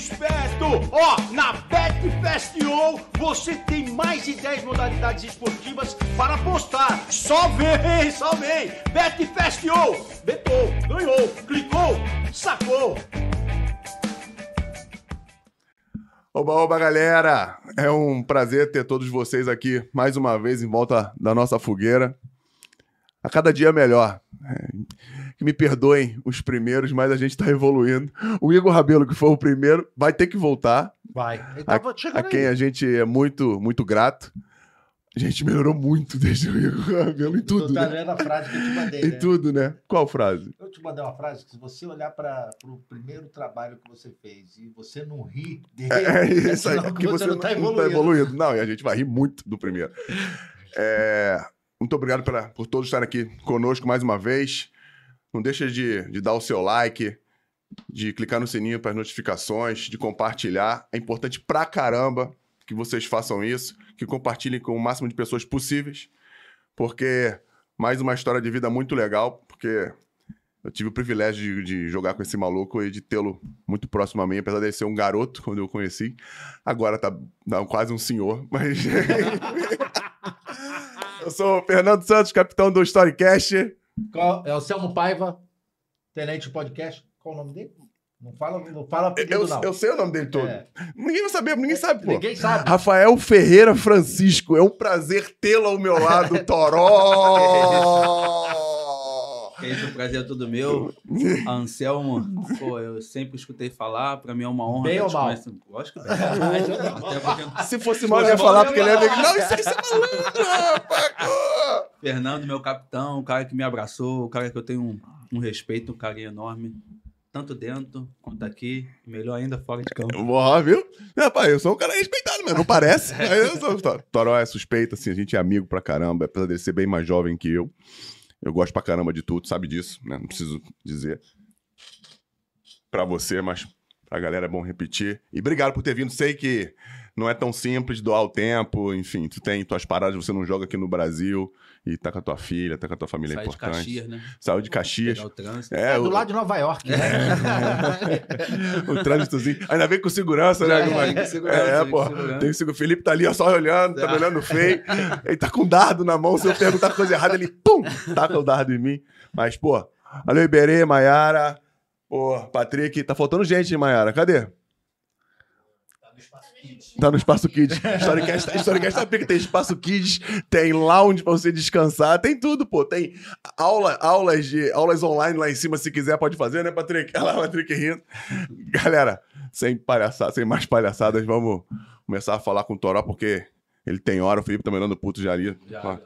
esperto! Ó, na BetFestival você tem mais de 10 modalidades esportivas para apostar. Só vem, só vem! BetFestival! Betou, ganhou, clicou, sacou! Oba, oba, galera! É um prazer ter todos vocês aqui mais uma vez em volta da nossa fogueira. A cada dia melhor. É, que me perdoem os primeiros, mas a gente tá evoluindo. O Igor Rabelo, que foi o primeiro, vai ter que voltar. Vai. A, tava a chegando quem aí. a gente é muito, muito grato. A gente melhorou muito desde o Igor Rabelo em tudo, Tu tá né? vendo a frase que eu te mandei, Em né? tudo, né? Qual frase? Eu te mandei uma frase que se você olhar para o primeiro trabalho que você fez e você não rir dele, É isso aí, sinal porque você, não, tá não tá evoluindo. evoluindo. Não, e a gente vai rir muito do primeiro. É, muito obrigado pela- por todos estarem aqui conosco mais uma vez. Não deixa de, de dar o seu like, de clicar no sininho para as notificações, de compartilhar. É importante pra caramba que vocês façam isso, que compartilhem com o máximo de pessoas possíveis, porque mais uma história de vida muito legal, porque eu tive o privilégio de, de jogar com esse maluco e de tê-lo muito próximo a mim, apesar de ser um garoto quando eu o conheci. Agora tá não, quase um senhor, mas. eu sou o Fernando Santos, capitão do Storycast. Qual- É o Selmo Paiva, Tenente Podcast. Qual o nome dele? Não fala, não fala Eu, não. eu sei o nome dele todo. É. Ninguém vai saber, ninguém sabe, pô. Ninguém sabe. Rafael Ferreira Francisco, é um prazer tê-lo ao meu lado, Toró! Que isso, o prazer é todo meu. Anselmo, pô, eu sempre escutei falar, pra mim é uma honra. Bem ou mal? Lógico que bem. Até porque Se fosse mal, eu ia falar porque ele é negro. Não, isso aí você é malandro, rapaz! Fernando, meu capitão, o cara que me abraçou, o cara que eu tenho um, um respeito, um carinho enorme. Tanto dentro quanto aqui, melhor ainda fora de campo. Boa, viu? Rapaz, eu sou um cara respeitado, mas não parece. Sou... Tor- Toró é suspeito, assim, a gente é amigo pra caramba, apesar dele ser bem mais jovem que eu. Eu gosto pra caramba de tudo, sabe disso, né? Não preciso dizer pra você, mas pra galera é bom repetir. E obrigado por ter vindo. Sei que não é tão simples doar o tempo, enfim, tu tem tuas paradas, você não joga aqui no Brasil e tá com a tua filha, tá com a tua família é Sair de importante. Caxias, né? Saiu de Caxias. O trânsito. É, É do o- lado de Nova York, né? o trânsitozinho. Ainda vem com segurança, né? É, que segurar, É, pô. Tem que segurar. O Felipe tá ali ó, só olhando, tá me olhando feio. Ele tá com um dardo na mão. Se eu perguntar coisa errada, ele pum, taca o dardo em mim. Mas, pô, valeu, Iberê, Maiara. Pô, Patrick. Tá faltando gente, hein, Maiara? Cadê? Tá no Espaço Kids. Storycast, Storycast sabe que tem Espaço Kids, tem lounge pra você descansar, tem tudo, pô. Tem aula, aulas, de, aulas online lá em cima, se quiser, pode fazer, né, Patrick? Olha lá, Patrick rindo. Galera, sem palhaçada, sem mais palhaçadas, vamos começar a falar com o Toró, porque ele tem hora, o Felipe tá me dando puto já ali. Já, já.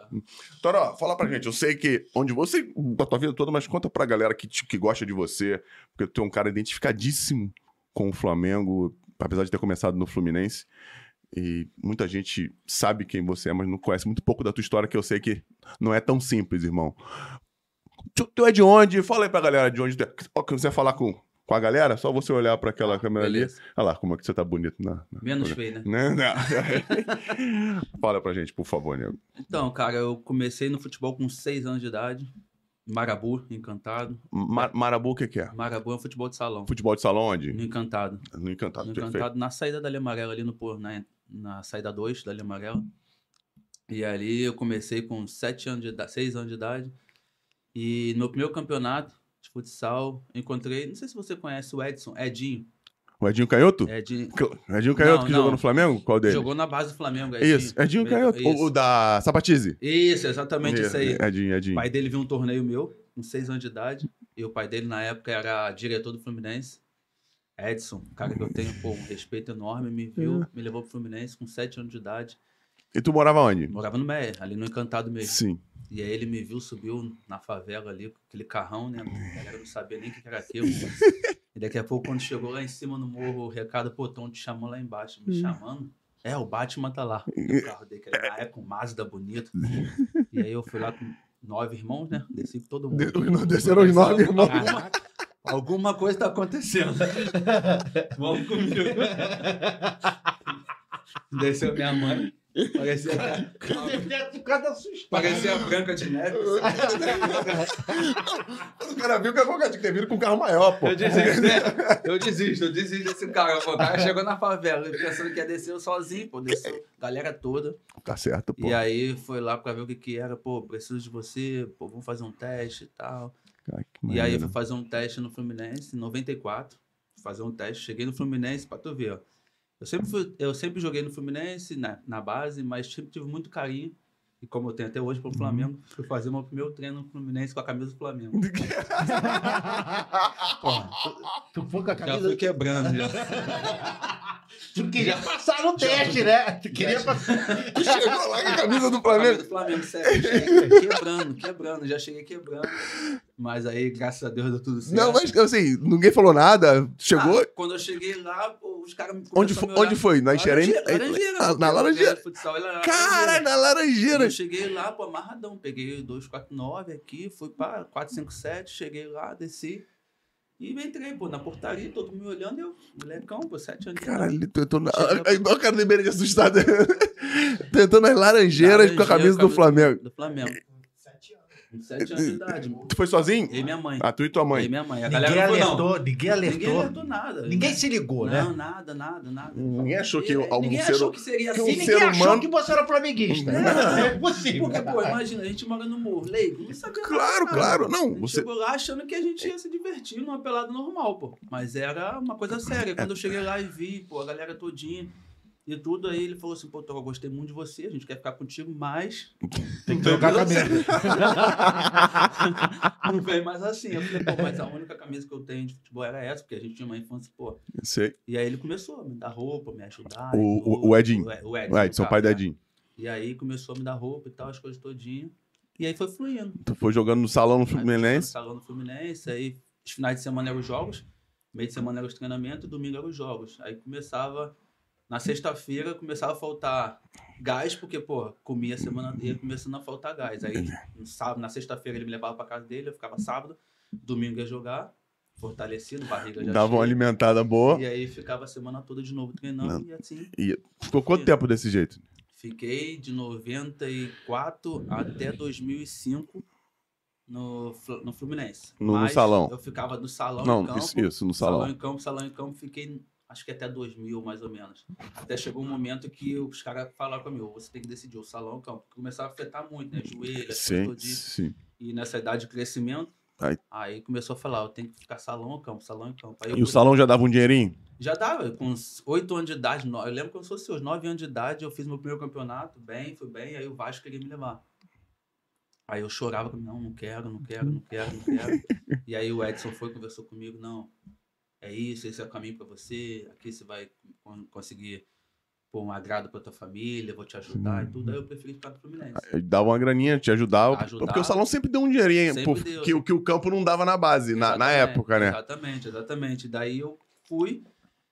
Toró, fala pra gente. Eu sei que onde você, da tua vida toda, mas conta pra galera que, que gosta de você, porque tu é um cara identificadíssimo com o Flamengo, apesar de ter começado no Fluminense. E muita gente sabe quem você é, mas não conhece muito pouco da tua história, que eu sei que não é tão simples, irmão. Tu, tu é de onde? Fala aí pra galera de onde tu é. Que você falar com, com a galera, só você olhar pra aquela câmera beleza. ali. Olha lá como é que você tá bonito na. na Menos feio, né? Né? Fala pra gente, por favor, nego. Então, cara, eu comecei no futebol com 6 anos de idade. Marabu, encantado. Ma- Marabu, o que, que é? Marabu é um futebol de salão. Futebol de salão onde? No Encantado. No Encantado, No perfeito. Encantado, na saída da Linha Amarela, ali no Por, na, na saída 2 da Linha Amarela. E ali eu comecei com 7 anos de idade, 6 anos de idade. E no meu primeiro campeonato de futsal, encontrei, não sei se você conhece o Edson, Edinho. O Edinho Canhoto? Edinho Edinho Canhoto Não, que não. jogou no Flamengo? Qual dele? jogou na base do Flamengo. Isso, Edinho Canhoto. O, o da Sapatize. Isso, exatamente isso aí. Edinho, O Edinho. pai dele viu um torneio meu, com 6 anos de idade. E o pai dele, na época, era diretor do Fluminense. Edson, um cara que eu tenho pô, um respeito enorme, me viu, me levou pro Fluminense com 7 anos de idade. E tu morava onde? Morava no Meia, ali no Encantado mesmo. Sim. E aí ele me viu, subiu na favela ali, com aquele carrão, né? A galera não sabia nem o que era aquilo. E daqui a pouco, quando chegou lá em cima no morro, o recado, pô, tão te chamando lá embaixo. Me chamando? É, o Batman tá lá. E o carro dele, que era na época um Mazda bonito. E aí eu fui lá com nove irmãos, né? Desci com todo mundo. De- Desceram os nove irmãos. Alguma, alguma coisa tá acontecendo. Vamos comigo. Desceu minha mãe. Parecia, parecia a Branca de Neve. O cara viu que a Boca tinha que ter vindo com um carro maior, pô. Eu desisto, né? Eu desisto, eu desisto desse cara. Pô, o cara chegou na favela pensando que ia descer eu sozinho, pô, desceu a galera toda. Tá certo, pô. E aí foi lá pra ver o que que era, pô, preciso de você, pô, vamos fazer um teste e tal. Que E aí fui fazer um teste no Fluminense, em 94. Fazer um teste, cheguei no Fluminense pra tu ver, ó. Eu sempre, fui- eu sempre joguei no Fluminense, na, na base, mas sempre tive muito carinho. E como eu tenho até hoje pelo Flamengo, fui fazer meu primeiro treino no Fluminense com a camisa do Flamengo. Porra, tu, tu foi com a Já camisa. fui quebrando, já. Tu queria passar no teste, né? Tu queria passar. Tu chegou lá com a camisa do a camisa Flamengo. do Flamengo, sério. eu cheguei quebrando, quebrando, já cheguei quebrando. Mas aí, graças a Deus, deu tudo certo. Não, mas assim, ninguém falou nada. Chegou. Ah, quando eu cheguei lá, pô, os caras me onde, foi, onde foi? Na Xerém? Laranjeira, Laranjeira, Ah, Na eu Laranjeira. Futsal, era Cara, na Eu Laranjeira. cheguei lá, pô, amarradão. Peguei o 249 aqui, fui pra 457, cheguei lá, desci. E entrei, pô, na portaria, todo mundo me olhando, eu, molecão, pô, sete anos. Caralho. Cheguei Aí o cara do Beira de assustado. tu entrou nas Laranjeiras com a camisa do Flamengo. Do Flamengo. Sete anos de idade. Tu foi sozinho? Eu e minha mãe. Ah, tu e tua Eu e mãe. minha mãe. A Ninguém galera não foi, não. alertou, ninguém Ninguém alertou. alertou nada. Ninguém se ligou, né? Não, nada, nada, nada. Ninguém achou que Ninguém- algum Ninguém ser- achou que seria assim. ser ninguém achou humano- que você era flamenguista. Não. É possível. Porque, pô, imagina, a gente mora no morro, leigo, não nada, Claro, cara. claro. Não, A gente você. chegou lá achando que a gente ia se divertir numa pelada normal, pô. Mas era uma coisa séria. Quando eu cheguei lá e vi, pô, a galera todinha e tudo, aí ele falou assim, pô, eu gostei muito de você, a gente quer ficar contigo, mas Tem que trocar a camisa. não vem mais assim. Eu falei, pô, mas a única camisa que eu tenho de futebol era essa, porque a gente tinha uma infância, pô. Sei. E aí ele começou a me dar roupa, me ajudar. O- o- tudo. o Edinho. O Ed- o Edson, no pai da né? Edinho. E aí começou a me dar roupa e tal, as coisas todinhas. E aí foi fluindo. Tu foi jogando no salão no Fluminense. jogando Salão no Fluminense, aí os finais de semana eram os jogos, meio de semana eram os treinamentos, domingo eram os jogos. Aí começava, na sexta-feira começava a faltar gás, porque, pô, comia a semana ia começando a faltar gás. Aí no sábado, na sexta-feira ele me levava pra casa dele, eu ficava sábado, domingo ia jogar, fortalecido, barriga já Dava uma cheia. alimentada boa. E aí ficava a semana toda de novo treinando e assim E ficou quanto tempo desse jeito? Fiquei de 94 até 2005 no, no Fluminense. No- no salão. Eu ficava no salão Não, campo. isso, isso, no salão. salão. em campo, salão em campo. Fiquei, acho que até 2000, mais ou menos. Até chegou um momento que os caras falaram comigo, você tem que decidir o salão ou campo. Porque Começava a afetar muito, né? Joelho, Sim, sim. E nessa idade de crescimento, Aí- aí, começou a falar, eu tenho que ficar salão ou campo, salão em campo. Aí eu E o salão já dava um dinheirinho? já dava, com 8 anos de idade, no- eu lembro como se fosse os 9 anos de idade, eu fiz meu primeiro campeonato, bem, fui bem, aí o Vasco queria me levar. Aí eu chorava, não, não quero, não quero, não quero, não quero. e aí o Edson foi, conversou comigo, não, é isso, esse é o caminho pra você, aqui você vai con- conseguir pôr um agrado pra tua família, vou te ajudar e tudo, aí eu preferi ficar no Fluminense. Aí Dava uma graninha, te ajudava. Ajudava. Porque o salão sempre deu um dinheirinho, Sempre deu, que, o- que o campo não dava na base, na, na época, né? Exatamente, exatamente. Daí eu fui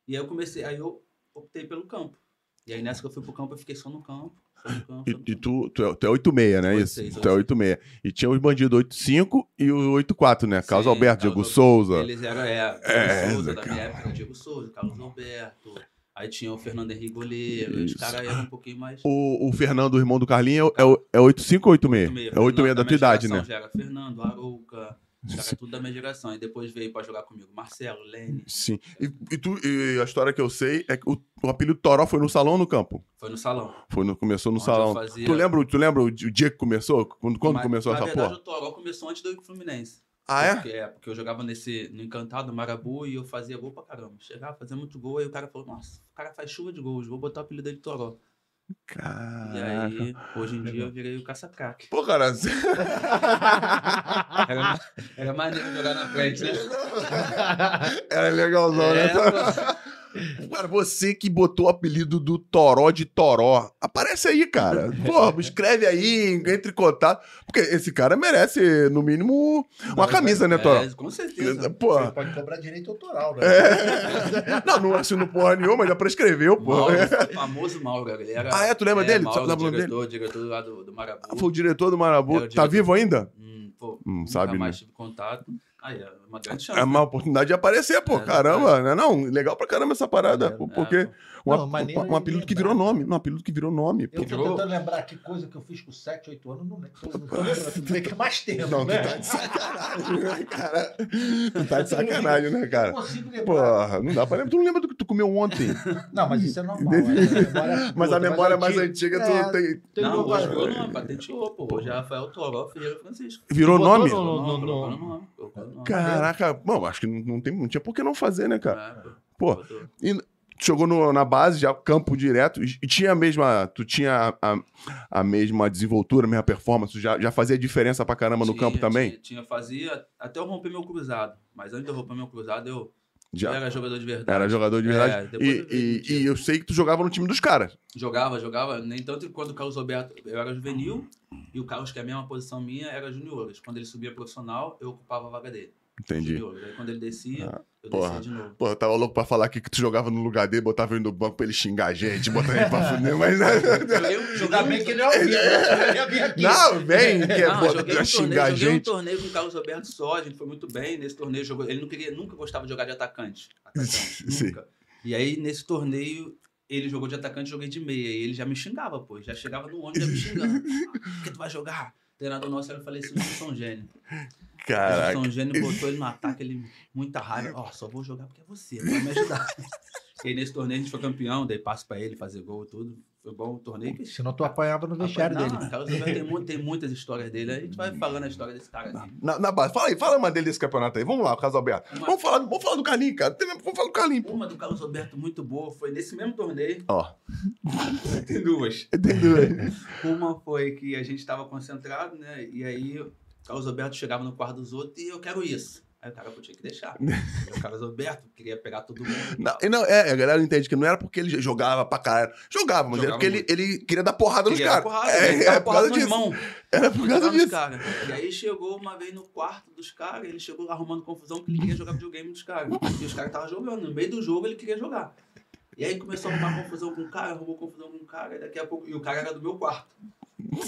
e aí eu comecei, aí eu optei pelo campo. E aí nessa que eu fui pro campo, eu fiquei só no campo. E, e tu, tu, é, tu é 86, né? Isso. 86, Tu é 86. E tinha os bandidos 85 e o 84, né? Carlos Sim, Alberto, Carlos Diego. Souza. Eles eram, é, Diego É, Souza, da minha época, o Diego Souza, Carlos Alberto. Aí tinha o Fernando Henrique Goleiro. Os Isso. caras eram um pouquinho mais. O, o Fernando, o irmão do Carlinho, é, o- é 85 ou 86? É 86 da tua minha idade, né? Fernando, Arouca, os caras tudo da minha geração. E depois veio pra jogar comigo Marcelo, Lene. Sim. E, e tu, e a história que eu sei é que o, o apelido Toró foi no salão ou no campo? Foi no salão. Foi no, começou no Onde salão. fazia- Tu lembra, tu lembra o dia que começou? Quando, quando Mas, começou essa verdade, porra? o Toró começou antes do Fluminense. Ah, é? Porque, é, porque eu jogava nesse, no Encantado, no Marabu, e eu fazia gol pra caramba. Chegava, fazia muito gol, aí o cara falou, nossa, o cara faz chuva de gols, vou botar o apelido dele de Toró. E Caraca. aí, hoje em dia, eu virei o caça-craque. Pô, cara, Era, era maneiro jogar na frente, né? era legalzão, É, né? pô. Cara, você que botou o apelido do Toró de Toró. Aparece aí, cara. Pô, escreve aí, entre em contato. Porque esse cara merece, no mínimo, uma camisa, né, Toró? É, com certeza. Pô. Você pode cobrar direito autoral, né? É. Não, não assino porra nenhuma, já prescreveu, pô. Mauro, o famoso Mauro, ele era... Ah, é? Tu lembra dele? Mauro, Sabe o nome dele? diretor, diretor lá do, do Marabu. Foi o diretor do Marabu. É, Tá diretor. vivo ainda? Hum, pô, Hum, nunca sabe, mais né? tive contato. Aí, é uma grande chance. É uma oportunidade de aparecer, pô. É, caramba, né? Não, legal pra caramba essa parada. Maneiro, pô, porque é, um, Não, maneiro um, um apelido que virou nome. Um apelido que virou nome. Eu tô tentando lembrar que coisa que eu fiz com 7, 8 anos, não lembro. Não que é mais tempo, Não, tu né? tá de sacanagem, né, cara? Tu tá de sacanagem, né, Não cara? consigo lembrar. Porra, não dá pra lembrar. Tu não lembra do que tu comeu ontem. Não, mas isso é normal. é, a memória Mas a memória mais antiga- antiga, É, tu tem. tem Não, hoje virou nome, patenteou, pô. Hoje é Rafael Toró Ferreira Francisco. Virou nome? Não. Caraca, bom, acho que não, não, tem, não tinha por que não fazer, né, cara? É, Pô. E tu jogou no- na base, já campo direto, e, tinha a mesma. Tu tinha a, a- a mesma desenvoltura, a mesma performance, já, já fazia diferença pra caramba no Tinha, campo também? Tinha, tinha, fazia até eu romper meu cruzado. Mas antes de eu romper meu cruzado, eu, eu Já era jogador de verdade. era jogador de É, verdade. depois e, eu e- tinha. e eu sei que tu jogava no time dos caras. Jogava, jogava. Nem tanto quando o Carlos Roberto. Eu era juvenil e o Carlos, que é a mesma posição minha, era juniores. Quando ele subia profissional, eu ocupava a vaga dele. Entendi. Aí quando ele descia, Ah, eu porra. descia de novo. Pô, eu tava louco pra falar aqui que tu jogava no lugar dele, botava ele no banco pra ele xingar a gente, botar ele pra fuder, mas. Ainda joguei bem que ele é? Eu aqui. Não, vem, que é Não, joguei pra um, xingar a joguei um gente. torneio com o Carlos Roberto só, a gente foi muito bem nesse torneio. Jogou, ele não queria, nunca gostava de jogar de atacante. atacante nunca. E aí, nesse torneio, ele jogou de atacante, eu joguei de meia. E ele já me xingava, pô. Já chegava no ônibus já me xingando. Por que tu vai jogar? O treinador nosso era assim, vocês são gênio. Caraca. São Gênio botou ele no ataque, ele muita raiva. Ó, só vou jogar porque é você, vai me ajudar. e aí nesse torneio a gente foi campeão, dei passo pra ele fazer gol e tudo. Foi bom o torneio. que- Senão tu apanhava no vestiário Não, dele. Carlos Alberto tem, tem muitas histórias dele. A gente vai falando a história desse cara assim. Na, na base. Fala aí, fala uma dele desse campeonato aí. Vamos lá, Caso Alberto. Uma- Vamos falar, vamos falar do Carlinhos, cara. Tem- Vamos falar do Carlinhos, pô. Uma do Carlos Alberto muito boa foi nesse mesmo torneio. Ó, Tem duas. entendeu? Uma foi que a gente estava concentrado, né? E aí o Carlos Alberto chegava no quarto dos outros e eu quero isso. Aí o cara tinha que deixar. O Carlos Alberto queria pegar todo mundo. Não, não, é, a galera entende que não era porque ele jogava pra caralho. Jogava, mas era Jogava porque ele, ele queria dar porrada nos Queria dar caras. porrada, É, é, dava por porrada causa disso. irmão. Era por causa nos disso. caras. E aí chegou uma vez no quarto dos caras, ele chegou arrumando confusão porque ele queria jogar videogame dos caras. E os caras estavam jogando. No meio do jogo ele queria jogar. E aí começou a arrumar confusão com o cara, arrumou confusão com o cara, e daqui a pouco. E o cara era do meu quarto.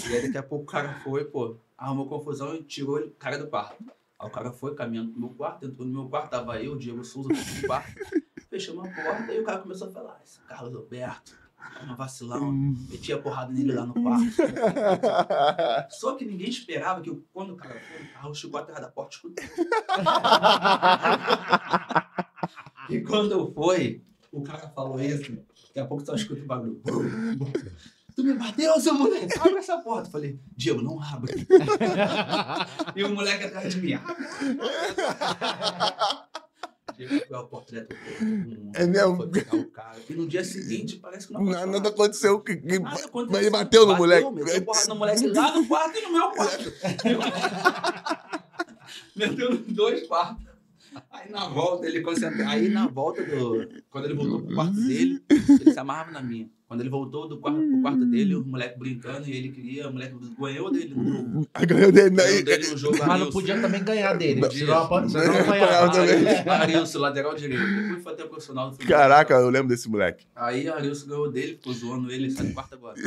E aí daqui a pouco o cara foi, pô, arrumou confusão e tirou ele- o cara do quarto. Aí o cara foi caminhando pro meu quarto, entrou no meu quarto, tava eu, Diego Souza, no quarto, fechamos a porta, e o cara começou a falar, esse Carlos Alberto, é um vacilão, metia a porrada nele lá no quarto. Só que ninguém esperava que eu- quando o cara foi, o Carlos chegou atrás da porta escutou. e quando foi, o cara falou isso, daqui a pouco só escuta o bagulho. Tu me bateu, seu moleque? Abre essa porta. Eu falei, Diego, não abre. e o moleque atrás de mim, abre. Diego abriu a porta, né? É mesmo? Foi pegar o cara. E no dia seguinte, parece que não Nada, nada aconteceu. Que, que- Nada aconteceu. mas ele bateu no moleque. Meteu porrada no moleque lá no quarto e no meu quarto. meteu nos dois quartos. Aí na volta ele concentrou. Aí na volta do. Quando ele voltou pro quarto dele, ele se amarrava na minha. Quando ele voltou do quarto, pro quarto dele, o moleque brincando e ele queria. O moleque ganhou dele no jogo. A ganhou dele. Ganhou dele no jogo. Mas não podia também ganhar dele. Não Senão, apa- senão podia. apanhava. também. Arilson, lateral direito. Depois foi até profissional do futebol. Caraca, eu lembro desse moleque. Aí Arilson ganhou dele, ficou zoando ele, sai do quarto agora.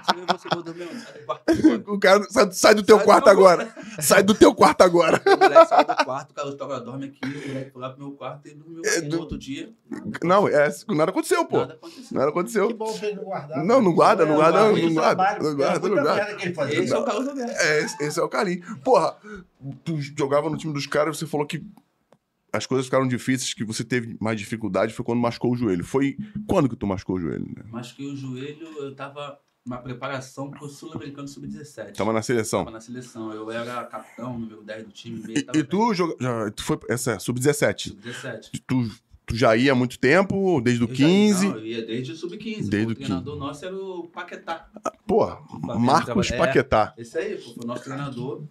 Você ganhou você gol do meu, sai do quarto agora. O cara sai, sai do teu Sai do quarto meu agora. Sai do teu quarto agora. O moleque saiu do quarto, o Toga dorme aqui, o moleque foi lá pro meu quarto e dormiu É, do- no outro dia. Não, é, nada aconteceu, pô. Nada aconteceu. Nada aconteceu. Que bom ele não guardar. Não, não guarda, não guarda, não é guarda, não guarda, não guarda. fazia. Esse é o Carlos Alberto. É, esse, esse é o Carlinhos. Porra, tu jogava no time dos caras, você falou que as coisas ficaram difíceis, que você teve mais dificuldade, foi quando machucou o joelho. Foi quando que tu machucou o joelho? Né? Mas que o joelho, eu tava numa preparação pro Sul-Americano Sub-17. Tava na seleção. Tava na seleção. Eu era capitão, número 10 do time. E, meio, e tu, joga, já, tu foi, essa é, sub-17. Sub-17. Tu, tu já ia há muito tempo, desde o Eu já- 15. Não, eu ia desde o Sub-15. Desde o treinador nosso era o Paquetá. Porra, Flamengo Marcos tava- é. Paquetá. Esse aí, pô, foi o nosso treinador.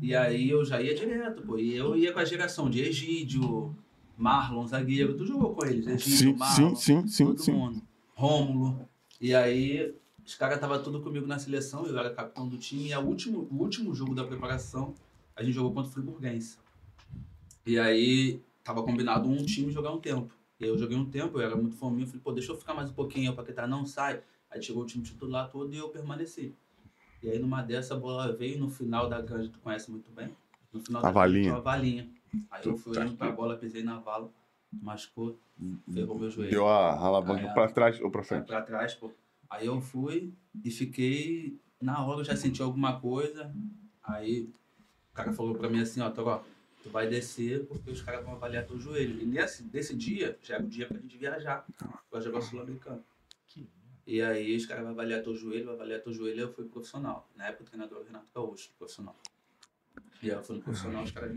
E aí eu já ia direto, pô. E eu ia com a geração de Egídio, Marlon, zagueiro. Tu jogou com eles, Egídio, Sim, Marlon, sim, sim, sim, todo sim. mundo. Rômulo. E aí os caras estavam tudo comigo na seleção, eu era capitão do time. E a último, o último jogo da preparação, a gente jogou contra o Friburguense. E aí tava combinado um time jogar um tempo. E aí eu joguei um tempo, eu era muito fominho, falei, pô, deixa eu ficar mais um pouquinho, para que tá não sai. Aí chegou o time titular todo e eu permaneci. E aí numa dessa a bola veio no final da grande, tu conhece muito bem, No final A da valinha. uma valinha. Aí eu fui olhando pra que- bola, pisei na vala, machucou, ferrou meu joelho. Deu a alavanca pra trás ou pra frente? pra trás, pô. Aí eu fui e fiquei. Na hora eu já senti alguma coisa. Aí o cara falou pra mim assim, ó, Toró, tu vai descer porque os caras vão avaliar teu joelho. E nesse, desse dia, já era o dia pra gente viajar pra jogar o Sul-Americano. E aí os caras vão avaliar teu joelho, vai avaliar teu joelho, eu fui profissional. Na época o treinador o Renato Gaúcho, profissional. E aí eu fui no profissional, os caras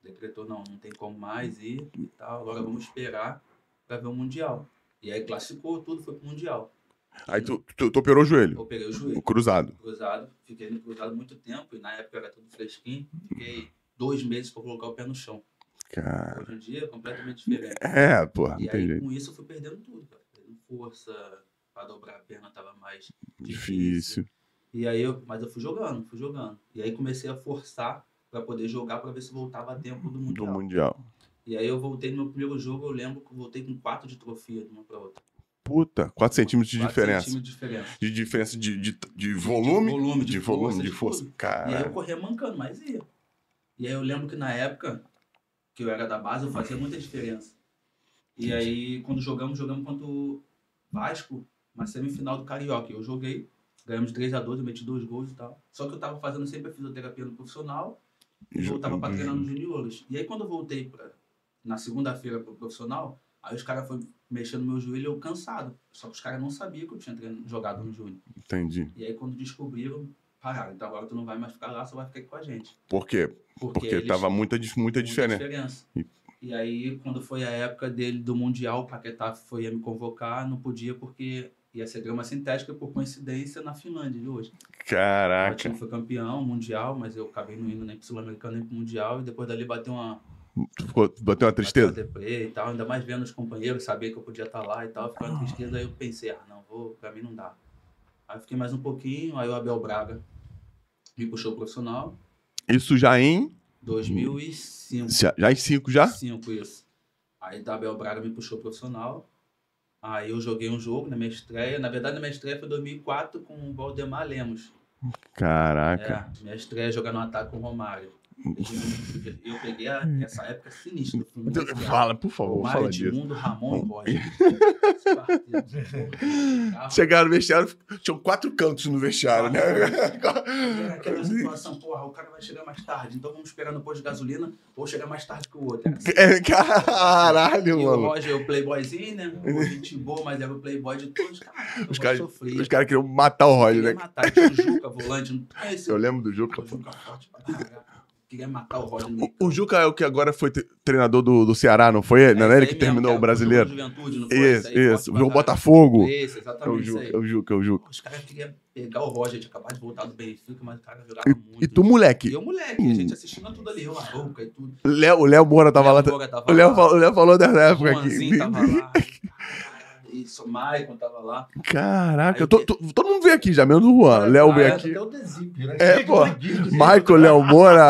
decretou, não, não tem como mais ir e tal, agora vamos esperar pra ver o Mundial. E aí classificou tudo, foi pro Mundial. Aí tu, tu, tu operou o joelho, operei o o joelho, cruzado. cruzado, fiquei no cruzado muito tempo, e na época era tudo fresquinho, fiquei dois meses pra colocar o pé no chão. Cara. Hoje em dia é completamente diferente. É, porra, E aí jeito. com isso eu fui perdendo tudo, cara. Perdendo força, pra dobrar a perna tava mais Difícil. E aí eu, mas eu fui jogando, fui jogando. E aí comecei a forçar pra poder jogar pra ver se voltava a tempo do Do mundial. Mundial. E aí eu voltei no meu primeiro jogo, eu lembro que eu voltei com quatro de trofia de uma pra outra. Puta, 4 centímetros de Quatro diferença. centímetros de diferença. De diferença de, de, de volume, volume, de, de volume, força, de de força. tudo. E aí eu Cara, corria mancando, mas ia. E aí eu lembro que na época que eu era da base, eu fazia muita diferença. E aí, quando jogamos, jogamos contra o Vasco, uma semifinal do Carioca. Eu joguei, ganhamos 3x2, eu meti dois gols e tal. Só que eu tava fazendo sempre a fisioterapia no profissional e voltava pra treinar nos juniores. E aí, quando eu voltei pra, na segunda-feira pro profissional, aí os caras foram mexendo no meu joelho e eu cansado. Só que os caras não sabiam que eu tinha treino- jogado no júnior. entendi. E aí, quando descobriram, pararam. Então agora tu não vai mais ficar lá, só vai ficar aqui com a gente. Por quê? Porque eles- tava muita, muita diferença. diferença. E- E aí, quando foi a época dele do Mundial, o Paquetá foi me convocar, não podia porque ia ser grama sintética por coincidência na Finlândia de hoje. O Caraca. time foi campeão mundial, mas eu acabei não indo nem pro Sul-Americano nem pro Mundial. E depois dali bateu uma, ficou, bateu uma bateu uma tristeza? e tal. Ainda mais vendo os companheiros, saber que eu podia estar lá e tal. Ficou uma tristeza. Aí eu pensei, ah, não, vou, pra mim não dá. Aí fiquei mais um pouquinho, aí o Abel Braga me puxou pro profissional. Isso já em. 2005. Já, em 5 já? Cinco, isso. Aí da Abel Braga me puxou profissional. Aí eu joguei um jogo na minha estreia. Na verdade, na minha estreia foi em 2004 com o Valdemar Lemos. Caraca. É, minha estreia é jogar no ataque com o Romário. Eu peguei a- essa época sinistra. Então, Fala, por favor, Romário, fala disso. Edmundo, Ramon e quarteto. Chegaram no vestiário, tinham quatro cantos no vestiário, né? Era aquela situação, porra, o cara vai chegar mais tarde, então vamos esperar no posto de gasolina ou chegar mais tarde que o outro. Assim. É, Caralho, E o mano. Roger, o playboyzinho, né? O gente boa, mas era o playboy de todos. Cara, Os caras caras queriam matar o Roger, né? matar. Tinha o Juca, volante. Não conhece Eu o lembro do Juca. pô. Juca forte pra caralho. Queria matar o Roger meio. O Juca é o que agora foi tre- treinador do, do Ceará, não foi ele? Não É era ele que terminou o brasileiro? Juventude, não foi? Isso, isso. o. Botafogo. Isso, É o exatamente Juca, é o Juca, é o Juca. Os caras queriam pegar o Roger, tinha acabado de voltar do Benfica, mas o cara jogava muito. E tu, moleque? E eu, moleque, a gente assistindo tudo ali, eu, Arouca e tudo. Léo- O Léo Moura tava lá. Léo Moura tava O Léo, lá. falou, o Léo falou dessa época aqui. Tava lá. Isso, o Maicon tava lá. Caraca, to- quê? to- todo mundo veio aqui já, menos o Juan. Léo Ah, veio é, aqui. Até o Desip, né? É, pô. Michael Léo Moura.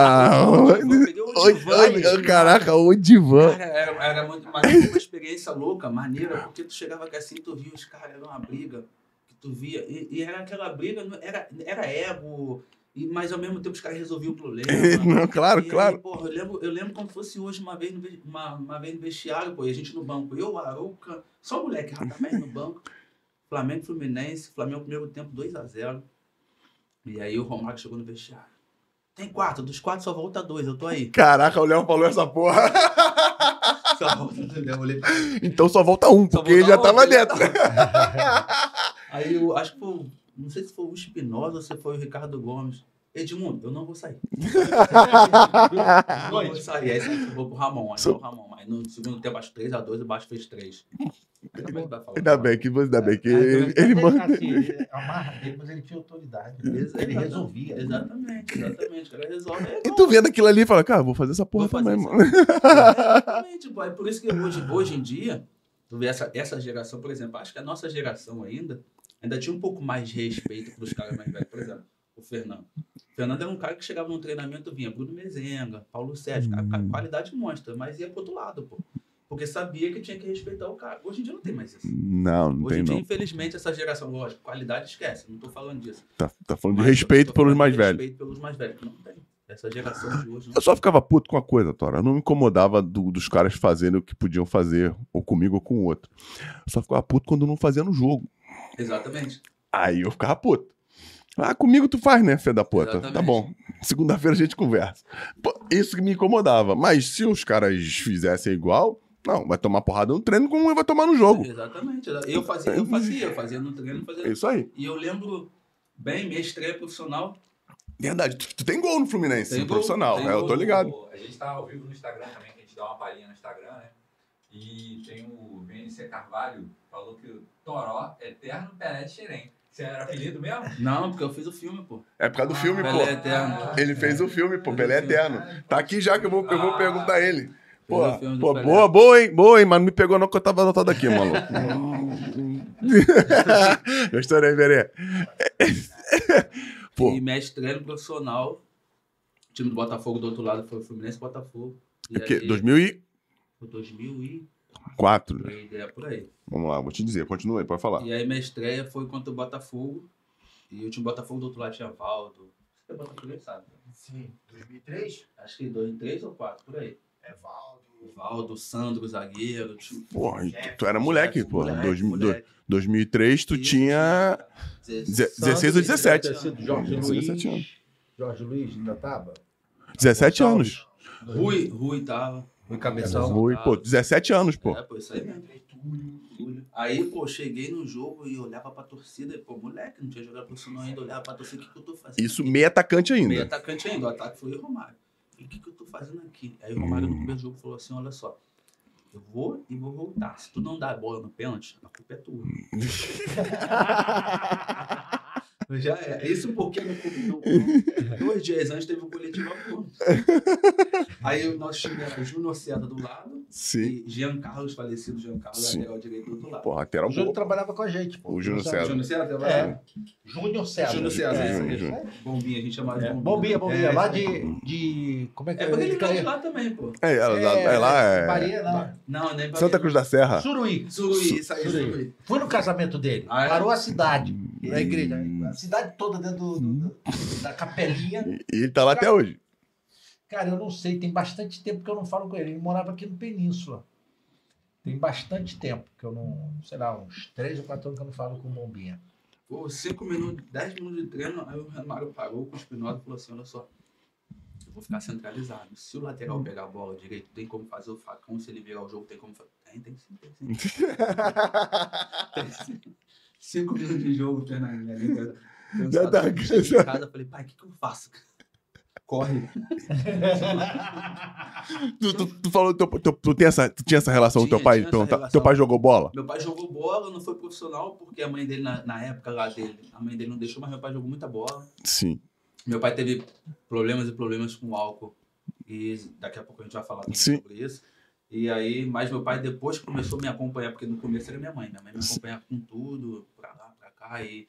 Eu caraca, o Divan. Cara, era, era muito mas uma experiência louca, maneira, porque tu chegava aqui assim, tu via os caras, era uma briga, que tu via, e, e era aquela briga, era, era ego, e, mas ao mesmo tempo os caras resolviam o problema. Não, claro, E aí, claro. porra, eu, lembro, eu lembro como fosse hoje, uma vez no, uma, uma vez no vestiário, pô, e a gente no banco, eu, Arouca, só moleque, Radamés no banco, Flamengo Fluminense, Flamengo primeiro tempo 2x0. E aí o Romário chegou no vestiário. Tem quatro, dos quatro só volta dois, eu tô aí. Caraca, o Léo falou essa porra. Só volta dois, eu olhei pra Então só volta um, Só porque ele já volta um, tava já dentro. Aí eu acho que foi, não sei se foi o Espinosa ou se foi o Ricardo Gomes. Edmundo, eu não vou sair. Eu não vou sair. Aí você vou pro Ramon. Aí Só- o Ramon. Aí no segundo tempo, acho 3x2 e o Baixo fez 3. Ainda bem que, ainda bem que Ah, ele, ele manda. assim, ele amarra dele, mas ele tinha autoridade. Ele resolvia. Exatamente, exatamente. O cara resolve. É E tu vendo aquilo ali e fala, cara, vou fazer essa porra Vou fazer também, mano. Exatamente, pô. É por isso que hoje, hoje em dia, tu vê essa, essa geração, por exemplo, acho que a nossa geração ainda, ainda tinha um pouco mais de respeito pros caras mais velhos. Por exemplo, o Fernando. O Fernando era um cara que chegava no treinamento, vinha Bruno Mezenga, Paulo Sérgio, cara, qualidade monstra, mas ia pro outro lado, pô. Porque sabia que tinha que respeitar o cara. Hoje em dia não tem mais isso. Não, não Hoje tem em dia, não. infelizmente, essa geração, lógico, qualidade esquece, não tô falando disso. Tá, tá falando de Mas respeito tô pelos falando mais de velhos. Respeito pelos mais velhos. Não tem. Essa geração de hoje. não- Eu só ficava puto com a coisa, Tora. Eu não me incomodava do- dos caras fazendo o que podiam fazer, ou comigo ou com o outro. Eu só ficava puto quando não fazia no jogo. Exatamente. Aí eu ficava puto. Ah, comigo tu faz, né, fé da puta? Exatamente. Tá bom. Segunda-feira a gente conversa. Pô, isso que me incomodava. Mas se os caras fizessem igual, não, vai tomar porrada no treino como vai tomar no jogo. Exatamente. Eu fazia, eu fazia, eu fazia no treino, fazia. isso aí. E eu lembro bem, minha estreia profissional. Verdade. Tu, tu tem gol no Fluminense, Tem gol, profissional. tem É, eu tô ligado. A gente tá ao vivo no Instagram também, que a gente dá uma palhinha no Instagram, né? E tem o VNC Carvalho, falou que o Toró, eterno Pelé de Xerém. Você era apelido mesmo? Não, porque eu fiz o filme, pô. É por causa do filme, Pelé pô. Eterno. Ele fez o filme, pô. Pelé filme. Eterno. Tá aqui já que eu vou, eu vou perguntar a ele. Pô, pô Pelé. boa, boa, hein? Boa, hein? Mas não me pegou não que eu tava anotado aqui, maluco. Gostou, né, Verê? Pô, E minha estreia no profissional. O time do Botafogo do outro lado foi o Fluminense e Botafogo. E é aí, 2004, Foi 2000 e... né? É por aí. Vamos lá, vou te dizer. Continua aí, pode falar. E aí minha estreia foi contra o Botafogo. E o time Botafogo do outro lado tinha Valdo. Você é Botafogo, sabe? Sim, 2003? Acho que dois, três ou quatro, por aí. É Valdo. Valdo, Sandro, zagueiro. Time... Porra, e tu, tu era moleque, pô. Moleque, Dois- moleque. 2003 tu Isso, tinha tinha 16 ou 17. Ter sido Jorge 17 Luiz. anos. Jorge Luiz ainda tava? 17 anos. Rui, Rui tava. Rui Cabeção. Rui, pô, 17 anos, pô. É, pô, isso aí mesmo. Túlio. Aí, pô, cheguei no jogo e olhava pra torcida. Pô, moleque, não tinha jogado profissional ainda. Olhava pra torcida, o que, que eu tô fazendo? Isso aqui? meio atacante Meio ainda. atacante ainda. O ataque foi o Romário. E o que, que eu tô fazendo aqui? Aí o Romário no primeiro jogo falou assim: olha só. Eu vou e vou voltar. Se tu não dar a bola no pênalti, a culpa é tua. Já é. Isso porque no, no, dois dias antes teve um coletivo a ponto. Aí o nosso time era Júnior César do lado Sim. e Jean Carlos, falecido Jean Carlos, Sim. lateral direito do outro lado. Pô, lateral O Júnior trabalhava com a gente, pô. O Júnior César. Júnior César? vai É. Júnior César. Júnior César, É, isso aí. Júnior. Bombinha, a gente chamava de É, bombinha. Bombinha, bombinha. É, lá de, de. Como é que É porque ele de lá também, pô. É, ela, é, lá é. Maria, não. Não, nem Santa Cruz da Serra. Suruí. Suruí, isso aí, Suruí. Fui no casamento dele. Ah, é? Parou a cidade. Na igreja. A cidade toda dentro do- do- da capelinha. E ele tá lá até hoje. Cara, eu não sei. Tem bastante tempo que eu não falo com ele. Ele morava aqui no Península. Tem bastante tempo que eu não. Sei lá, uns três ou quatro anos que eu não falo com o Bombinha. Pô, cinco minutos, dez minutos de treino, aí o Romário parou com o Espinosa e falou assim, olha só, eu vou ficar centralizado. Se o lateral pegar a bola direito, tem como fazer o facão, se ele virar o jogo, tem como fazer. Tem, tem sim, tem sim. Tem sim. Cinco minutos de jogo, Fernandinho. ali, cara. Já tá Cansado. Em casa, falei, pai, o que, que eu faço? Corre. Tu, tu, tu falou, teu, teu- tu, tem essa, tu tinha essa relação com teu Tinha, pai? tinha essa Perguntar, relação. teu pai jogou bola? Meu pai jogou bola, não foi profissional, porque a mãe dele, na, na época lá dele, a mãe dele não deixou, mas meu pai jogou muita bola. Sim. Meu pai teve problemas e problemas com álcool. E daqui a pouco a gente vai falar sobre isso. E aí, mas meu pai depois começou a me acompanhar, porque no começo era minha mãe. Minha mãe me acompanhava com tudo, cá. E,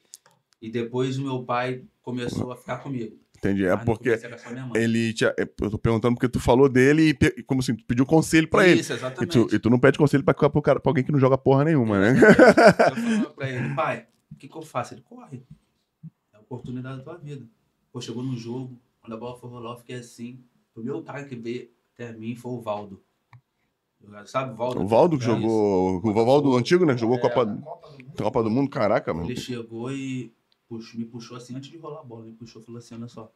e depois o meu pai começou a ficar comigo. Entendi. É no porque ele tinha. é, Eu tô perguntando porque tu falou dele e como assim, tu pediu conselho pra ele. Isso, E exatamente. tu, e tu não pede conselho pra, pra, cara- pra alguém que não joga porra nenhuma, né? Eu falava pra ele, pai, o que, que eu faço? Ele corre. É a oportunidade da tua vida. Pô, chegou no jogo, quando a bola foi rolar, eu fiquei assim. O primeiro cara que veio até mim foi o Valdo. Sabe o Valdo? O Valdo que É jogou. O Valdo antigo, né? Jogou É, Copa, Copa do Mundo. Copa do Mundo, caraca, mano. Ele chegou e puxou- me puxou assim, antes de rolar a bola, me puxou e falou assim, olha só,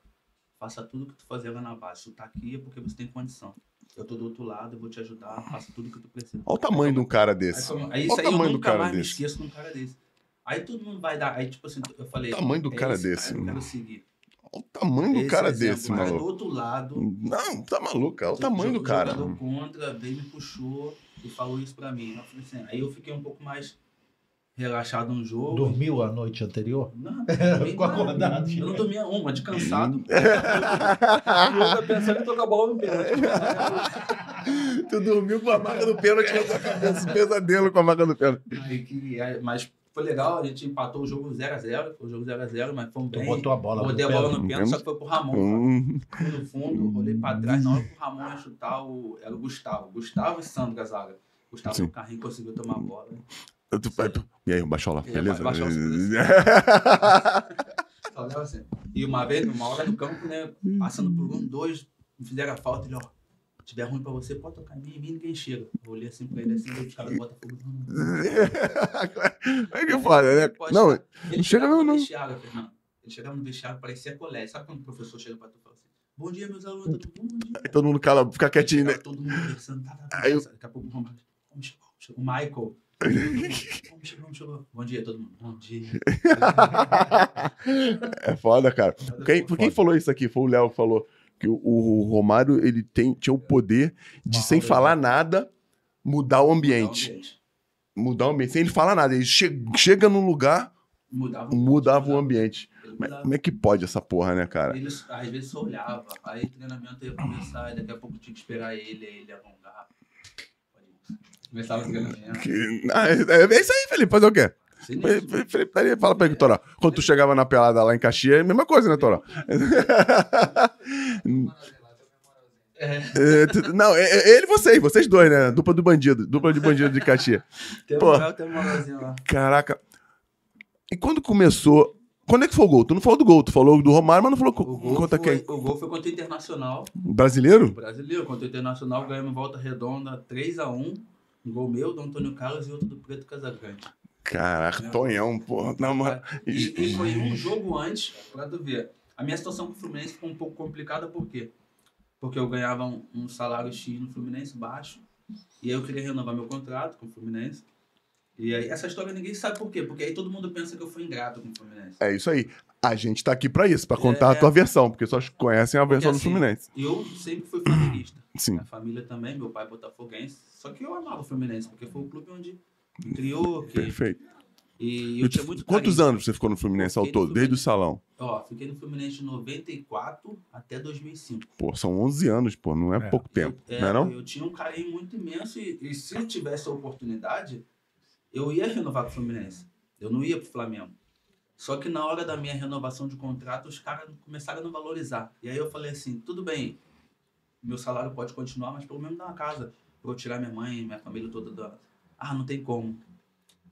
faça tudo que tu fazer lá na base. Tu tá aqui é porque você tem condição. Eu tô do outro lado, eu vou te ajudar, faça tudo que tu precisa. Olha o tamanho de um cara Aí, desse. foi- aí Olha o aí tamanho do cara mais me desse. esqueço de um cara desse. Aí todo mundo vai dar, aí tipo assim, eu falei... O tamanho do é cara esse desse, cara que eu quero seguir. Olha o tamanho do Esse cara exemplo, desse, o cara do outro lado, Não, tá maluco. Olha o tamanho do cara. jogador contra, veio me puxou e falou isso pra mim. Eu falei assim, aí eu fiquei um pouco mais relaxado no jogo. Dormiu a noite anterior? Não, não dormi Ficou acordado. Eu não dormia uma, de cansado. eu tô pensando em tocar bola no pênalti. Tu dormiu com a marca do pênalti na tua cabeça. Pesadelo com a marca do pênalti. Aí que- aí- mas foi legal, a gente empatou o jogo 0x0. Foi o jogo 0x0, mas fomos Tu bem. botou a bola Botei a no bola no pênalti, só que foi pro Ramon. Hum, Fui no fundo, rolei pra trás. Na hora que o Ramon ia chutar, o, era o Gustavo. Gustavo e Sandro Gazaga. Gustavo Sim. no carrinho conseguiu tomar a bola. tu- tu- e aí, Baixola, E aí, beleza? Leva assim. E uma vez, numa hora do campo, né? Passando por um, dois, fizeram a falta, ele, ó. Se tiver ruim pra você, pode tocar em mim, em mim ninguém chega. Eu olhei assim pra ele, assim, os caras não, não. É que foda, né? Pode Não, chegar. Ele chega chegava não, vestiário, Fernando. Ele chegava no vestiário, parecia colégio. Sabe quando o professor chega pra tu e fala assim, bom dia, meus alunos, tudo bom? Bom dia. Aí todo mundo cala, fica quietinho, né? Todo mundo conversando, tá, tá, tá, Aí eu- Daqui a pouco o Michael. Vamos chegar. Bom dia, todo mundo. Bom dia. É foda, cara. Quem, por quem falou isso aqui? Foi o Léo que falou o, o Romário ele tem, tinha o poder de, sem falar nada, mudar o ambiente. Mudar o ambiente. Sem ele falar nada. Ele che- chega num lugar, Mudava, mudava o ambiente. Mas mudava. como é que pode essa porra, né, cara? Ele, às vezes só olhava, aí o treinamento ia começar, aí daqui a pouco tinha que esperar ele, ele alongar. Começava o treinamento. Que- Ah, é, é isso aí, Felipe. Fazer o quê? Felipe, fala pra ele, Toró. Quando tu chegava na pelada lá em Caxias, é a mesma coisa, né, Toró? É, É, não, é, é ele e vocês, vocês dois, né? Dupla do bandido, dupla de bandido de Caxias. tem Pô. tem um lá. Caraca. E quando começou. Quando é que foi o gol? Tu não falou do gol, tu falou do Romário, mas não falou O gol, contra foi, quem? o gol foi contra o Internacional. Brasileiro? brasileiro. Contra o Internacional, ganhamos volta redonda 3x1. Um gol meu, do Antônio Carlos e outro do Preto Casagrande. Caraca, Tonhão, porra. Não, mas. E, e foi um jogo antes, pra tu ver. A minha situação com o Fluminense ficou um pouco complicada, por quê? Porque eu ganhava um, um salário X no Fluminense, baixo. E aí eu queria renovar meu contrato com o Fluminense. E aí, essa história ninguém sabe por quê. Porque aí todo mundo pensa que eu fui ingrato com o Fluminense. É isso aí. A gente tá aqui pra isso, pra contar a É. tua versão, porque só conhecem a versão do assim, Fluminense. Eu sempre fui flamenguista. Sim. Minha família também, meu pai é botafoguense. Só que eu amava o Fluminense, porque foi o clube onde me criou. Que, Perfeito. E eu tinha muito Quantos carinho. anos você ficou no Fluminense ao fiquei no todo? Desde o salão? Ó, fiquei no Fluminense de 94 até 2005. Pô, são 11 anos, pô, não é, É. pouco tempo, É, não é não? Eu tinha um carinho muito imenso e, e se eu tivesse a oportunidade, eu ia renovar com o Fluminense. Eu não ia pro Flamengo. Só que na hora da minha renovação de contrato, os caras começaram a não valorizar. E aí eu falei assim, tudo bem, meu salário pode continuar, mas pelo menos dá uma casa pra eu tirar minha mãe, minha família toda da... Ah, não tem como.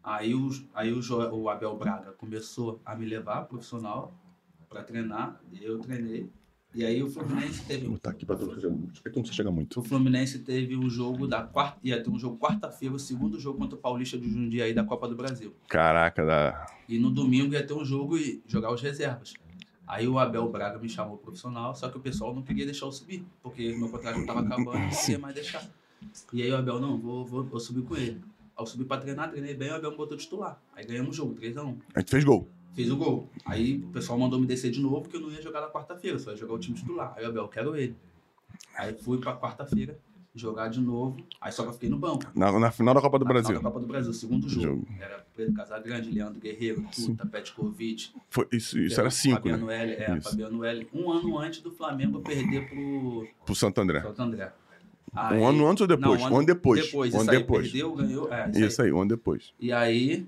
Aí, o, aí o, Jo- o Abel Braga começou a me levar profissional pra treinar, eu treinei. E aí o Fluminense teve Vou botar aqui. Não você chega muito. o Fluminense teve um jogo da quarta. Ia ter um jogo quarta-feira, o segundo jogo contra o Paulista de Jundiaí da Copa do Brasil. Caraca, da... E no domingo ia ter um jogo e jogar os reservas. Aí o Abel Braga me chamou profissional, só que o pessoal não queria deixar eu subir, porque meu contrato estava acabando, não queria mais deixar. E aí o Abel, não, vou, vou, vou subir com ele. Eu subi pra treinar, treinei bem, o Abel me botou titular. Aí ganhamos o jogo, 3x1. A gente fez gol. Fiz o gol. Aí o pessoal mandou me descer de novo, porque eu não ia jogar na quarta-feira, só ia jogar o time titular. Aí o Abel, quero ele. Aí fui pra quarta-feira, jogar de novo. Aí só que eu fiquei no banco. Na, na final da Copa do Na final Brasil. Da Copa do Brasil, segundo jogo. Jogo. Era Pedro Casagrande, Leandro Guerreiro, Tuta, Petkovic. Foi, isso isso era 5, Fabiano né? L, é, Isso. Fabiano L. Um ano antes do Flamengo perder pro Pro Santo André. Santo André. Um ano antes ou depois? Não, um ano depois. Depois, um ano aí, depois. perdeu, ganhou. É, isso, Isso aí, um ano depois. E aí,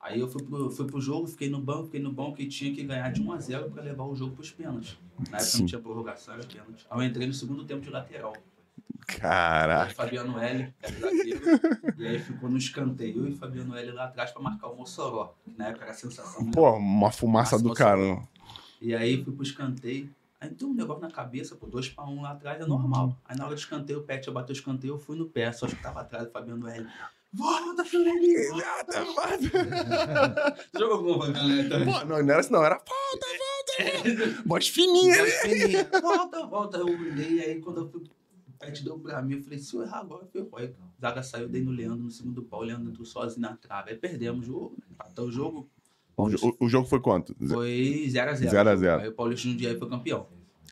aí eu fui pro, fui pro jogo, fiquei no banco, fiquei no banco e tinha que ganhar de 1 a 0 para levar o jogo pros pênaltis. Na época Sim. não tinha prorrogação, era pênalti. Aí eu entrei no segundo tempo de lateral. Aí Caraca. Fabiano L, era zagueiro, e aí ficou no escanteio. Eu e Fabiano L lá atrás para marcar o Mossoró, que na época era a sensação. né? Pô, uma fumaça do caramba. E aí fui pro escanteio. Aí tem um negócio na cabeça, pô, dois pra um lá atrás é normal. Aí na hora do escanteio, o Pet bateu o escanteio, eu fui no pé, só que tava atrás do Fabiano L. Volta, Fluminense! Jogou alguma caneta? Pô, não, não era assim, não. Era falta, falta. Voz fininha, né? Volta, volta. Eu olhei, aí quando eu fui, o Pet deu pra mim, eu falei, se eu errar agora, ferrou. Aí Zaga saiu, dei no Leandro no segundo pau, o Leandro entrou sozinho na trave. Aí perdemos o jogo, empatou o jogo. O, o- jogo foi quanto? Foi 0x0. 0 a 0. Aí o Paulista Jundiaí foi campeão.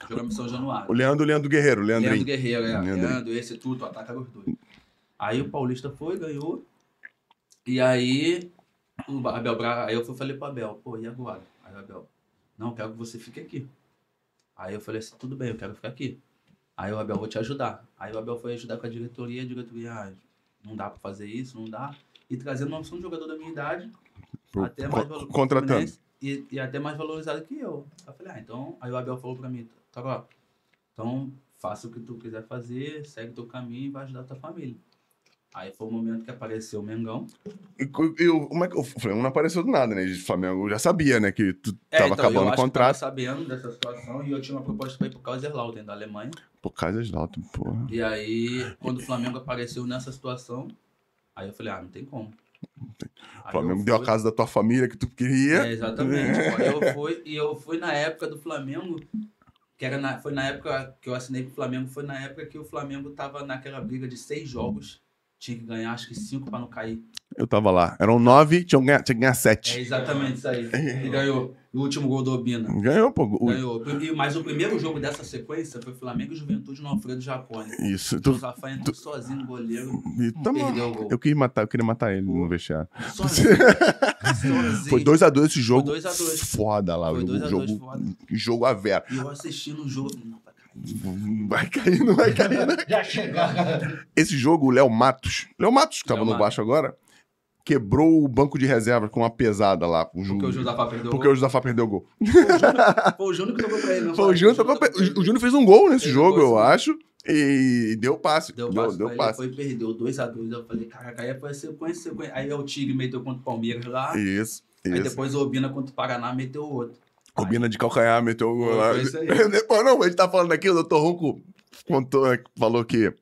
Jogamos em São Januário. O Leandro, Leandro Guerreiro, Leandro Leandrinho. Guerreiro, é. Leandrinho. Leandro, esse tudo, ataca os dois. Aí o Paulista foi, ganhou. E aí, o Abel Braga, aí eu fui, falei pro Abel, pô, e agora? Aí o Abel, não, quero que você fique aqui. Aí eu falei assim, tudo bem, eu quero ficar aqui. Aí o Abel, vou te ajudar. Aí o Abel foi ajudar com a diretoria, a diretoria, ah, não dá pra fazer isso, não dá. E trazendo uma opção de jogador da minha idade, Pro- até mais contratando. Fluminense, E, e até mais valorizado que eu. Eu falei, ah, então. Aí o Abel falou pra mim, tá ó, então faça o que tu quiser fazer, segue teu caminho e vai ajudar tua família. Aí foi o momento que apareceu o Mengão. E, e o, como é que o Flamengo não apareceu do nada, né? O Flamengo já sabia, né? Que tu É, tava então, acabando eu o contrato. tava sabendo dessa situação e eu tinha uma proposta pra ir pro Kaiserslautern da Alemanha. Pô, Kaiserslautern, porra. E aí, quando o Flamengo apareceu nessa situação, aí eu falei, ah, não tem como. O Flamengo eu deu a casa da tua família que tu queria. É, exatamente. Eu fui, e eu fui na época do Flamengo, que era na, foi na época que eu assinei pro Flamengo, foi na época que o Flamengo tava naquela briga de seis jogos. Tinha que ganhar, acho que cinco pra não cair. Eu tava lá. Eram nove, tinha que ganhar, tinha que ganhar É sete. exatamente isso aí. E ganhou. O último gol do Obina. Ganhou, pô. O- Ganhou. Mas o primeiro jogo dessa sequência foi Flamengo e Juventude no Alfredo Jacone. Isso. O Tu, Rafael entrou sozinho no goleiro. e tamo- Perdeu o gol. eu queria matar, eu queria matar ele no vestiário. Sozinho. sozinho. Foi 2x2 esse jogo. Foi 2 a 2. Foda lá. Foi o 2 a 2, jogo, foda. jogo a vera. E eu assistindo o jogo. Não, vai cair. Vai cair, não vai cair. né? Já chegaram. Esse jogo, o Léo Matos. Léo Matos, que tava Léo no baixo agora, quebrou o banco de reserva com uma pesada lá. pro Porque o Josafá perdeu Porque gol. o Josafá perdeu o gol. Foi o Júnior que tocou pra ele. não Foi o Júnior, o Júnior fez um gol nesse Fez jogo, gol, eu sim. acho. E deu passe. Deu, Deu, passe deu pra passe. Ele, foi e perdeu 2x2. Eu falei, caraca, aí foi sequência, sequência. Aí o Tigre meteu contra o Palmeiras lá. Isso, Aí isso. depois o Obina contra o Paraná meteu outro. O Bina de calcanhar meteu o gol Foi, lá. foi isso aí. Depois, não, a gente tá falando aqui, o Dr. Ronco contou, falou que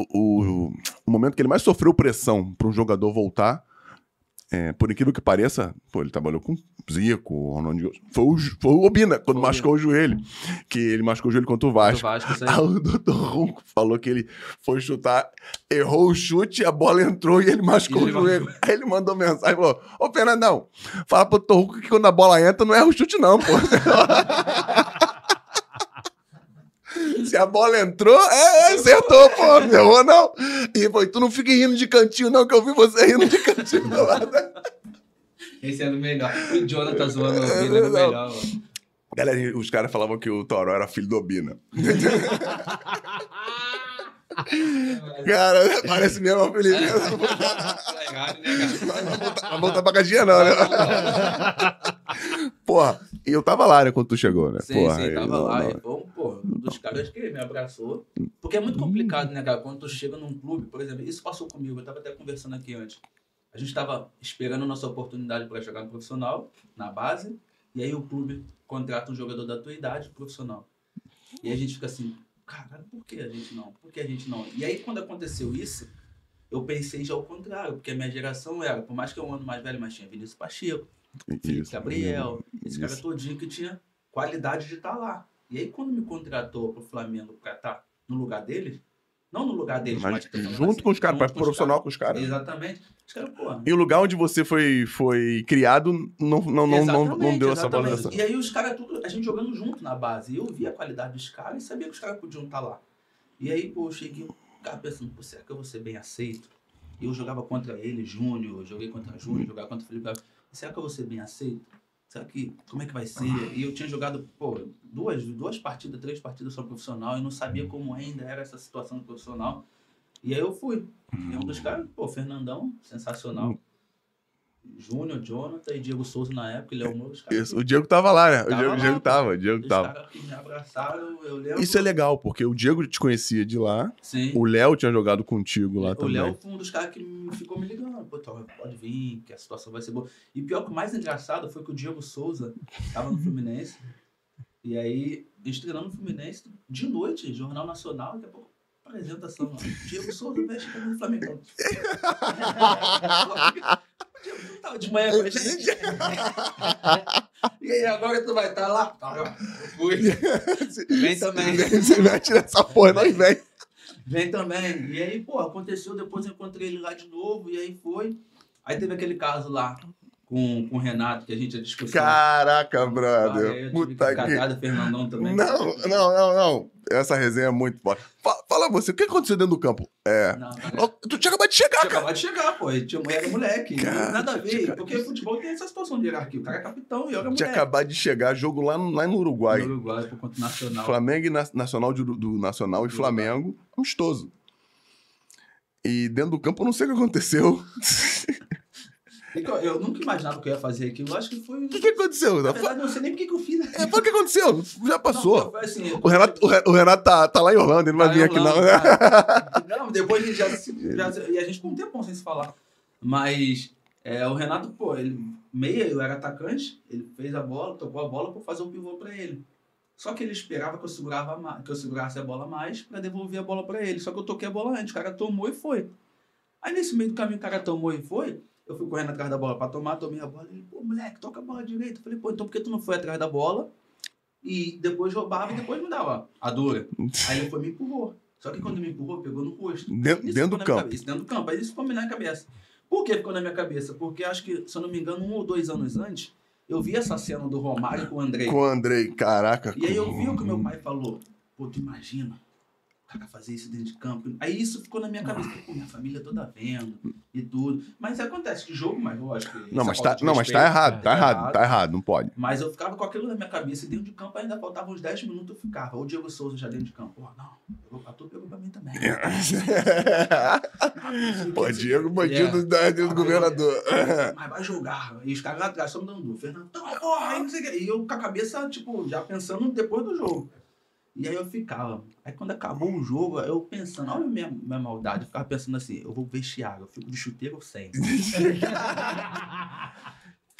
o, o, o momento que ele mais sofreu pressão para um jogador voltar, é, por incrível que pareça, pô, ele trabalhou com Zico, o Ronaldinho, foi o, foi o Obina, quando o machucou o joelho, que ele machucou o joelho contra o Vasco. Vasco, aí. Aí o Dr. Ronco falou que ele foi chutar, errou o chute, a bola entrou e ele machucou Ele o joelho. Aí ele mandou mensagem e falou: Ô Fernandão, fala pro Dr. Ronco que quando a bola entra não erra o chute, não, pô. Se a bola entrou, é, é, acertou, pô, não errou não. E foi, tu não fica rindo de cantinho, não, que eu vi você rindo de cantinho do lado. Esse era o melhor. O Jonathan zoando o Obina era o melhor. mano. Galera, os caras falavam que o Toró era filho do Obina. Cara, parece mesmo o Felipe. Legal, né, cara? Não vai voltar- pra caixinha, não, né? Porra, e eu tava lá, né, quando tu chegou, né? Sim, Porra, sim, tava não, lá. não. E um, pô, um dos caras que me abraçou. Porque é muito complicado, né, cara? Quando tu chega num clube, por exemplo, isso passou comigo, eu tava até conversando aqui antes. A gente tava esperando a nossa oportunidade para jogar no profissional, na base, e aí o clube contrata um jogador da tua idade profissional. E a gente fica assim, caralho, por que a gente não? Por que a gente não? E aí quando aconteceu isso, eu pensei já ao contrário, porque a minha geração era, por mais que eu um ano mais velho, mas tinha Vinícius Pacheco, Isso. Gabriel, esse cara Isso. todinho que tinha qualidade de estar lá. E aí, quando me contratou pro Flamengo pra estar no lugar deles, não no lugar deles, Mas falando junto assim, com os caras, pra profissional com os caras. Exatamente. Pô. E o lugar onde você foi, foi criado não, não, não, não, deu essa valorização. E aí os caras, tudo, a gente jogando junto na base. E eu via a qualidade dos caras e sabia que os caras podiam estar lá. E aí, pô, eu cheguei, ficava pensando, pô, será que eu vou ser bem aceito? E eu jogava contra ele, Júnior, joguei contra Júnior, jogava contra o Felipe. Será que eu vou ser bem aceito? Será que, como é que vai ser? E eu tinha jogado, pô, duas, duas partidas, três partidas só profissional e não sabia como ainda era essa situação do profissional. E aí eu fui. E um dos caras, pô, Fernandão, sensacional. Júnior, Jonathan e Diego Souza na época, ele é o meu. Os caras Isso, o Diego tava lá, né? O Tava Diego, lá, o Diego tava, o Diego Os tava. caras que me abraçaram, eu lembro. Isso é legal, porque o Diego te conhecia de lá, Sim. o Léo tinha jogado contigo lá o também. Léo foi um dos caras que ficou me ligando. Pô, Tom, pode vir, que a situação vai ser boa. E pior que o mais engraçado foi que o Diego Souza tava no Fluminense. e aí, estreando no Fluminense, de noite, Jornal Nacional, daqui a pouco, apresentação. ó, Diego Souza vai chegar no Flamengo. o Diego não tava de manhã com a gente. e aí, agora tu vai estar lá? Tá, eu fui. Vem também. Você mete nessa porra, nós vem. Vem também. E aí, pô, aconteceu, depois eu encontrei ele lá de novo, e aí foi. Aí teve aquele caso lá com, com o Renato, que a gente ia discutir. Caraca, Ah, brother. tive Puta que do Fernandão também. Não, não, não, não. Essa resenha é muito foda. Fa- Fala você, o que aconteceu dentro do campo? É. Não. Ó, Tu tinha acabado de chegar, Tinha cara. acabado de chegar, pô. Ele tinha, era moleque. Cara, nada a ver. tinha- Porque futebol tem essa situação de hierarquia. O cara é capitão e eu era moleque. Tinha acabado de chegar, jogo lá, no- lá no Uruguai. No Uruguai, por conta nacional. Flamengo e Na- Nacional de do Nacional e Do Flamengo, amistoso. E dentro do campo eu não sei o que aconteceu. Então, eu nunca imaginava que eu ia fazer aquilo. Eu acho que foi. O que, que aconteceu? Na verdade, não sei nem por que eu fiz. É, foi o que aconteceu. Já passou. Não, assim, O Renato, o Re- o Renato tá, tá lá em Orlando, ele não vai vir aqui, não. Orlando, cara. Não, depois a gente já, já E a gente ficou um tempão sem se falar. Mas é, o Renato, pô, ele meia, eu era atacante, ele fez a bola, tocou a bola pra fazer o pivô pra ele. Só que ele esperava que eu, segurava que eu segurasse a bola mais pra devolver a bola pra ele. Só que eu toquei a bola antes, o cara tomou e foi. Aí nesse meio do caminho o cara tomou e foi. Eu fui correndo atrás da bola pra tomar, tomei a bola. Ele, pô, moleque, toca a bola direito. Eu falei, pô, então por que tu não foi atrás da bola? E depois roubava e depois me dava a dura. Aí ele foi me empurrou. Só que quando me empurrou, pegou no rosto. Dentro, dentro do campo. cabeça, dentro do campo. Aí isso ficou na minha cabeça. Por que ficou na minha cabeça? Porque acho que, se eu não me engano, um ou dois anos antes, eu vi essa cena do Romário com o Andrei. Com o Andrei, caraca. E aí eu vi o que meu pai falou. Pô, tu imagina o cara fazer isso dentro de campo. Aí isso ficou na minha cabeça. Pô, minha família toda vendo e tudo. Mas acontece que jogo, mas lógico. que Não, mas tá, não, mas tá respeito, errado, tá é errado, tá errado, não pode. Mas eu ficava com aquilo na minha cabeça e dentro de campo ainda faltava uns 10 minutos eu ficava. O Diego Souza já dentro de campo. Pô, não, pegou pra tu, pegou pra mim também. Pô, Diego, bandido É. da- do governador. Mas vai jogar. E os caras lá atrás só me dando duro. Fernando, porra, aí não sei o quê. E eu com a cabeça, tipo, já pensando depois do jogo. E aí eu ficava. Aí quando acabou o jogo, eu pensando, olha a minha, minha maldade. Eu ficava pensando assim, eu vou vestiário, eu fico de chuteiro sem.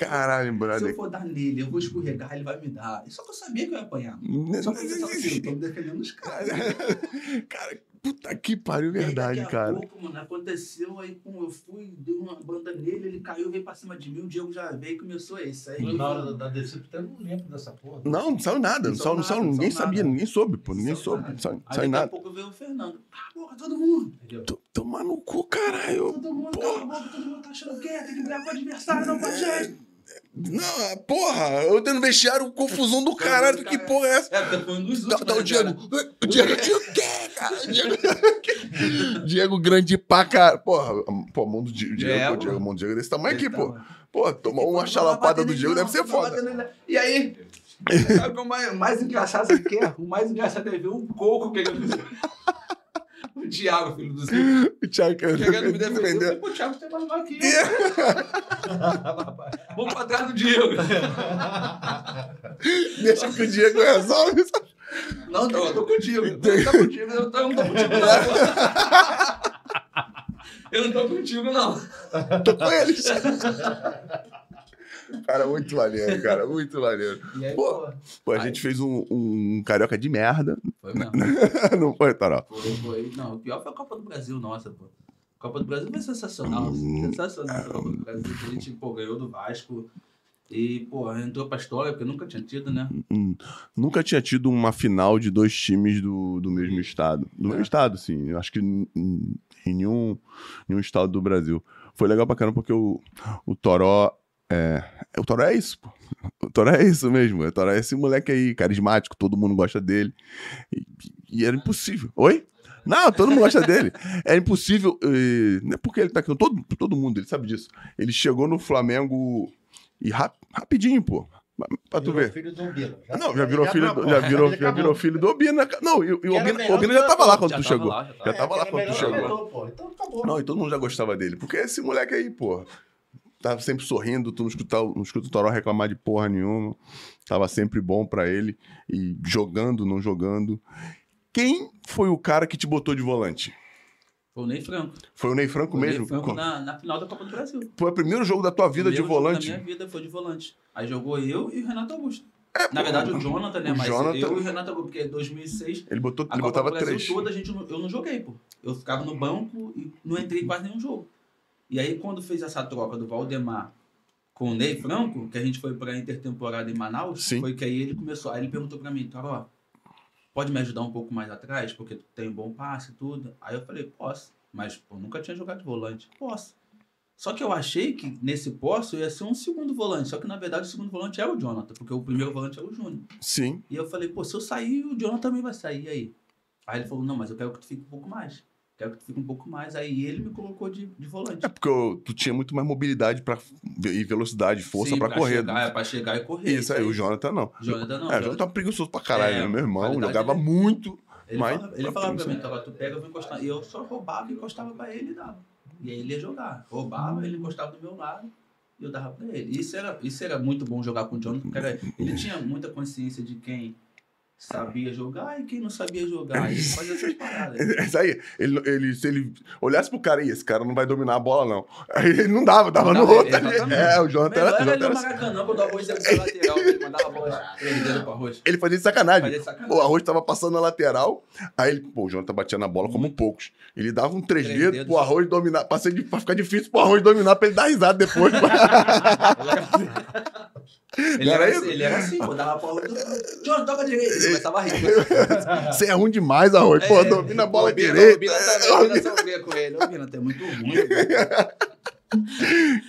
Caralho, Se brother. eu for dar nele, eu vou escorregar, ele vai me dar. E só que eu sabia que eu ia apanhar. Só que eu pensava assim, eu tô me defendendo os caras. Cara, puta que pariu, verdade, daqui a cara. pouco, mano, aconteceu, aí pum, eu fui, dei uma banda nele, ele caiu, veio pra cima de mim, o Diego já veio e começou esse. Aí Na hora da, da descida, eu não lembro dessa porra. Não, não saiu nada, não saiu, não saiu, nada, ninguém saiu sabia, nada. ninguém soube, pô, ninguém Saiu soube, nada. não saiu, Aí saiu daqui a nada. pouco veio o Fernando. Cala a boca, todo mundo. Tomar no cu, caralho. Todo mundo, cala a boca, todo mundo tá achando que é, tem que brigar com o adversário, não pode jeito. Não, porra, eu tendo vestiário, confusão do caralho, que porra é essa? É, porque foi um dos Tá, últimos. tá o né, Diego. cara? O Diego, Diego, o quê, cara? Diego, Diego grande pra cara. Porra, pô, o mundo Diego, É. Diego, o mundo Diego desse tamanho aqui, pô. Pô, tomar uma chalapada do Diego deve ser foda. E aí, sabe o mais, o mais engraçado o que é? O mais engraçado é ver o coco que ele Thiago, filho do Zico. O Thiago quer Chegando me defender. Pô, o Thiago tem mais aqui. Vamos pra trás do Diego. Deixa que o Diego resolve. Não, não, eu tô contigo. Eu tô contigo, eu, tô, eu não tô contigo, não. Eu não tô contigo, não. Tô com eles. Cara, muito maneiro, cara, muito maneiro. E aí, Pô. pô, Pô, a Ai. gente fez um, um carioca de merda. foi mesmo. Não foi, Taró? Foi, foi. Não, o pior foi a Copa do Brasil, nossa, pô. A Copa do Brasil foi sensacional. Sensacional a Copa do Brasil. A gente, pô, ganhou do Vasco. E, pô, entrou pra história, porque nunca tinha tido, né? Hum, Nunca tinha tido uma final de dois times do, do mesmo estado. Do mesmo É. estado, sim. Eu acho que em, em nenhum, nenhum estado do Brasil. Foi legal pra caramba porque o, o Toró. É, o Toró é isso, pô. O Toró é isso mesmo. O Toró é esse moleque aí, carismático, todo mundo gosta dele. E, e era impossível. Oi? Não, todo mundo gosta dele. Era impossível. eh, Não é porque ele tá aqui, todo, todo mundo, ele sabe disso. Ele chegou no Flamengo e rap- rapidinho, pô. Pra tu Virou ver. filho do Bila. Não, já virou filho, do- já virou, já virou filho do Obina. Não, e, e o Obina, já tava lá quando Já tu chegou. já tava Já lá. quando tu chegou. pô. Então acabou. Não, e todo mundo já gostava dele. Porque esse moleque aí, porra, tava sempre sorrindo, tu não escuta, não escuta o Toró reclamar de porra nenhuma. Tava sempre bom pra ele. E jogando, não jogando. Quem foi o cara que te botou de volante? Foi o Ney Franco. Foi o Ney Franco Ney mesmo? Franco na, na final da Copa do Brasil. Foi o primeiro jogo da tua vida de Primeiro jogo volante? Da minha vida foi de volante. Aí jogou eu e o Renato Augusto. É, Na verdade, o Jonathan, né? o Mas Jonathan- eu e o Renato Augusto, porque em 2006 Ele, botou, A ele Copa botava do Brasil três. toda a gente eu não joguei, pô. Eu ficava no banco e não entrei em quase nenhum jogo. E aí, quando fez essa troca do Valdemar com o Ney Franco, que a gente foi pra intertemporada em Manaus, Sim. foi que aí ele começou. Aí ele perguntou pra mim, Taró, pode me ajudar um pouco mais atrás? Porque tu tem um bom passe e tudo. Aí eu falei, posso. Mas, pô, nunca tinha jogado de volante. Posso. Só que eu achei que nesse posto ia ser um segundo volante. Só que na verdade o segundo volante é o Jonathan, porque o primeiro volante é o Júnior. Sim. E eu falei, pô, se eu sair, o Jonathan também vai sair. E aí? Aí ele falou, não, mas eu quero que tu fique um pouco mais. Quero que tu fique um pouco mais. Aí ele me colocou de, de volante. É porque eu- tu tinha muito mais mobilidade pra, e velocidade, força Sim, pra correr. Chegar, é pra chegar e correr. Isso aí, o Jonathan não. Jonathan não. é, o Jonathan tá preguiçoso pra caralho, É, né? Meu irmão jogava dele. muito. Ele, Mas- falava, ele mas falava pra mim, agora tu pega, eu vou encostar. E eu só roubava e encostava pra ele e dava. E aí ele ia jogar. Roubava, ele encostava do meu lado. e eu dava pra ele. Isso era, isso era muito bom jogar com o Jonathan, porque era- ele tinha muita consciência de quem sabia jogar e quem não sabia jogar. Ele fazia essas paradas. É Isso aí, ele, ele, se ele olhasse pro cara, "Ih, esse cara não vai dominar a bola, não. Aí ele não dava, dava Não no outro ali. exatamente. É, o Jonathan era, Melhor era ele no era- Maracanã, quando o Arroz ia lateral, ele mandava a bola pro Arroz. Ele fazia de sacanagem. Fazia de sacanagem. O Arroz tava passando na lateral, aí ele, pô, o Jonathan batia na bola como poucos. Ele dava um três, Três dedos, pro Arroz dominar, pra, ser, di- pra ficar difícil pro Arroz dominar, pra ele dar risada depois. Ele era, era assim, ele era assim, pô, dava pra Arroz. John, toca direito. Ele começava a rir. Você é ruim demais, Arroz. Pô, É, domina a bola direita. O Bina também, só vê com ele. O Bina, tu é muito ruim.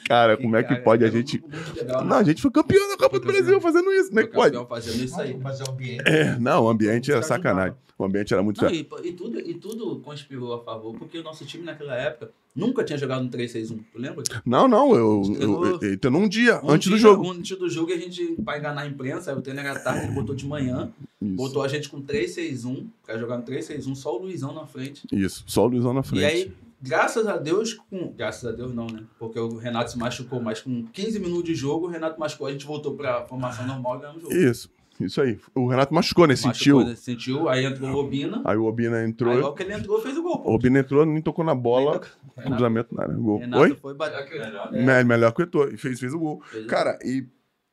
Cara, como é que pode a era gente. legal, Não, a gente foi campeão da Copa do Brasil fazendo isso, é que pode? fazendo isso aí. É o ambiente. É, não, o ambiente Te sacanagem. O ambiente era muito. Não, e, e tudo, e tudo conspirou a favor, porque o nosso time naquela época nunca tinha jogado no 3-6-1, tu lembra? Não, não, eu. Treinou- eu, eu, treinou um dia Um antes do dia- jogo. um Antes do jogo, a gente, pra enganar a imprensa, o treino era tarde, ele botou de manhã, Isso, botou a gente com 3-6-1, pra jogar no 3-6-1, só o Luizão na frente. isso, só o Luizão na frente. E aí, graças a Deus, com. Graças a Deus não, né? Porque o Renato se machucou, mas com 15 minutos de jogo, o Renato machucou, a gente voltou pra formação normal e ganhamos o jogo. Isso, isso aí. O Renato machucou, né? Machucou, Sentiu. né? Sentiu, aí entrou o Obina. Aí o Obina Aí entrou. logo que ele entrou, fez o gol, O pô. Obina entrou, nem tocou na bola. Renato, Cruzamento na área. Gol. Renato Oi? foi bater. Melhor que melhor. Me- Melhor que o Eto'o. E fez, fez o gol. Fez o Cara, e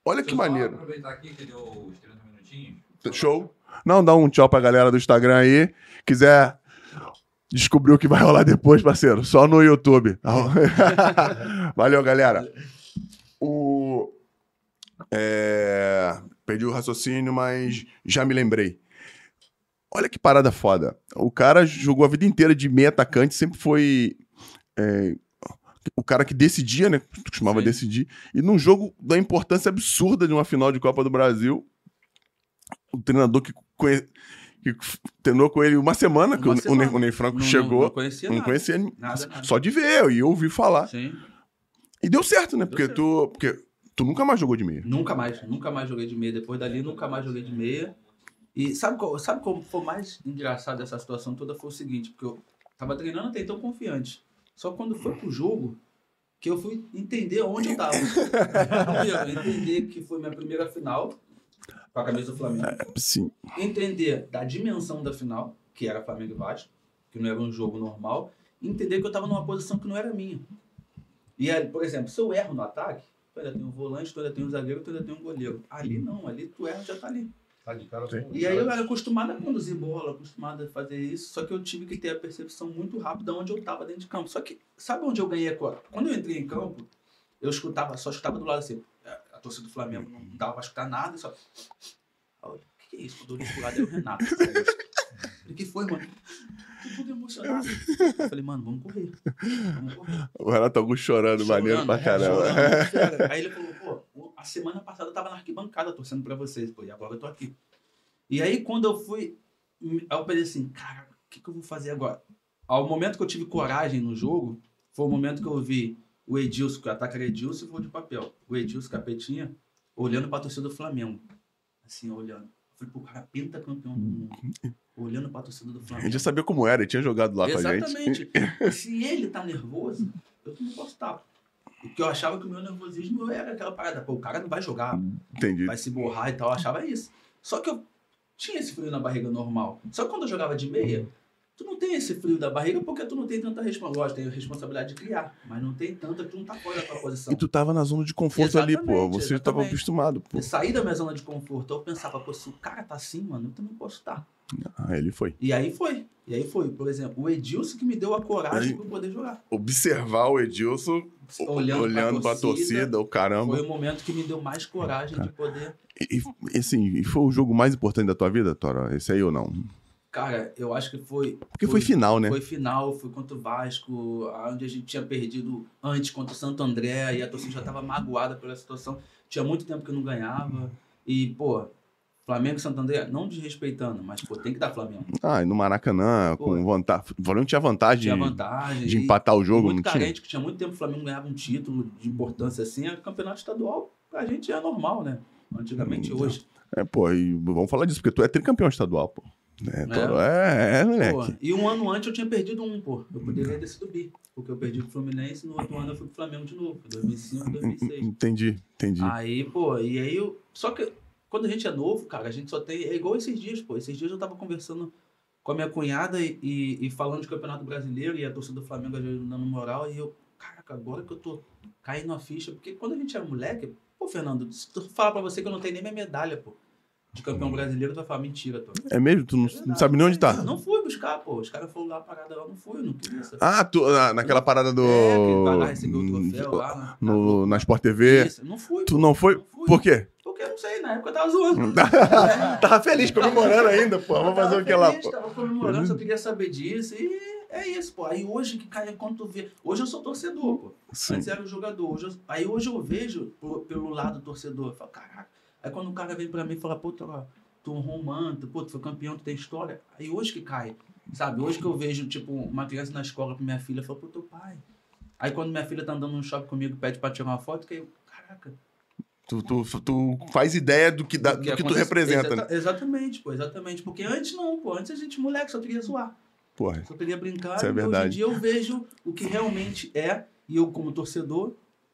olha que Deixa maneiro. aproveitar aqui que deu os 30 minutinhos. Show. Não, dá um tchau pra galera do Instagram aí. Quiser descobrir o que vai rolar depois, parceiro, só no YouTube. Valeu, galera. O... é, Perdi o raciocínio, mas já me lembrei. Olha que parada foda. O cara jogou a vida inteira de meia atacante, sempre foi é, o cara que decidia, né? Costumava Sim. decidir. E num jogo da importância absurda de uma final de Copa do Brasil, o treinador que, conhe... que treinou com ele uma semana, que Uma o, o Ney- o Ney Franco Não- chegou, Não conhecia não nada. conhecia Nada, nada. só de ver e ouvir falar. Sim. E deu certo, né? Deu Porque certo. tu, porque tu nunca mais jogou de meia. Nunca mais, nunca mais joguei de meia. Depois dali, nunca mais joguei de meia. E sabe, qual, sabe como foi mais engraçado dessa situação toda? Foi o seguinte, porque eu tava treinando até então confiante. Só quando foi pro jogo, que eu fui entender onde eu tava. Entender que foi minha primeira final com a camisa do Flamengo. Sim. Entender da dimensão da final, que era Flamengo e Vasco, que não era um jogo normal. Entender que eu tava numa posição que não era minha. E por exemplo, se eu erro no ataque, tu ainda tem um volante, tu ainda tem um zagueiro, tu ainda tem um goleiro. Ali não, ali tu erra, já tá ali. Tá de cara Sim. E aí eu era acostumado a conduzir bola, acostumado a fazer isso, só que eu tive que ter a percepção muito rápida onde eu tava dentro de campo. Só que, sabe onde eu ganhei a cor? Quando eu entrei em campo, eu escutava, só escutava do lado assim, a a torcida do Flamengo não dava pra escutar nada, só. O que, é isso? Quando eu olhei pro lado, era o Renato. O que foi, mano? Tudo emocionado. Eu falei, mano, vamos correr. Vamos correr. O Renato Augusto chorando, maneiro pra caramba. Chorando, cara. Aí ele falou, pô, a semana passada eu tava na arquibancada torcendo pra vocês, pô, e agora eu tô aqui. E aí, quando eu fui, aí eu pensei assim, cara, o que, que eu vou fazer agora? Ao momento que eu tive coragem no jogo, foi o momento que eu vi o Edilson, que o ataque era Edilson e gol de papel. O Edilson Capetinha, olhando pra torcida do Flamengo. Assim, olhando. Falei, pô, o cara pentacampeão do mundo. Olhando pra torcida do A Flamengo. gente já sabia como era, ele tinha jogado lá com a gente. Exatamente. Se ele tá nervoso, eu não posso estar. Porque eu achava que o meu nervosismo era aquela parada, pô, o cara não vai jogar, Entendi. vai se borrar e tal, eu achava isso. Só que eu tinha esse frio na barriga normal. Só que quando eu jogava de meia, tu não tem esse frio da barriga porque tu não tem tanta responsabilidade, tem a responsabilidade de criar, mas não tem tanta que tu não tá fora da tua posição. E tu tava na zona de conforto ali, pô. Exatamente, Você tava exatamente. acostumado, pô. Eu saí da minha zona de conforto, eu pensava, pô, se o cara tá assim, mano, eu também posso estar. Ah, ele foi. E aí foi. E aí foi, por exemplo, o Edilson que me deu a coragem para eu poder jogar. Observar o Edilson Olhando, olhando pra torcida, o caramba. Foi o momento que me deu mais coragem de poder. E, e, assim, e foi o jogo mais importante da tua vida, Tora? Esse aí ou não? Cara, eu acho que foi. Porque foi, final, né? Foi final, foi contra o Vasco, onde a gente tinha perdido antes contra o Santo André e a torcida já estava magoada pela situação. Tinha muito tempo que não ganhava. E, pô, Flamengo e Santo André, não desrespeitando, mas, pô, tem que dar Flamengo. Ah, e no Maracanã, com Foi. vantagem. O Flamengo tinha vantagem Tinha de, vantagem. de empatar o jogo, muito não tinha? carente, que tinha muito tempo que o Flamengo ganhava um título de importância assim. A campeonato estadual, pra gente é normal, né? Antigamente, Hum, hoje. É, pô, e vamos falar disso, porque tu é tricampeão estadual, pô. É, Toró é, é, Pô, moleque. e um ano antes eu tinha perdido um, pô. Eu poderia ter sido bi. Porque eu perdi pro Fluminense e no outro ano eu fui pro Flamengo de novo. 2005, 2006. Entendi, entendi. Aí, pô, e aí eu. Só que quando a gente é novo, cara, a gente só tem. É igual esses dias, pô. Esses dias eu tava conversando com a minha cunhada e, e, e falando de Campeonato Brasileiro e a torcida do Flamengo dando moral. E eu, caraca, agora que eu tô caindo a ficha. Porque quando a gente é moleque, pô, Fernando, se eu falar pra você que eu não tenho nem minha medalha, pô, de campeão brasileiro, tu vai falar mentira. É mesmo? Tu não, não sabe nem onde tá? Não fui buscar, pô. Os caras foram lá parada lá, não fui, não queria. sabe? Ah, tu, na- naquela parada do. É, lá o troféu lá na, na no, na Sport TV. Isso, Não fui. Tu pô. não foi? Não fui. Por quê? Porque eu não sei, na época eu tava zoando. Tava feliz comemorando ainda, pô. Vamos fazer o que lá, pô? Tava comemorando, só queria saber disso. E é isso, pô. Aí hoje que cai quando tu vê. Hoje eu sou torcedor, pô. Sim. Antes era um jogador. Hoje eu- Aí hoje eu vejo por- pelo lado torcedor. Eu falo, caraca. Aí quando o cara vem pra mim e fala, pô, tu, tu honrou um manto, pô, tu foi campeão, tu tem história. Aí hoje que cai. Sabe? Hoje que eu vejo, tipo, uma criança na escola pra minha filha, eu falo, pô, teu pai. Aí quando minha filha tá andando no shopping comigo, pede pra tirar uma foto, que eu, caraca. Tu, tu, tu faz ideia do que, dá, do que tu acontece- representa, né? Exata- Exatamente, pô, exatamente. Porque antes não, pô. Antes a gente, moleque, só queria zoar. Porra. Só queria brincar. Isso é e Hoje verdade. em dia eu vejo o que realmente é. E eu, como torcedor,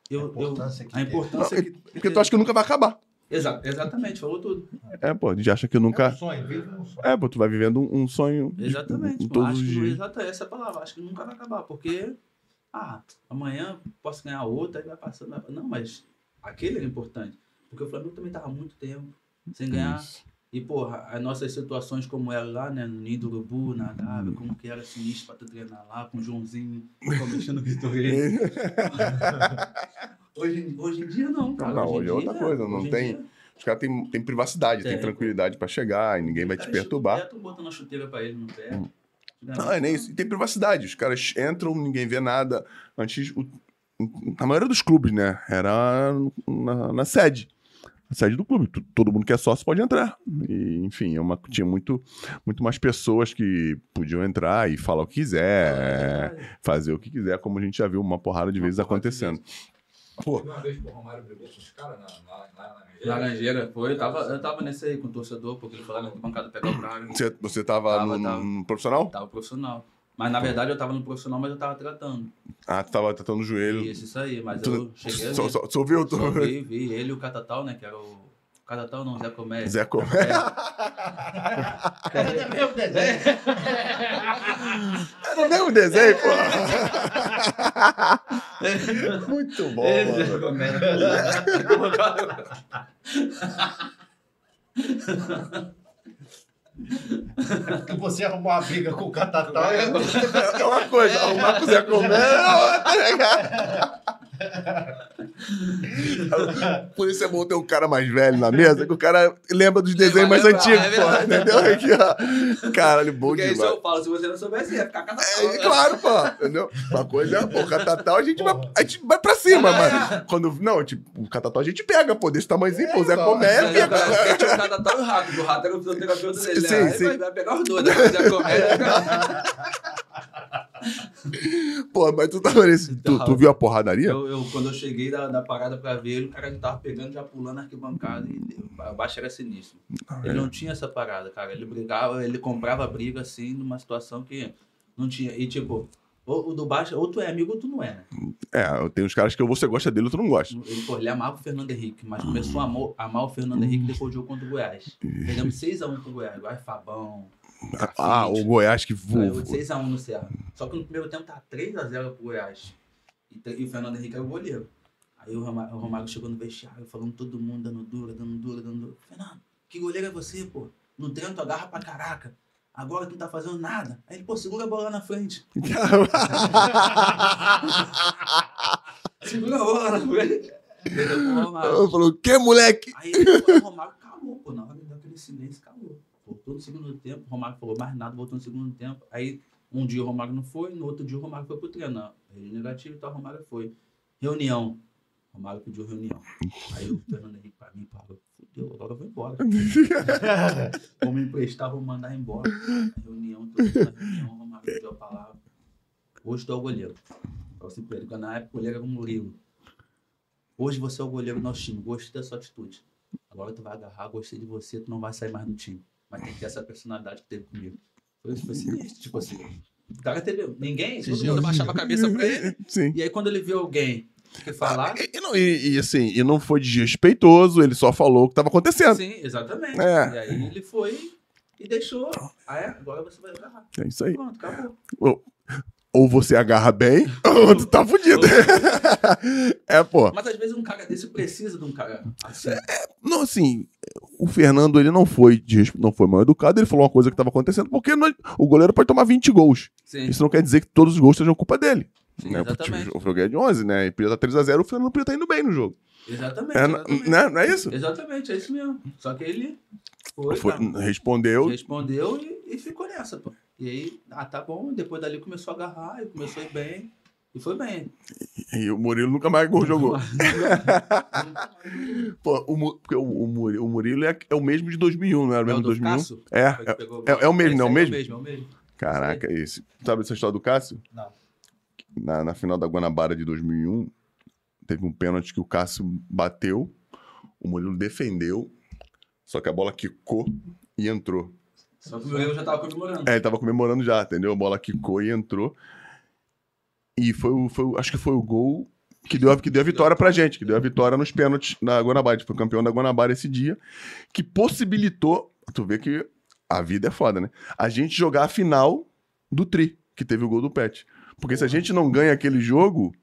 eu, A importância eu, que a importância Não, que. Porque tu acha que nunca vai acabar. Exa exatamente, falou tudo. É, pô, a gente acha que É um nunca. sonho, vive um sonho. É, pô, tu vai vivendo um um sonho de- Exatamente. em pô, todos os dias. exata essa é a palavra. Acho que nunca vai acabar. Porque, ah, amanhã posso ganhar outra, aí vai passando. vai- Não, mas aquele era importante. Porque o Flamengo também tava há muito tempo sem ganhar. Isso. E, porra, as nossas situações como era lá, né, no Ninho do Urubu, na Gávea, Hum. como que era sinistro pra tu treinar lá, com o Joãozinho, mexendo no Vitorino. hoje, em- hoje em dia não, cara. Não, em hoje é outra coisa, não tem- dia, Os caras têm têm privacidade, têm Tem, pô. tranquilidade pra chegar e ninguém vai te perturbar. teto, botando a chuteira pra ele no pé. Não, é nem isso. E tem privacidade. Os caras entram, ninguém vê nada. Antes, o- a maioria dos clubes, né? Era na, na sede. A sede do clube. Tu- Todo mundo que é sócio pode entrar. E, enfim, é uma, tinha muito, muito mais pessoas que podiam entrar e falar o que quiser, fazer o que quiser, como a gente já viu uma porrada de Uma vezes porrada de acontecendo. Pô, Uma vez que o Romário brigou com os caras na, na, na, na Laranjeira, foi. Eu tava, eu tava nesse aí com o torcedor, porque ele falava que bancada pegar o Braga. você, você tava, Tava, no, tava. no profissional? Tava profissional. Mas na verdade eu tava no profissional, mas eu tava tratando. Ah, tu tava tratando o joelho. Isso, isso aí. Mas Tu- eu cheguei só, só, só? Tu... Só vi, vi ele e o Catatal, né? Que era o. Catatal não, Zé Comédia. Zé Comé. É mesmo desenho. Era o mesmo desenho, pô. Muito bom, mano. Zé Comédia. Que você arrumou uma briga com o Catatal. É uma coisa, arrumar com o Zé Comé é outra, cara. Por isso é bom ter um cara mais velho na mesa, que o cara lembra dos desenhos mais lembrar, antigos, é pô, entendeu? Aqui, ó. Caralho, bom Porque isso demais. eu falo, se você não soubesse, ia ficar Catatal. É, né? claro, pô, entendeu? Uma coisa é, pô, a gente, vai, a gente vai pra cima, mas quando, não, tipo, o catatal a gente pega, pô, desse tamanhozinho, pô, Zé pô. É, pega. Porque tinha o Catatal e o Rato. O Rato era o fisioterapeuta dele. né? Sim, Aí sim. Vai, vai pegar os dois. Né? Zé Comédia. Pô, mas tu tava nesse, tu, tu viu a porradaria? Eu, eu, quando eu cheguei da, da parada pra ver ele, o cara já tava pegando, já pulando na arquibancada e abaixo era sinistro. Ele não tinha essa parada, cara. Ele brigava, ele comprava briga assim numa situação que não tinha. E tipo, o, o do baixo, ou tu é amigo ou tu não é, né? É, eu tenho uns caras que você gosta dele, outro não gosta. Ele, pô, ele amava o Fernando Henrique, mas começou a amar, amar o Fernando Henrique depois do jogo contra o Goiás. Perdemos 6x1 pro Goiás. Goiás Fabão. Ah, o Goiás que de 6x1 no Serra. Só que no primeiro tempo tá 3x0 pro Goiás. E, e o Fernando Henrique era o goleiro. Aí o Romário, o Romário chegou no vestiário, falando todo mundo, dando dura, dando dura, dando dura. Fernando, que goleiro é você, pô? No treino tu agarra pra caraca. Agora tu não tá fazendo nada. Aí ele, pô, segura a bola lá na frente. Segura a bola na frente. Ele deu. Eu falou, que moleque? Aí o Romário calou, pô. Na hora daquele silêncio, calou. Voltou no segundo tempo, o Romário falou mais nada, voltou no segundo tempo. Aí um dia o Romário não foi, no outro dia o Romário foi pro treino. Ele negativo e tal, o Romário foi. Reunião. O Romário pediu reunião. Aí o Fernando Henrique pra mim parou. Fudeu, agora eu vou embora. Vamos emprestar, vou mandar embora. Reunião, na reunião, o Romário pediu a palavra. Hoje tu é o goleiro. Eu assim pra ele, quando na época o goleiro era o Murilo. Hoje você é o goleiro do nosso time, gostei da sua atitude. Agora tu vai agarrar, gostei de você, tu não vai sair mais do time. Mas tem que ter essa personalidade que teve comigo. Foi, foi sinistro, tipo assim. O cara teve. Ninguém, todo mundo baixava a cabeça pra ele. Sim. E aí, quando ele viu alguém que falar. E, não, e, e, assim, e não foi desrespeitoso, ele só falou o que tava acontecendo. Sim, exatamente. É. E aí ele foi e deixou. Ah, é? Agora você vai agarrar. É isso aí. Pronto, acabou. Ou, ou você agarra bem, ou tu tá fudido. é, pô. Mas às vezes um cara desse precisa de um cara assim. Não, assim, o Fernando, ele não foi, não foi mal educado, ele falou uma coisa que tava acontecendo, porque nós- o goleiro pode tomar 20 gols. Sim, Isso não quer dizer que todos os gols sejam culpa dele. sim, né? exatamente. O jogo é de 11, né? E podia estar 3x0, o Fernando podia estar indo bem no jogo. Exatamente. É, exatamente. né? Não é isso? Exatamente, é isso mesmo. Só que ele foi, Foi- tá, respondeu. respondeu e, e ficou nessa, pô. E aí, ah, tá bom. Depois dali começou a agarrar, e começou a ir bem. E foi bem. E o Murilo nunca mais jogou. Pô, o, o, o Murilo, é, é o mesmo de 2001, não era o É mesmo de do 2001? Cássio? É, é, é- é o mesmo, não é o mesmo? É o mesmo, é o mesmo. Caraca, esse. Sabe essa história do Cássio? Não. Na, na final da Guanabara de 2001, teve um pênalti que o Cássio bateu, o Murilo defendeu, só que a bola quicou e entrou. Só que o Murilo já tava comemorando. É, ele tava comemorando já, entendeu? A bola quicou e entrou. E foi o. Foi, o- acho que foi o gol que deu, a- que deu a vitória pra gente, que deu a vitória nos pênaltis na Guanabara. A gente foi campeão da Guanabara esse dia, que possibilitou. Tu vê que a vida é foda, né? A gente jogar a final do Tri, que teve o gol do Pet. Porque se a gente não ganha aquele jogo,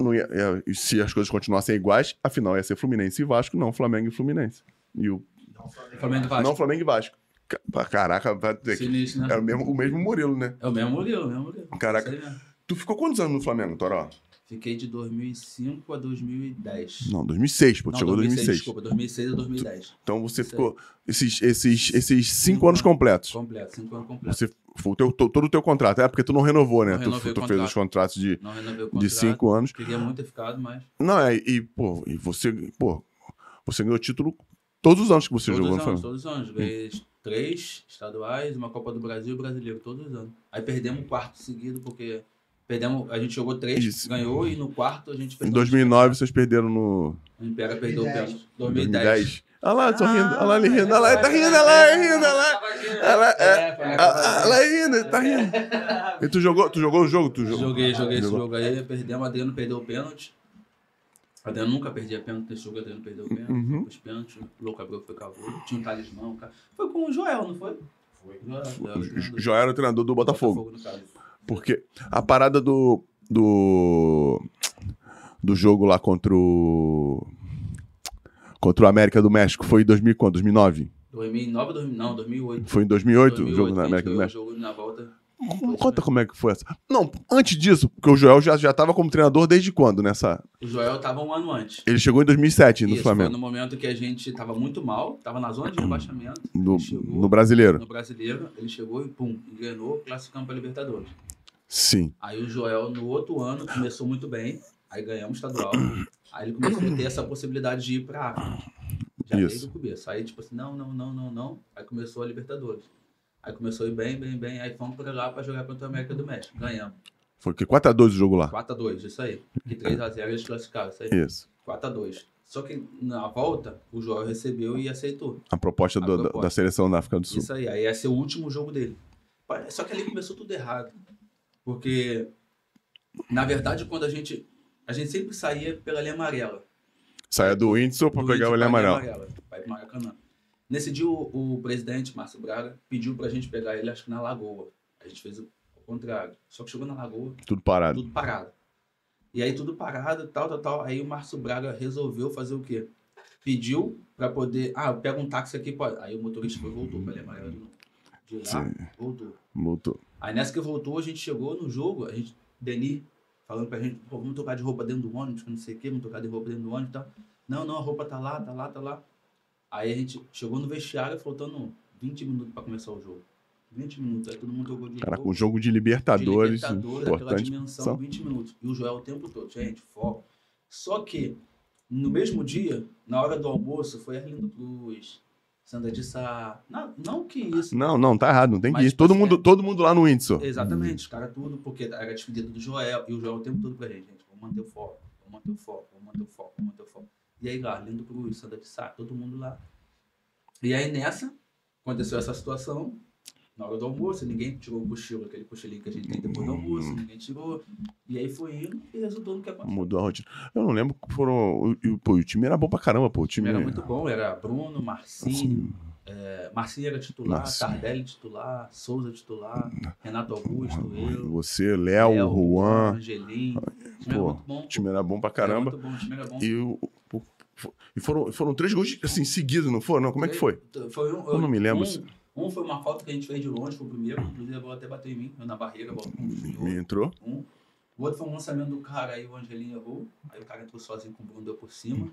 não ia- ia- se as coisas continuassem iguais, a final ia ser Fluminense e Vasco, não Flamengo e Fluminense. E o, Flamengo e Vasco. não Flamengo e Vasco. Ca- Caraca, Sinistro, né? era o mesmo, o mesmo Murilo, né? É o mesmo Murilo, o mesmo Murilo. Caraca. Tu ficou quantos anos no Flamengo, Toró? Fiquei de 2005 a 2010. Não, 2006, pô. Tu Não, chegou em 2006. Desculpa, 2006 a 2010. Então você Isso ficou esses, esses, esses cinco Cinco anos completos. Completo, 5 anos completo. Você, foi o teu, to- todo o teu contrato. É porque tu não renovou, né? Não tu tu fez contrato. os contratos de, Não renovei o de contrato. cinco anos. Queria muito ter ficado, mas Não, é, e, pô, e você, pô, você ganhou título todos os anos que você todos jogou os no anos, Flamengo. todos os anos. Ganhei três estaduais, uma Copa do Brasil e brasileiro, todos os anos. Aí perdemos o quarto seguido, porque perdemos, a gente jogou três, Isso. ganhou, e no quarto a gente fez Em dois 2009 vocês perderam no A Império perdeu o 2010. pênalti. 2010. 2010. Olha lá, tô rindo. Olha lá, ele Ah, rindo. Olha lá, ele tá rindo, olha lá, ele rindo, olha lá. Ela, é, É, foi ah, na ah, ela é rindo, ele tá rindo. E tu jogou, tu jogou o jogo? Tu jogou? Joguei, joguei esse Jogou. jogo aí, perdemos, Adriano perdeu o pênalti. Adriano nunca perdia pênalti jogo, Adriano perdeu o pênalti. Uhum. Os pênaltis, o Louco Abreu foi cavou, tinha um talismão, cara. Foi com o Joel, não foi? Foi. Joel, Joel, O era o treinador do Botafogo. no caso. Porque a parada do. do. do jogo lá contra o. contra o América do México foi em 2000 quanto? 2009? 2009, 2000, não, 2008. Foi em 2008, o 2008, jogo na América do ganhou o México? jogo na volta. Como- Conta como é que foi essa. Não, antes disso, porque o Joel já, já tava como treinador desde quando nessa. O Joel tava um ano antes. Ele chegou em 2007 no Isso, foi Flamengo. no momento que a gente tava muito mal, tava na zona de rebaixamento. No, chegou no brasileiro. no brasileiro, ele chegou e pum, ganhou, classificamos para Libertadores. Sim. Aí o Joel, no outro ano, começou muito bem. Aí ganhamos o estadual. Aí ele começou a ter essa possibilidade de ir pra África. Já Isso. desde o começo. Aí, tipo assim, não, não, não, não, não. Aí começou a Libertadores. Aí começou a ir bem, bem, bem. Aí fomos pra lá pra jogar contra a América do México. Ganhamos. Foi que 4x2 o jogo lá. 4x2, isso aí. Que 3x0 eles classificaram, isso aí. Isso. 4x2. Só que na volta, o Joel recebeu e aceitou. A proposta, A do- da- proposta. da seleção da África do Sul. Isso aí, aí ia ser o último jogo dele. Só que ali começou tudo errado. Porque, na verdade, quando a gente. A gente sempre saía pela linha amarela. Saia do Whindersson pra Do pegar o linha amarela, Vai pro Maracanã. Nesse dia, o, o presidente, Márcio Braga, pediu pra gente pegar ele, acho que na Lagoa. A gente fez o, contrário. Só que chegou na Lagoa, Tudo parado. tudo parado. E aí, tudo parado, tal, tal, tal. Aí o Márcio Braga resolveu fazer o quê? Pediu pra poder. Ah, pega um táxi aqui, pode. Aí o motorista foi voltou pra linha amarela de lá, Sim. voltou. Voltou. Aí nessa que voltou, a gente chegou no jogo, a gente, Deni, falando pra gente, pô, vamos trocar de roupa dentro do ônibus, não sei o quê, vamos trocar de roupa dentro do ônibus e tal. Não, não, a roupa tá lá, tá lá, tá lá. Aí a gente chegou no vestiário, faltando 20 minutos pra começar o jogo. 20 minutos, aí todo mundo jogou de Cara, com o jogo de de Libertadores, Libertadores, aquela importante. dimensão, São- 20 minutos. E o Joel o tempo todo, gente, foco. Só que, no mesmo dia, na hora do almoço, foi Arlindo Cruz, Sandra de Sá. Não, não que isso, Não, não, tá errado, não tem que ir. Todo assim, mundo, é- todo mundo lá no Whindersson. Exatamente, os caras tudo, porque era despedida do Joel, e o Joel o tempo todo pra gente, gente, vamos manter o foco, vamos manter o foco, vamos manter o foco, vamos manter o foco. E aí lá, Lindo Cruz, Sandra de Sá, todo mundo lá. E aí nessa, aconteceu essa situação. Na hora do almoço, ninguém tirou o cochilo, aquele cochilinho que a gente tem depois do almoço, Hum. ninguém tirou. E aí foi indo e resultou no que aconteceu. Mudou a rotina. Eu não lembro que foram. Pô, o time era bom pra caramba, pô. O time era muito bom, era Bruno, Marcinho, é, Marcinho era titular, Marcinho. Tardelli titular, Souza titular, Renato Augusto, eu, Você, Léo, Léo, Juan. Angelim. O time era Pô, muito bom. O time era bom pra Era caramba. muito bom, o time era bom. E, o, e foram, foram três gols assim, seguidos, não foram? Não, como é que foi? Foi um, Eu não me lembro. Um, um foi uma falta que a gente fez de longe, foi o primeiro, inclusive a bola até bateu em mim, eu na barreira, a bola. Me entrou. Um. O outro foi um lançamento do cara, aí o Angelinho errou, aí o cara entrou sozinho com o Bruno, deu por cima.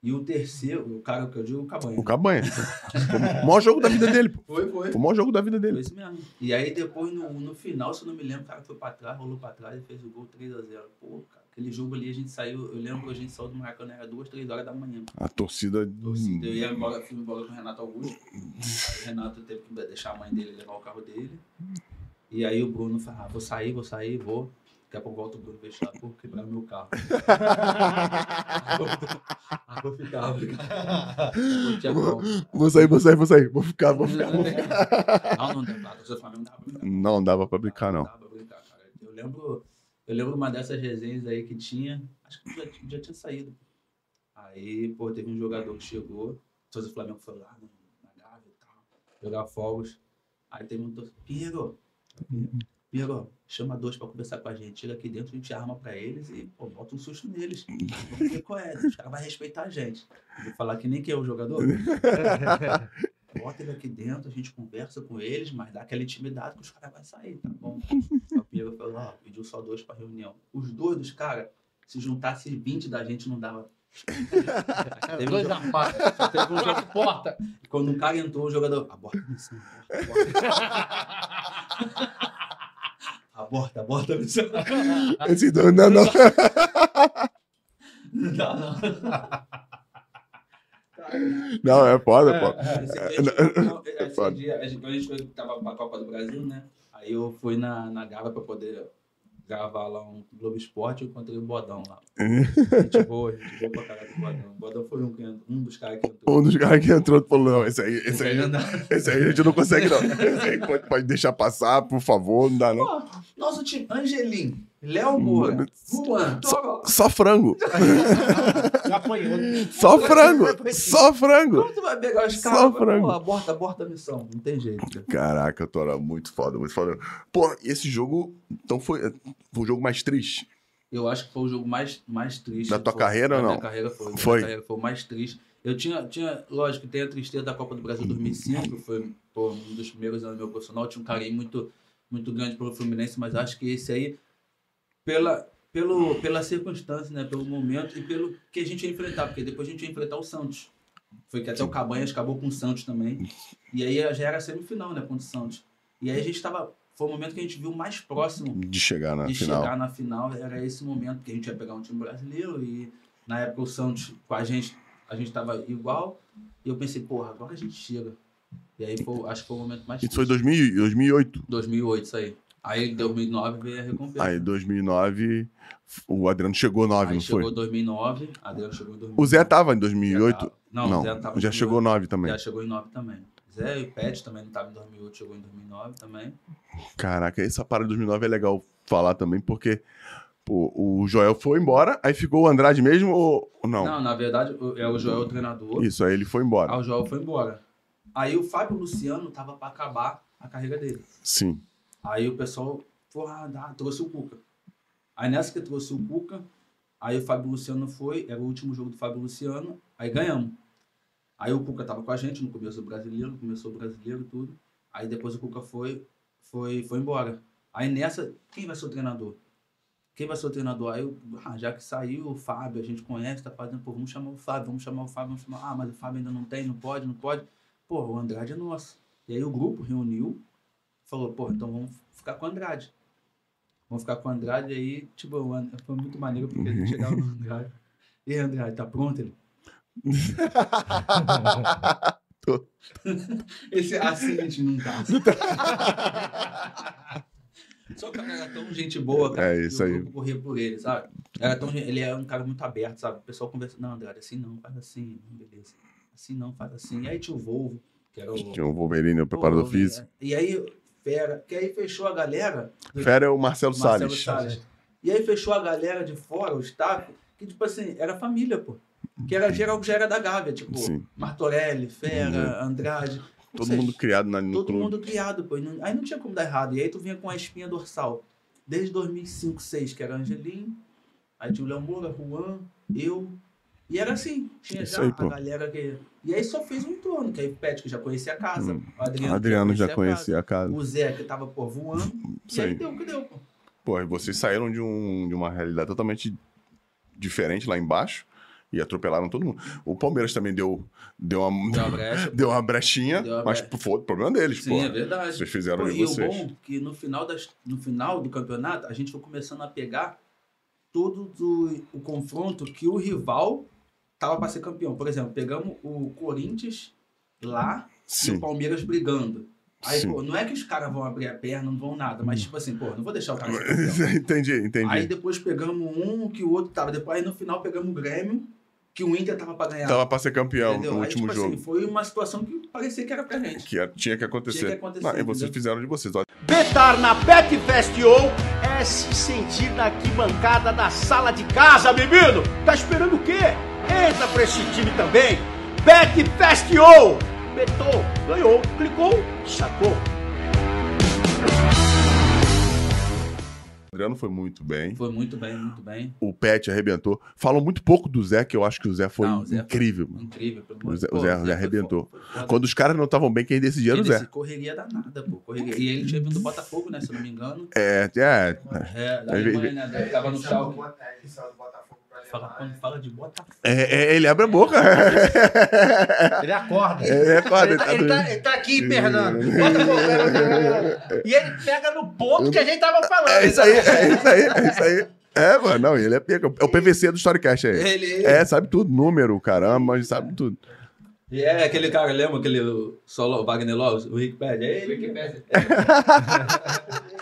E o terceiro, o cara que eu digo, o Cabanha. O Cabanha. Foi o maior jogo da vida dele, pô. Foi, foi. Foi o maior jogo da vida Foi dele. isso mesmo. E aí depois, no, no final, se eu não me lembro, o cara foi pra trás, rolou pra trás e fez o gol 3x0. Pô, cara, aquele jogo ali a gente saiu, eu lembro que a gente saiu do Maracanã, era 2, 3 horas da manhã. A torcida. Torcida. Eu ia embora, fui embora com o Renato Augusto. Aí o Renato teve que deixar a mãe dele levar o carro dele. E aí o Bruno falou, ah, vou sair, vou sair, vou. Daqui a pouco volta o Bruno fechar, pô, quebrar meu carro. ah, vou ficar, vou ficar. Não tinha como. Vou sair, vou sair, vou sair. Vou ficar, vou ficar. Vou ficar. Não, não Flamengo não dá pra brincar. Não dava pra brincar, não. Dá pra brincar, cara. Eu lembro, eu lembro uma dessas resenhas aí que tinha, acho que já, já tinha saído. Aí, pô, teve um jogador que chegou, todos o Flamengo foi lá no- na Gávea e tal, jogar fogos. Aí teve um torcedor, Piero, Piero, chama dois pra conversar com a gente, chega aqui dentro, a gente arma pra eles e, pô, bota um susto neles. Vamos ver qual é, os caras vão respeitar a gente. Vou falar que nem que é o jogador. Bota ele aqui dentro, a gente conversa com eles, mas dá aquela intimidade que os caras vão sair, tá bom? O Piero falou, ó, pediu só dois pra reunião. Os dois dos caras, se juntasse 20 da gente, não dava. Teve um Dois jogo- na parte. só teve um jogo de porta. Quando um cara entrou, o jogador. Aborta a missão. Aborta, aborta. Aborta, aborta a missão. Esse não, não, não. Não, não. Não, é foda, pô. Esse dia, a gente- não, esse foda. dia, a gente, quando a gente tava pra Copa do Brasil, né? Aí eu fui na, na Gava pra poder gravar lá um Globo Esporte e eu encontrei o Bodão lá. Gente boa, gente boa pra caralho do Bodão. O Bodão foi um, entrou- um dos caras que entrou. Um dos caras que entrou falou: não, esse aí, esse aí, não dá. esse aí a gente não consegue, não. Esse aí pode, pode deixar passar, por favor, não dá, não. Pô, nosso time, Angelim, Léo Moura, Juan, Toró. Só frango. Já apanhou. Só frango. Só frango. Como tu vai pegar os Só caras? frango. Pô, aborta, aborta a missão. Não tem jeito. cara. Caraca, Tora, muito foda, muito foda. Pô, esse jogo, então foi, foi o jogo mais triste? Eu acho que foi o jogo mais, mais triste. Da tua Foi- carreira ou da não? minha carreira foi. da Foi. carreira foi o mais triste. Eu tinha, tinha, lógico, tem a tristeza da Copa do Brasil 2005, que foi pô, um dos primeiros anos do meu profissional. Eu tinha um carinho muito, muito grande pelo Fluminense, mas acho que esse aí, pela, pelo, pela circunstância, né, pelo momento e pelo que a gente ia enfrentar, porque depois a gente ia enfrentar o Santos. Foi que até o Cabanhas acabou com o Santos também. E aí já era semifinal, né, contra o Santos. E aí a gente tava. Foi o momento que a gente viu mais próximo De chegar na de final. chegar na final era esse momento que a gente ia pegar um time brasileiro e na época o Santos com a gente a gente tava igual e eu pensei porra agora a gente chega e aí foi, acho que foi o momento mais Isso foi triste. 2000, 2008. 2008 isso aí aí em 2009 veio a recompensa Aí, 2009, o Adriano chegou 9, aí não chegou foi? 2009 Adriano chegou em 2009 O Zé tava em Já 2008? tava- não, Não, o Zé não tava em já 2008. chegou 9 também. já chegou em 9 também Zé e o Pet também não tava em 2008 chegou em 2009 também Caraca, essa parada de 2009 é legal falar também, porque pô, o Joel foi embora, aí ficou o Andrade mesmo ou não? não, na verdade é o Joel o treinador Isso, aí ele foi embora. Aí o Joel foi embora. Aí o Fábio Luciano tava pra acabar a carreira dele. Sim. Aí o pessoal foi, ah, trouxe o Cuca. Aí nessa que trouxe o Cuca, aí o Fábio Luciano foi, era o último jogo do Fábio Luciano, aí ganhamos. Aí o Cuca tava com a gente no começo do brasileiro, começou o brasileiro e tudo. Aí depois o Cuca foi, foi, foi embora. Aí nessa, quem vai ser o treinador? Quem vai ser o treinador? Aí, eu, ah, já que saiu o Fábio, a gente conhece, tá fazendo, pô, vamos chamar o Fábio, vamos chamar o Fábio, vamos chamar. Ah, mas o Fábio ainda não tem, não pode, não pode. Pô, o Andrade é nosso. E aí o grupo reuniu, falou, pô, então vamos ficar com o Andrade. Vamos ficar com o Andrade aí, tipo, foi muito maneiro porque gente chegava no Andrade. E aí, Andrade, tá pronto ele? Tô. Esse assim a gente não tá. Só que o cara era tão gente boa, cara. É isso aí. corria por ele, sabe? Era tão, ele é um cara muito aberto, sabe? O pessoal conversa, não, Andrade, assim não, faz assim, não, beleza. Assim não, faz assim. E aí tinha o Volvo, Que era o, Tinha o Wolverine, o preparador físico. E aí, Fera, que aí fechou a galera. do- Fera é o Marcelo, Marcelo Salles. Salles. E aí fechou a galera de fora, o staff, que tipo assim, era família, pô. Que era geral que já era da Gávea, tipo, Sim. Martorelli, Fera, Andrade. Ou Todo seja, mundo criado na, no Todo clube. mundo criado, pô. não- Aí não tinha como dar errado. E aí tu vinha com a espinha dorsal. Desde 2005, 2006, que era Angelim. Aí tinha o Léo Moura, Juan, eu. E era assim. Tinha Isso já aí, a pô. galera que... E aí só fez um torno, que aí o Pet, que já conhecia a casa. Hum. O Adriano, Adriano já a conhecia a casa. casa. O Zé, que tava, pô, voando. Isso E aí aí. deu o que deu, pô. Pô, e vocês saíram de, um, de uma realidade totalmente diferente lá embaixo e atropelaram todo mundo. O Palmeiras também deu, deu, uma, Deu uma brecha. deu uma brechinha, Deu uma mas brecha. foi o problema deles, Sim, pô. é verdade. Vocês fizeram Pô, de e vocês. o bom que no final, das, no final do campeonato, a gente foi começando a pegar todo do, o confronto que o rival tava para ser campeão. Por exemplo, pegamos o Corinthians lá e Sim. o Palmeiras brigando. Aí, Sim. pô, não é que os caras vão abrir a perna, não vão nada, mas tipo assim, pô, não vou deixar o cara entendi, entendi. Aí depois pegamos um que o outro tava. Depois aí no final pegamos o Grêmio, que o Inter tava para ganhar. Tava pra ser campeão entendeu? no Aí, último tipo jogo. assim, foi uma situação que parecia que era pra gente. Que tinha que acontecer. Tinha que acontecer, Não, e vocês fizeram de vocês. Ó, Betar na Betfest ou é se sentir na arquibancada da sala de casa, menino! Tá esperando o quê? Entra pra esse time também! Betfest ou! Betou, ganhou, clicou, sacou. O Adriano foi muito bem. Foi muito bem, muito bem. O Pet arrebentou. Falam muito pouco do Zé, que eu acho que o Zé foi Não, o Zé foi- incrível. mano. Incrível. Pelo O Zé- de o. Zé- Pô, o Zé foi arrebentou. foi. Quando os caras não estavam bem, quem decidia era o Ele Zé. correria danada, pô. Correria. E ele tinha vindo do Botafogo, né? Se eu não me engano. É, é. É, da Ele- Alemanha, né? Tava no Schalke. Ele saiu do Botafogo Fala, quando fala de Botafogo. É, é, ele abre a boca. Ele acorda. É, acorda, ele, tá, ele, tá, ele tá aqui hibernando. E ele pega no ponto que a gente tava falando. É isso aí, é isso aí, é isso aí. É, mano, não, ele é pica. É o PVC do Storycast aí. Ele. É, sabe tudo, número, caramba, mas sabe tudo. E é aquele cara, lembra aquele solo Wagner Lopes? O Rick Pad? É ele. Wikipedia.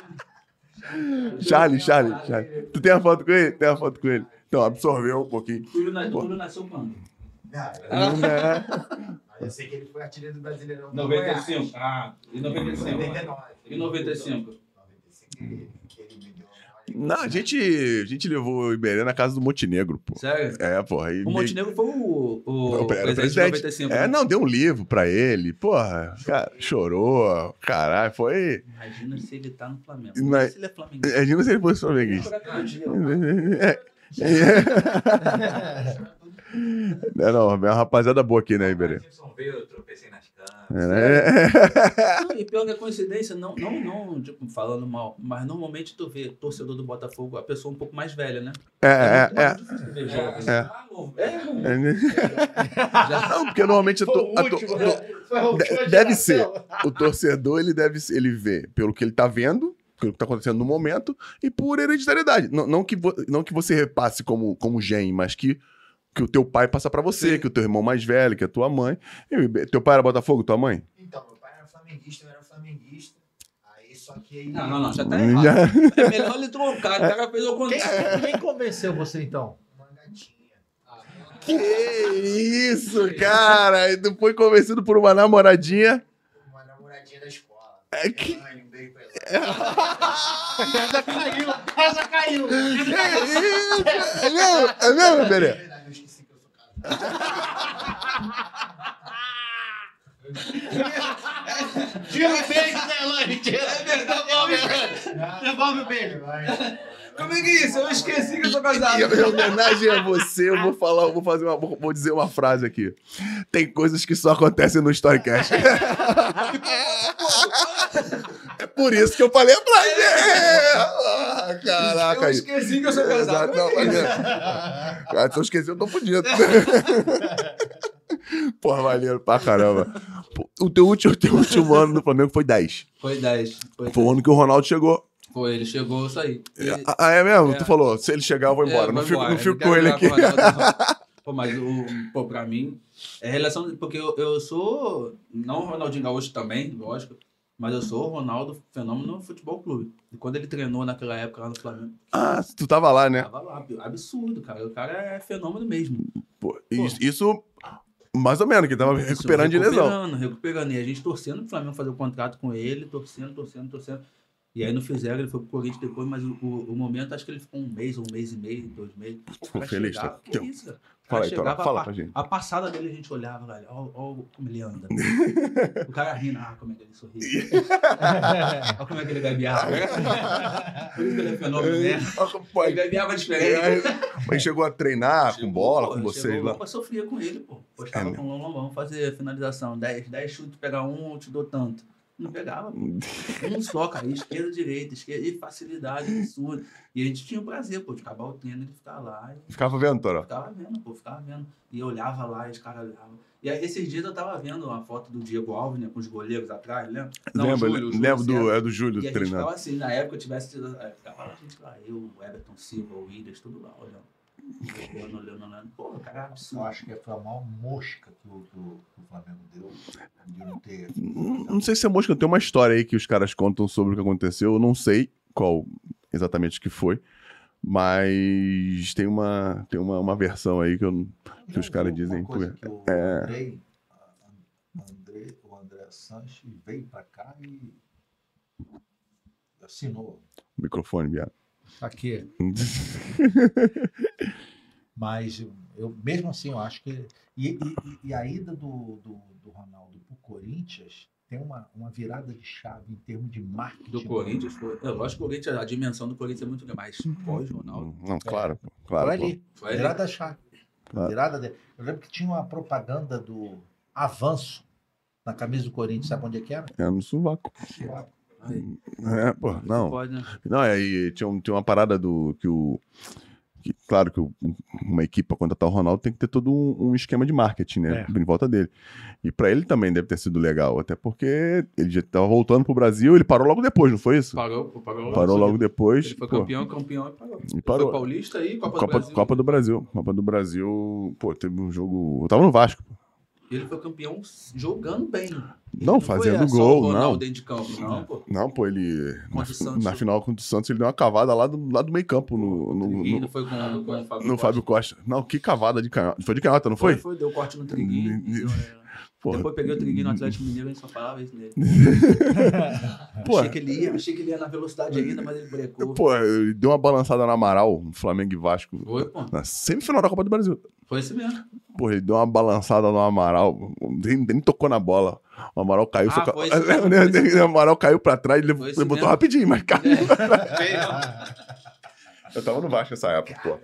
Charlie, Charlie, Charlie. Tu tem a foto com ele? Tem a foto com ele. Então, absorveu um pouquinho. O Túlio na- o Túlio nasceu quando? Eu sei que ele foi artilheiro do Brasileirão. 95. Ah, e 95. 99. E 95. 95 ele ele me deu Não, a gente, a gente levou o Iberê na casa do Montenegro, pô. Sério? É, porra. O Montenegro foi o, o, Era presidente, presidente. de 95. É, né? não, deu um livro pra ele. Porra, cara, chorou. Caralho, foi. Imagina se ele tá no Flamengo. Imagina se ele é flamenguista. Imagina se ele fosse flamenguista. Jogar dia. Não, não, é uma rapaziada boa aqui, né, Iberê? Eu tropecei nas camas. É, né? E pior que a coincidência, não, não, não, tipo, falando mal, mas normalmente tu vê torcedor do Botafogo, a pessoa um pouco mais velha, né? É, é, é. É. Novo. É, É, né? Não, porque normalmente né? Foi a última de- deve geração. o torcedor ele deve ele vê pelo que ele tá vendo, que tá acontecendo no momento e por hereditariedade. Não, não que, vo- não que você repasse como, como gen, mas que, que o teu pai passa pra você, Sim. que o teu irmão mais velho, que a tua mãe. E teu pai era Botafogo, tua mãe? Então, meu pai era flamenguista, eu era flamenguista. Aí só que aí. Não, não, não, já tá errado. já- É melhor ele trocar, o cara fez o Quem, contrário. quem convenceu você então? Uma gatinha. Que isso, cara! E tu foi convencido por uma namoradinha. Uma namoradinha da escola. É que- Essa caiu, essa caiu. Que isso? É mesmo? É mesmo, É Berê? verdade, eu esqueci que eu sou casado. Tira o beijo, né, Elaine? Tira. Devolve, devolve o beijo. Como é que é isso? Eu esqueci que eu sou casado. Em homenagem a você, eu vou falar, eu vou fazer uma, vou dizer uma frase aqui. Tem coisas que só acontecem no Storycast. é por isso que eu falei a frase. Ah, caraca. Eu esqueci que eu sou casado. Não, mas é. Se eu esquecer, eu tô fudido. Porra, maneiro pra caramba. O teu último, o teu último ano no Flamengo foi 10. Foi 10. Foi, Foi o ano que o Ronaldo chegou. foi ele chegou, isso aí. Ele- Ah, é mesmo? É. Tu falou, se ele chegar, eu vou embora. É, não vai fico, embora. não fico com ele aqui. Pô, mas o, pô, pra mim, é relação. Porque eu, eu sou. Não o Ronaldinho Gaúcho também, lógico. Mas eu sou o Ronaldo Fenômeno no Futebol Clube. E quando ele treinou naquela época lá no Flamengo, Ah, tu tava lá, né? tava lá. Absurdo, cara. O cara é fenômeno mesmo. Pô, isso, isso Mais ou menos, que tava Isso, recuperando de lesão. Recuperando, recuperando. E a gente torcendo pro Flamengo fazer o contrato com ele, torcendo, torcendo, torcendo. E aí não fizeram, ele foi pro Corinthians depois, mas o, o, o momento, acho que ele ficou um mês, um mês e meio, dois meses. Ficou feliz, tá? Que isso, cara? Fala aí, chegava, fala a, pra gente. a passada dele a gente olhava, velho, ó como ele anda. o cara rindo, ah, como é que ele sorri. Olha como é que ele gabiava. Por isso que ele é fenômeno mesmo. Pô, Ele gabiava diferente. aí- Mas chegou a treinar com Chegou, bola, pô, com vocês chegou, lá. Eu sofria com ele, pô. Postava É com o fazer finalização. 10, 10 chutes, pegar um, eu te dou tanto. Não pegava. Um só, cara. Esquerda, direita, esquerda. E facilidade absurda. E a gente tinha o prazer, pô, de acabar o treino, ele ficar lá. E Ficava vendo, Toró. ficava vendo, pô, ficava vendo. E eu olhava lá e os caras olhavam. E aí, esses dias eu tava vendo uma foto do Diego Alves, né, com os goleiros atrás, lembra? Não, Lembra, Júlio, Júlio lembro do, é do Júlio E a gente treinando. ficava assim, na época eu tivesse tido. é, Ficava lá, a gente lá, eu, o Everton Silva, o Williams, tudo lá, olhando. Olhando, olhando, olhando. Pô, cara, é Eu absurdo. acho que foi a maior mosca que o, que o- que o Flamengo deu de não ter. Não não sei se é mosca, tem uma história aí que os caras contam sobre o que aconteceu. Eu não sei qual exatamente que foi, mas tem uma, tem uma, uma versão aí que eu que os caras dizem, coisa que o é. Andrei, o André Sanches veio pra cá e assinou. Microfone, viado. Aqui. Mas eu, mesmo assim, eu acho que. E, e- e a ida do, do, do Ronaldo pro Corinthians tem uma, uma virada de chave em termos de marketing. Do Corinthians foi. Eu acho que o Corinthians, a dimensão do Corinthians é muito grande, mas pós-Ronaldo. Não, claro, Foi claro. pô. ali. Foi ali. Virada da chave. Claro. Virada de... Eu lembro que tinha uma propaganda do avanço na camisa do Corinthians. Sabe onde é que era? É no sovaco. Aí, É, pô, não. Pode, né? Não, é, e tinha, tinha uma parada do que o. que, claro que o- uma equipe para contratar o Ronaldo tem que ter todo um, um esquema de marketing, né? Em volta dele. E para ele também deve ter sido legal, até porque ele já estava voltando pro Brasil, ele parou logo depois, não foi isso? Parou, parou. Parou logo depois. Ele foi pô, campeão, campeão e parou. E parou. Foi paulista e Copa, Copa, do Brasil. Copa do Brasil. Copa do Brasil, pô, teve um jogo. Eu tava no Vasco. pô. Ele foi campeão jogando bem. Não, foi, fazendo é, só gol, o Ronaldo não. dentro de campo, não, pô. Não, pô, ele. Na, Contra na final contra o Santos, ele deu uma cavada lá do, lá do meio campo no, no, Triguinho no, foi com, com o Fábio no Costa. Fábio Costa. Não, que cavada de canhota. Foi de canhota, não foi? Foi, deu corte no Triguinho. Porra. Depois peguei o Triguinho no Atlético Mineiro e só falava isso nele. Pô, Achei que ele ia, achei que ele ia na velocidade ainda, mas ele brecou. pô, ele deu uma balançada no Amaral, Flamengo e Vasco. Foi, pô. Na semifinal da Copa do Brasil. Foi esse mesmo. Pô, ele deu uma balançada no Amaral. Nem, nem tocou na bola. O Amaral caiu. Ah, só foi isso mesmo, isso o Amaral caiu pra trás, ele isso levantou mesmo. rapidinho, mas caiu. É. Eu tava no Vasco nessa época, pô.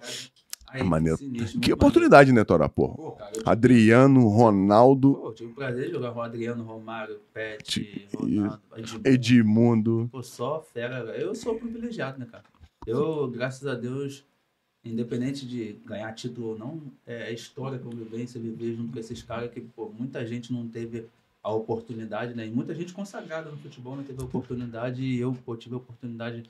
Aí, Maneiro. sinistro, Que oportunidade, né, Tora, pô? maneiro. Pô, cara, eu Adriano, Ronaldo, Pô, eu tive o prazer de jogar com o Adriano, Romário, Pet, Ronaldo, Edmundo. Edmundo. Pô, só fera. Eu sou privilegiado, né, cara? Eu, graças a Deus, independente de ganhar título ou não, é a história, convivência, viver junto com esses caras que, pô, muita gente não teve a oportunidade, né? E muita gente consagrada no futebol não teve a oportunidade e eu, pô, tive a oportunidade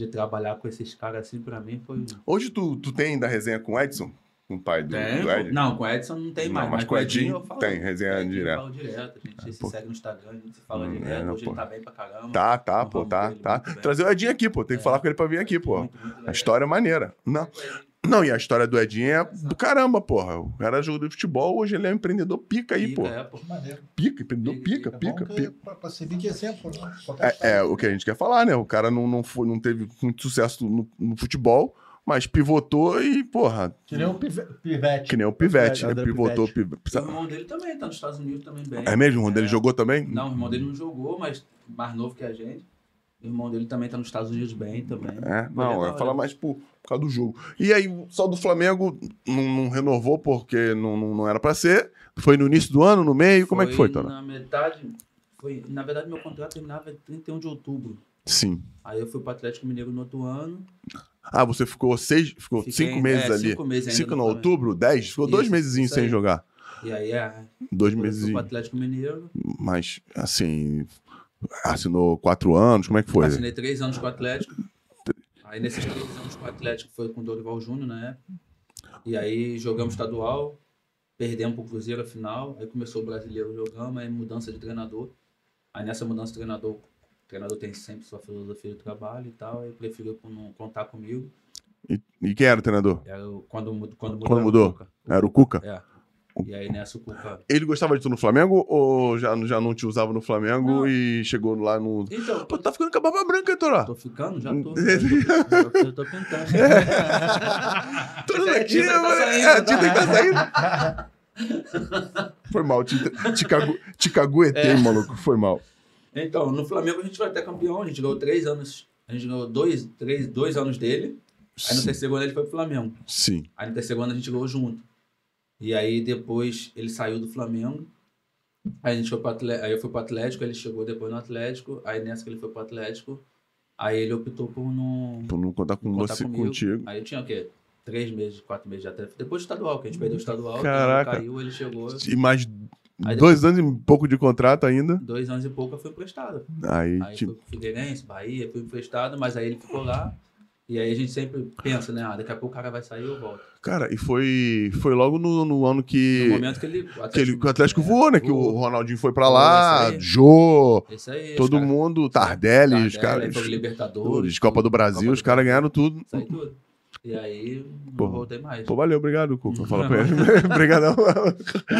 de trabalhar com esses caras assim, pra mim foi... Hoje tu, tu tem da resenha com o Edson? Com o pai do, Tem, do pô. Ed? Não, com o Edson não tem Não, mais. mas com o Edinho eu falo. tem, resenha Edinho eu direto. falo direto, a gente se pô. segue no Instagram, a gente se fala Hum, direto. é, Hoje pô. ele tá bem pra caramba. Tá, tá, pô, tá, tá. Trazer o Edinho aqui, pô. Tem que É. falar com ele pra vir aqui, pô. Muito, muito A história é maneira. Não, não, e a história do Edinho é do caramba, porra. O cara é jogador de futebol, hoje ele é um empreendedor pica aí, Pica, pô. É, pô. Maneiro. Pica, empreendedor Pica, pica, É pica, pica. pra- pra servir de exemplo, né? É, é o que a gente quer falar, né? O cara não, não, foi, não teve muito sucesso no, no futebol, mas pivotou e, porra, Que nem o Pive- Pivete. que nem o Pivete, né? Pivotou. Pivete. piv- O irmão dele também tá nos Estados Unidos também bem. É mesmo? O irmão dele É. jogou também? Não, o irmão dele não jogou, mas mais novo que a gente. O irmão dele também tá nos Estados Unidos bem também. É, não, legal, é falar mais por, por causa do jogo. E aí, só do Flamengo não, não renovou porque não, não, não era pra ser. Foi no início do ano, no meio? Como é que foi, Tona? Na metade. Foi, na verdade, meu contrato terminava em 31 de outubro. Sim. Aí eu fui pro Atlético Mineiro no outro ano. Ah, você ficou seis, ficou Fiquei- cinco meses é, ali. Cinco meses ainda Cinco no outubro, dez? Ficou dois Isso, meses isso sem jogar. E aí é. Dois Eu fui meses. pro Atlético Mineiro. Mas, assim, assinou quatro anos, como é que foi? Assinei três anos com o Atlético. Aí nesses três anos com o Atlético foi com o Dorival Júnior na época. E aí jogamos estadual, perdemos pro Cruzeiro a final. Aí começou o brasileiro jogamos, aí mudança de treinador. Aí nessa mudança de treinador, o treinador tem sempre sua filosofia de trabalho e tal. Aí preferiu não contar comigo. E, e quem era o treinador? Era o- quando, quando mudou. Quando era o mudou? Cuca. Era o Cuca? É. E aí nessa o Cuca. Ele gostava de tu no Flamengo ou já, já não te usava no Flamengo Não. e chegou lá no. Então, Pô, tá ficando com a barba branca, Toró. tô ficando? Já tô. Eu tô, eu tô pintando. Tudo Essa é aqui, tá mano. É, a tá? tinta que tá saindo. Foi mal, te, te, cagu, te caguetei, É. maluco. Foi mal. Então, no Flamengo a gente vai até campeão, a gente ganhou três anos. A gente ganhou dois, três, dois anos dele. Aí no terceiro ano ele foi pro Flamengo. Sim. Aí no terceiro ano a gente ganhou junto. E aí depois ele saiu do Flamengo. Aí a gente foi pro Atlético, aí eu fui pro Atlético, ele chegou depois no Atlético. Aí nessa que ele foi pro Atlético, aí ele optou por não Por não contar com contar você, comigo. contigo. Aí eu tinha o quê? Três meses, quatro meses de Atlético. Depois do estadual, que a gente perdeu o estadual, Caraca. caiu, ele chegou. E mais Aí dois anos e pouco de contrato ainda. Dois anos e pouco eu fui emprestado. Aí, Aí tipo, foi pro Figueirense, Bahia, fui emprestado, mas aí ele ficou lá. E aí a gente sempre pensa, né? Ah, daqui a pouco o cara vai sair e eu volto. cara, e foi, foi logo no, no ano que, No momento que ele. o que, ele, que o Atlético voou, né? Que o voou. Ronaldinho foi pra Voou, lá, aí. Jô, aí, todo cara- mundo, Tardelli, os caras. foi Libertadores. Copa do Brasil, Copa os caras ganharam tudo. Aí tudo. E aí, não Pô. voltei mais. Pô, valeu, obrigado, Cuca. Fala pra Não. ele. Obrigadão.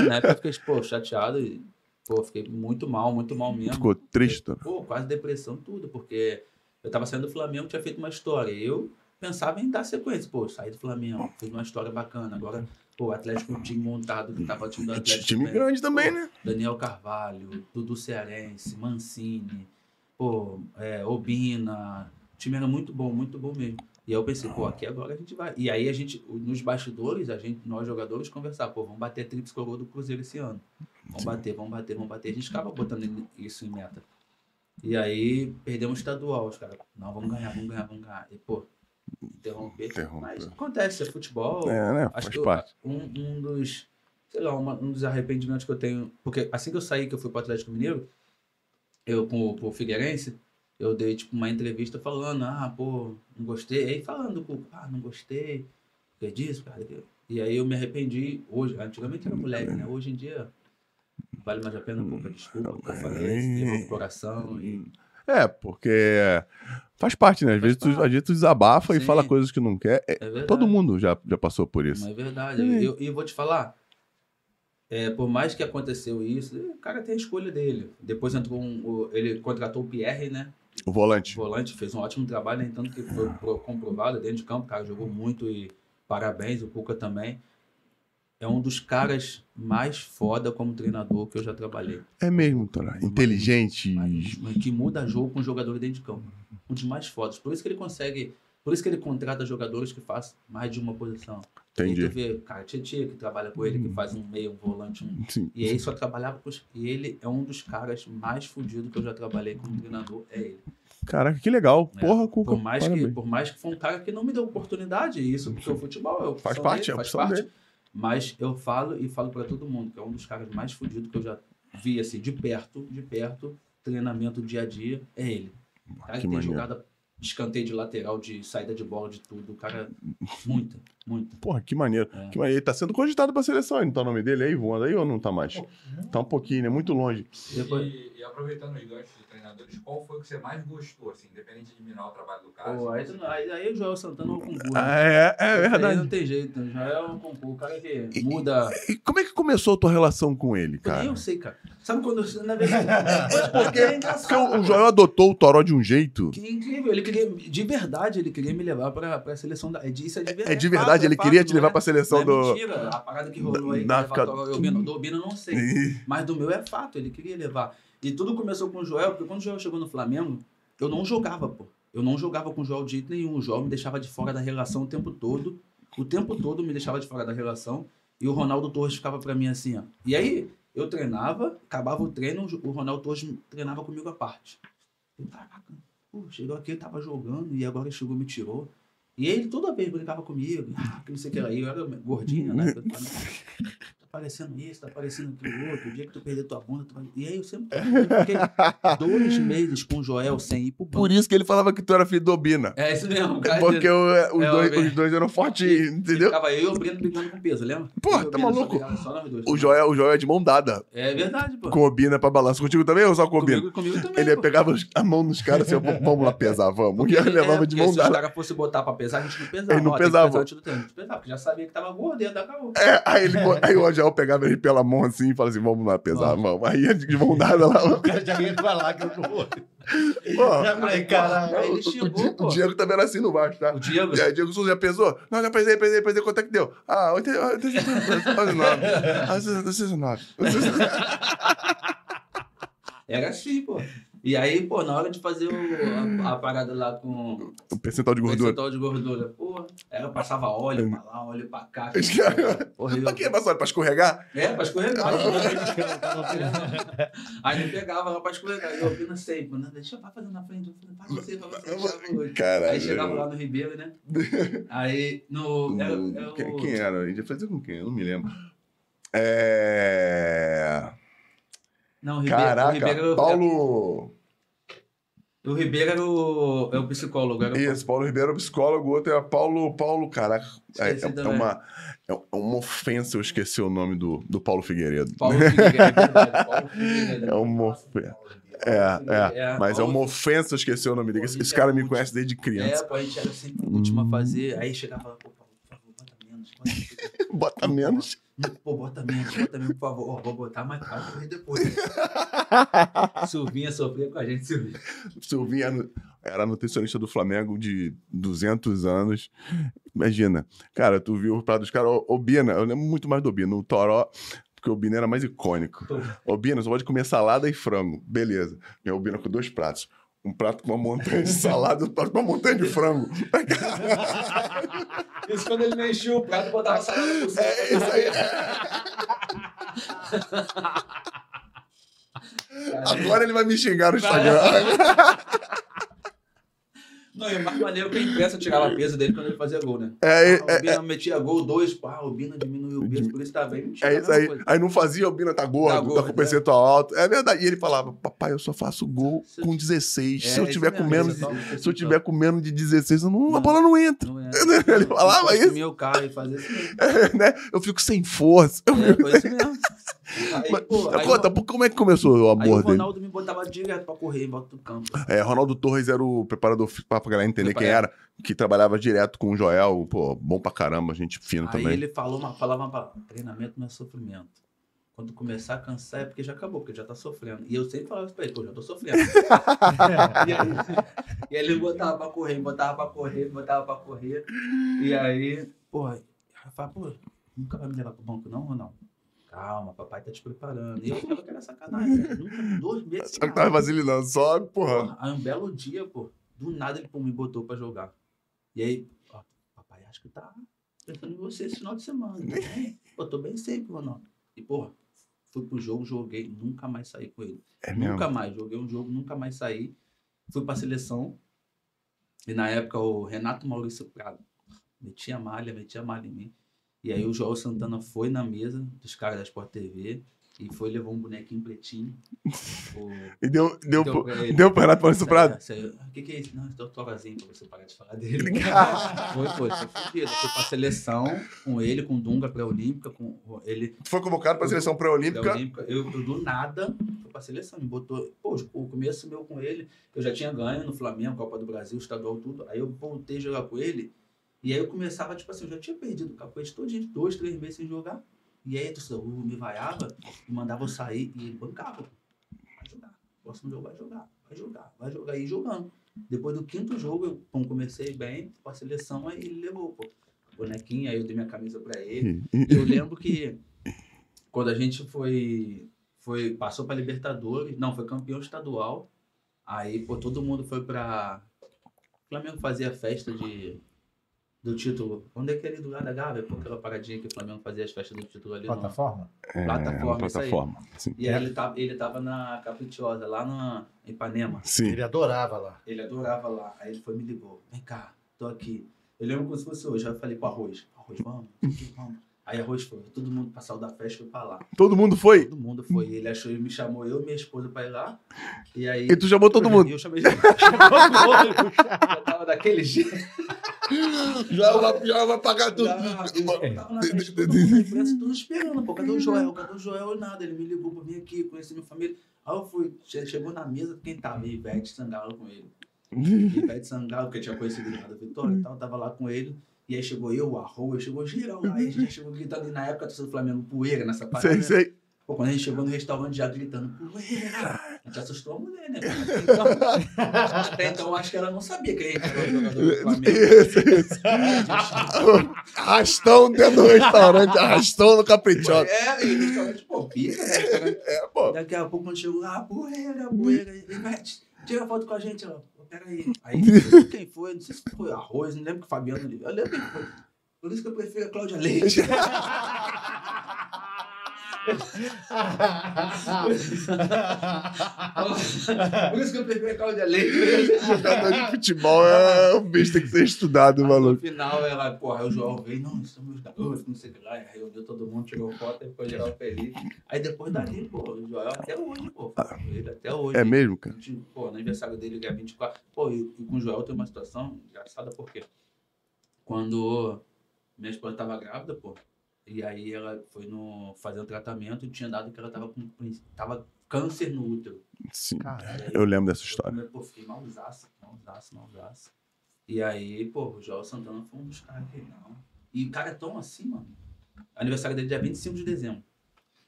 Na época eu fiquei, pô, chateado e, pô, fiquei muito mal, muito mal mesmo. Ficou triste. Pô, quase depressão, tudo, porque eu tava saindo do Flamengo, tinha feito uma história. Eu pensava em dar sequência. Pô, saí do Flamengo, fiz uma história bacana. Agora, pô, o Atlético, um time montado, que tava o time do Atlético. Time grande também, Pô, né? Daniel Carvalho, Dudu Cearense, Mancini, pô, é, Obina. O time era muito bom, muito bom mesmo. E aí eu pensei, pô, aqui agora a gente vai. E aí a gente, nos bastidores, a gente, nós jogadores, conversar, pô, vamos bater a tríplice coroa do Cruzeiro esse ano. Vamos bater, vamos bater, vamos bater. A gente ficava botando isso em meta. E aí perdemos o estadual, os caras, não, vamos ganhar, vamos ganhar, vamos ganhar. E, pô, interromper. Mas acontece, é futebol. É, né? Acho Faz que eu- parte. um, um dos, sei lá, uma- um dos arrependimentos que eu tenho. Porque assim que eu saí, que eu fui para o Atlético Mineiro, eu com, o- com o Figueirense, eu dei tipo uma entrevista falando, ah, pô, não gostei. Aí falando com ah, não gostei, que disso, cara. E aí eu me arrependi hoje. Antigamente era moleque, né? Hoje em dia vale mais a pena, pô, desculpa, o que eu falei, pro coração. E... É, porque faz parte, né? Às Faz vezes, tu, às vezes tu desabafa e Sim. fala coisas que não quer. É, É todo mundo já, já passou por isso. Não é verdade. E eu, e eu vou te falar, é, por mais que aconteceu isso, o cara tem a escolha dele. Depois entrou um, ele contratou o Pierre, né? O O volante. volante fez um ótimo trabalho, nem tanto que foi pro- comprovado dentro de campo, o cara jogou muito e parabéns, o Cuca também. É um dos caras mais foda como treinador que eu já trabalhei. É mesmo, Tora. Inteligente. Mas- mas que muda jogo com jogadores dentro de campo. Um dos mais fodas. Por isso que ele consegue. Por isso que ele contrata jogadores que fazem mais de uma posição. E Entendi. tu vê, cara, Tietchan, que trabalha com ele, que faz um meio, um volante, um. Sim. E aí só trabalhava com os... E ele é um dos caras mais fudidos que eu já trabalhei como treinador, é ele. Caraca, que legal. É, Porra, Cuca. Por mais, que, por mais que foi um cara que não me deu oportunidade, e isso porque o futebol é Faz parte, dele, é faz parte. dele. Mas eu falo e falo pra todo mundo que é um dos caras mais fudidos que eu já vi assim de perto, de perto, treinamento dia a dia, é ele. O cara Que que tem maneiro. jogada de escanteio de lateral, de saída de bola, de tudo. O cara, muita, muita. Porra, que maneiro. É. Que maneiro. Ele tá sendo cogitado pra seleção. Não tá o nome dele aí voando aí ou não tá mais? Tá um pouquinho, né? Muito longe. Depois- E, e aproveitando os ganchos de treinadores, qual foi o que você mais gostou, assim, independente de minar o trabalho do cara? Pô, aí, assim, tu não- aí, aí o Joel Santana é o concurso. Ah, é, é Aí verdade. não tem jeito, o Joel é um concurso. O cara que muda. E como é que começou a tua relação com ele, cara? eu sei, cara. Sabe quando eu. Na verdade. Mas porque é Porque engraçado. o, o Joel adotou o Toró de um jeito. Que incrível, ele queria, de verdade, ele queria me levar pra, pra seleção da. Isso é de verdade. É de verdade, ele queria te levar pra seleção é do. Mentira, a parada que rolou aí, e Obina, do Obina eu não sei. Mas do meu é fato, ele queria levar. E tudo começou com o Joel, porque quando o Joel chegou no Flamengo, eu não jogava, pô. Eu não jogava com o Joel de jeito nenhum. O Joel me deixava de fora da relação o tempo todo. O tempo todo me deixava de fora da relação. E o Ronaldo Torres ficava pra mim assim, ó. E aí, eu treinava, acabava o treino, o Ronaldo Torres treinava comigo à parte. Eu, caraca, pô, chegou aqui, eu tava jogando, e agora chegou e me tirou. E ele toda vez brincava comigo, ah, que não sei o que era. Eu era gordinho, né? Eu falava, Tá parecendo isso, tá parecendo aquilo outro. O dia que tu perder tua bunda, tu vai... E aí eu sempre eu fiquei dois meses com o Joel sem ir pro banco. Por isso que ele falava que tu era filho do Obina. É isso mesmo, cara. Porque o- os, É, dois, os dois eram fortes, entendeu? Ficava eu e o Breno brigando com peso, lembra? Pô, Eu e o tá maluco? Só dois. O Joel, o Joel é de mão dada É verdade, pô. com Obina pra balanço. Contigo também ou só com Obina? Comigo, comigo também. Ele pô. pegava a mão nos caras assim, vamos lá pesar, vamos. Porque E ele ele- levava é, de mão Se os dada. caras fossem botar pra pesar, a gente não pesava. Ele não Ó, pesava. pesar. A gente pesava, porque já sabia que tava gordo, ia dar acabou. É, aí, ele, bo- aí o Jael pegava ele pela mão assim e falava assim: vamos lá pesar, vamos. Aí ia de mão dada lá. O cara já ia falar que eu vou. Pô, Já falei, caralho. Aí ele o, chegou, Di- pô. o Diego também era assim no baixo, tá? O Diego? E aí, Diego Souza já pesou? Não, já pesei, pesei, pesei. Quanto é que deu? Ah, 89. 89. Era assim, pô. E aí, pô, na hora de fazer o- a, a parada lá com O percentual de gordura. percentual de gordura, pô, ela passava óleo pra lá, óleo pra cá. Eu- Pra quê? Pra, pra escorregar? É, pra escorregar. Aí ele pegava lá pra escorregar. E eu ouvindo sempre, né? Deixa eu fazendo na frente. Eu falei, vai você, vai você. Caralho. Aí chegava lá no Ribeiro, né? Aí no. Era, era o- Quem, quem era? A gente ia fazer com quem? Eu não me lembro. É... Não, o Ribeiro, Caraca, o Ribeiro, Paulo... O Ribeiro era o, é o psicólogo. Era o- Isso, Paulo Ribeiro é o psicólogo, o outro é Paulo... Paulo, caraca. É, é- é uma, é uma ofensa eu esqueci o nome do, do Paulo Figueiredo. Paulo Figueiredo, é verdade, Paulo Figueiredo. É uma ofensa. É, é. É, Mas é Paulo- uma ofensa eu esqueci o nome dele. Esse, gente, cara é me conhece desde É, criança. pô, a gente era sempre o último a fazer. Aí chegava e falava, pô, Paulo, por favor, bota menos. Bota menos. Pô, bota menos, bota menos, por favor. Ó, vou botar mais caro pra depois. Silvinha sofria com a gente, Silvinha. Silvinho era, nutricionista do Flamengo de 200 anos. Imagina. Cara, tu viu o prato dos caras. O, Bina, eu lembro muito mais do Bina. O Toró, porque o Bina era mais icônico. O Bina só pode comer salada e frango. Beleza. Meu o Bina com dois pratos. Um prato com uma montanha de salada outro prato com uma montanha de frango. Isso quando ele enchia o prato, botava salada por cima. É isso aí. Agora ele vai me xingar no Instagram. Não, o mais maneiro que a imprensa tirava peso dele quando ele fazia gol, né? É, Ah, o Bina metia gol, dois, pá, o Bina diminuiu o peso, por isso tá bem. É isso aí. Aí não fazia, o Bina tá gordo, Tá tá, gordo, com é. percentual alto. É verdade. E ele falava, papai, eu só faço gol Se eu com ti- 16. É, se eu tiver com menos, é de- se eu é tiver com menos de 16, eu não, a Não. bola não entra. Não é. Ele falava isso, Assumir o carro e fazer isso mesmo. né? Eu fico sem força. Eu É, foi isso mesmo. Aí, Mas, pô, aí, Conta, o- como é que começou o aí o amor dele? Ronaldo me botava direto pra correr em volta do campo. É, Ronaldo Torres era o preparador, pra galera entender quem era, que trabalhava direto com o Joel, pô, bom pra caramba, gente fina Aí também. ele falou uma, falava uma palavra, treinamento não é sofrimento. Quando começar a cansar é porque já acabou, porque já tá sofrendo. E eu sempre falava isso pra ele, pô, já tô sofrendo. e, aí, e aí ele botava pra correr, botava pra correr, botava pra correr. E aí, pô, eu falava, pô, nunca vai me levar pro banco não não? Calma, papai tá te preparando. E eu achava que era sacanagem. Nunca, dois meses. Só que tava vacilinando, só, porra. Aí um belo dia, pô, do nada ele pô, me botou pra jogar. E aí, ó, papai, acho que tá pensando em você esse final de semana. né? Pô, tô bem sempre, Ronaldo. E, porra, fui pro jogo, joguei, nunca mais saí com ele. É mesmo. Nunca mais, joguei um jogo, nunca mais saí. Fui pra seleção. E na época o Renato Maurício Prado metia malha, metia malha em mim. E aí o Joel Santana foi na mesa dos caras da Sport TV e foi levou um bonequinho pretinho. O- E deu, deu, Deu pro- pra ele. deu Prado. O que, que é isso? Não, é o Torazinho pra você parar de falar dele. foi, foi, foi fudido. Fui pra seleção com ele, com o Dunga pré-olímpica, com ele Tu foi convocado pra seleção pré-olímpica. pré-olímpica. Eu, eu do nada fui pra seleção, me botou. Pô, o começo meu com ele, eu já tinha ganho no Flamengo, Copa do Brasil, estadual, tudo. Aí eu voltei a jogar com ele. E aí eu começava, tipo assim, eu já tinha perdido o capoeira todo dia, dois, três meses sem jogar. E aí a torcida uh, me vaiava e mandava eu sair e ele bancava. Vai jogar. Próximo jogo vai jogar, vai jogar, vai jogar. E jogando. Depois do quinto jogo, eu pô, comecei bem, com a seleção, aí ele levou, pô. Bonequinho, aí eu dei minha camisa pra ele. Eu lembro que quando a gente foi, foi passou para Libertadores, não, foi campeão estadual. Aí, pô, todo mundo foi pra. O Flamengo fazia festa de do título. Onde é que é do lado da Gávea? Pô, aquela paradinha que o Flamengo fazia as festas do título ali. no- Plataforma? É, Plataforma, aí. plataforma. Sim. E aí ele tava, ele tava na Caprichosa, lá na em Ipanema. Sim. Ele adorava lá. Ele adorava lá. Aí ele foi e me ligou. Vem cá, tô aqui. Eu lembro como se fosse hoje. Aí eu falei pro Arroz. Arroz, vamos, vamos. Aí Arroz foi. Todo mundo pra sair da festa foi pra lá. Todo mundo foi? Todo mundo foi. Ele achou, ele me chamou eu e minha esposa pra ir lá. E aí. E tu chamou todo mundo. E eu chamei Já tava daquele jeito. Já vai, já vai pagar tudo. Já, eu tava na frente, todo mundo na imprensa, todos esperando, pô. Cadê o Joel? Cadê o Joel? Nada. Ele me ligou pra vir aqui, conhecer minha família. Aí eu fui, che- chegou na mesa, quem tava? Ivete Sangalo com ele. Ivete Sangalo, que eu tinha conhecido lá da Vitória e tal, tava lá com ele. E aí chegou eu, o Arroz, chegou geral lá. E a gente chegou gritando. E na época, a torcida do Flamengo, poeira nessa parada. Sei, né? sei. Pô, quando a gente chegou no restaurante já gritando, poeira! A gente assustou a mulher, né? Então, até então, acho que ela não sabia que a gente era jogador do Flamengo. Isso, isso. Arrastão dentro do restaurante, arrastão no caprichoso. É, e o restaurante, pô, pica, né? É, pô. Daqui a pouco, quando chegou lá, poeira, poeira, e vai, tira foto com a gente, pô, peraí. Aí, quem foi, não sei se foi arroz, não lembro que o Fabiano, eu lembro quem foi. Por isso que eu prefiro a Cláudia Leite. Por isso que eu prefiro a Cláudia Leite. Jogador de futebol é um bicho tem que ser estudado, maluco. No final, ela, porra, o João veio, não, estamos garotos, não sei o que lá, reuniu todo mundo, tirou foto, aí foi geral feliz. Aí depois dali, pô, o Joel até hoje, pô, ele até hoje. É mesmo, cara? Pô, no aniversário dele, que é 24. Pô, e, e com o Joel tem uma situação engraçada, porque quando minha esposa tava grávida, pô, e aí ela foi no, fazer um tratamento e tinha dado que ela tava com tava câncer no útero. Sim. Caralho. Eu lembro dessa Eu, história. primeiro, pô, fiquei malzaço, malzaço, malzaço. E aí, pô, o Joel Santana foi um dos caras que não. E o cara é tão assim, mano. Aniversário dele é dia 25 de dezembro.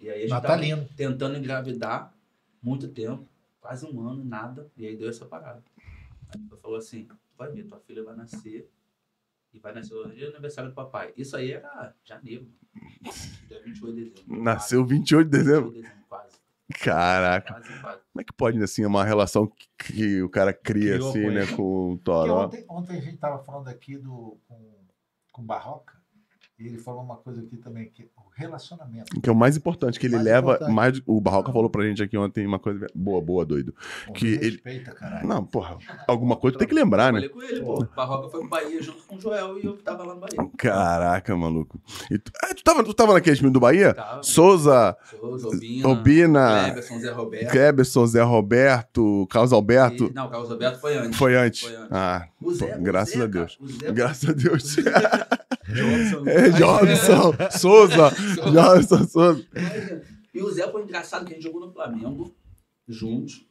E aí a gente tava tentando engravidar muito tempo, quase um ano, nada. E aí deu essa parada. Aí ele falou assim: vai ver, tua filha vai nascer. E vai nascer dia do aniversário do papai. Isso aí era janeiro. mano. Dia 28 de dezembro. Nasceu 28 de dezembro. 28 de dezembro, quase. Caraca. Quase, quase. Como é que pode, assim, uma relação que, que o cara cria, Criou assim, com né, com o Toró? ontem, ontem a gente estava falando aqui do, com, com Barroca, e ele falou uma coisa aqui também, que é o relacionamento. Que é o mais importante, que ele Mais leva importante. mais. O Barroca falou pra gente aqui ontem uma coisa. Boa, boa, doido. Pô, Que ele- respeita, caralho. Não, porra, alguma coisa tem que lembrar, né? Falei com ele, pô. Barroca foi pro Bahia junto com o Joel e eu tava lá no Bahia. Caraca, maluco. E tu, ah, tu, tava, tu tava naquele time do Bahia? Tava. Souza, Souza, Obina, Obina, Cleberson, Zé Roberto. Kleberson, Zé Roberto, Carlos Alberto. E- não, o Carlos Alberto foi antes. Foi antes. Foi antes. Ah, O Zé, Pô, o graças Zé, a Deus. cara, o Zé, graças a Deus. Jobson. É, Jobson, Souza, Jobson, Souza. E o Zé foi engraçado que a gente jogou no Flamengo juntos.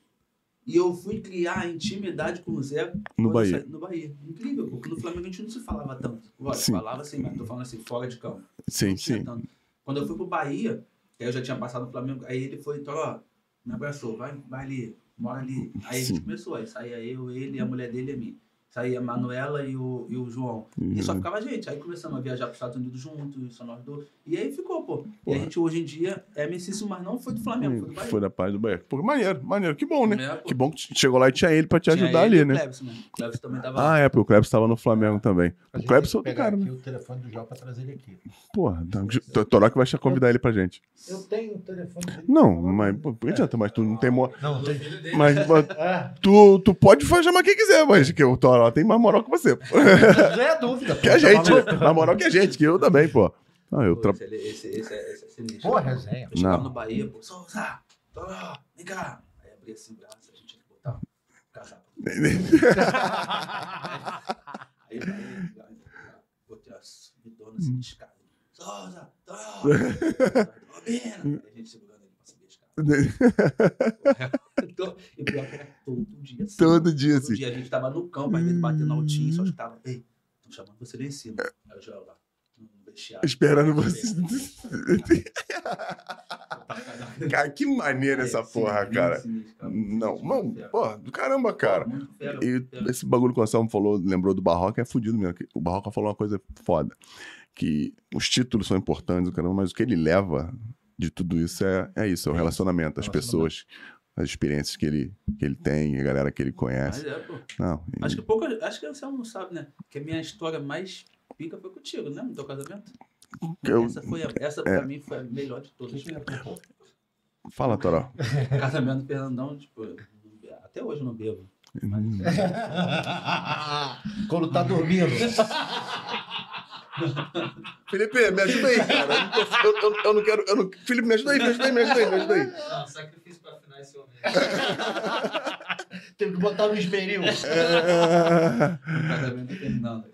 E eu fui criar intimidade com o Zé No Bahia. saí- no Bahia. Incrível, porque no Flamengo a gente não se falava tanto. Sim. falava assim, mas tô falando assim, fora de campo. Sim, sim. tanto. Quando eu fui pro Bahia, que aí eu já tinha passado no Flamengo, aí ele foi, então, ó, me abraçou, vai, vai ali, mora ali. Aí a Sim. gente começou, aí saía eu, ele, a mulher dele e a mim. Saía a Manuela e o, e o João. E só Uhum. ficava a gente. Aí começamos a viajar para os Estados Unidos juntos, só nós dois. E aí ficou, pô. E Porra. a gente hoje em dia é amicíssimo, mas não foi do Flamengo, foi do Bahia. Foi da paz do Bahia. Pô, maneiro, maneiro. Que bom, né? É. Que bom que chegou lá e tinha ele pra te Tinha ajudar ele e ali, o né? Clebson, né? O Clebson também tava Ah, é, porque o Klebs estava no Flamengo também. A O Klebs é pegar cara, aqui né? o telefone do Jó para trazer ele aqui. Porra, então, que vai te convidar ele pra gente. Eu tenho o telefone dele. Não, mas, pô, não adianta, mas tu não tem moral. Não, não tem. Mas pô, Ah, tu, tu pode chamar quem quiser, mas que o Toró tem mais moral que você. pô. já é dúvida. Que a gente, né? Mais moral que a gente, que eu também, pô. Ah, eu Pô, tra... esse, esse, esse, é- esse é sinistro. Pô, resenha. Eu chegava Não. no Bahia, pô, Souza, Toró, vem cá. Aí abria assim o braço, a gente tinha que botar um casaco. Aí, aí, botei as bidonas assim escada. Souza, Toró, Robina. Aí a gente segurando E pior que era todo dia assim. Todo dia, Todo assim. dia a gente tava no campo, às vezes batendo altinho, só escutava, ei, estão chamando você lá em cima. Aí eu já lá, no vestiário. Esperando você. Cara, que maneiro essa porra, cara. Não, mano, porra, do caramba, cara. E esse bagulho que o Anselmo falou, lembrou do Barroca, é fudido mesmo. O Barroca falou uma coisa foda. Que os títulos são importantes, caramba, mas o que ele leva de tudo isso é, é isso, é o É relacionamento, as pessoas, as experiências que ele, que ele tem, a galera que ele Mas conhece. é, pô. Não, e- Acho que pouco. Acho que você não sabe, né? Que a minha história mais pica foi contigo, né? No teu casamento. eu- Essa, foi a, essa pra mim foi a melhor de todas. Fala, Toró. Casamento do Fernandão, tipo, até hoje eu não bebo. Quando tá dormindo. Felipe, me ajuda aí, cara. Eu eu- eu- não quero. eu não- Felipe, me ajuda aí, me ajuda aí, me ajuda aí, me ajuda aí. Não, sacrifício pra afinar esse homem. Teve que botar no esmeril. É... O casamento do Fernando.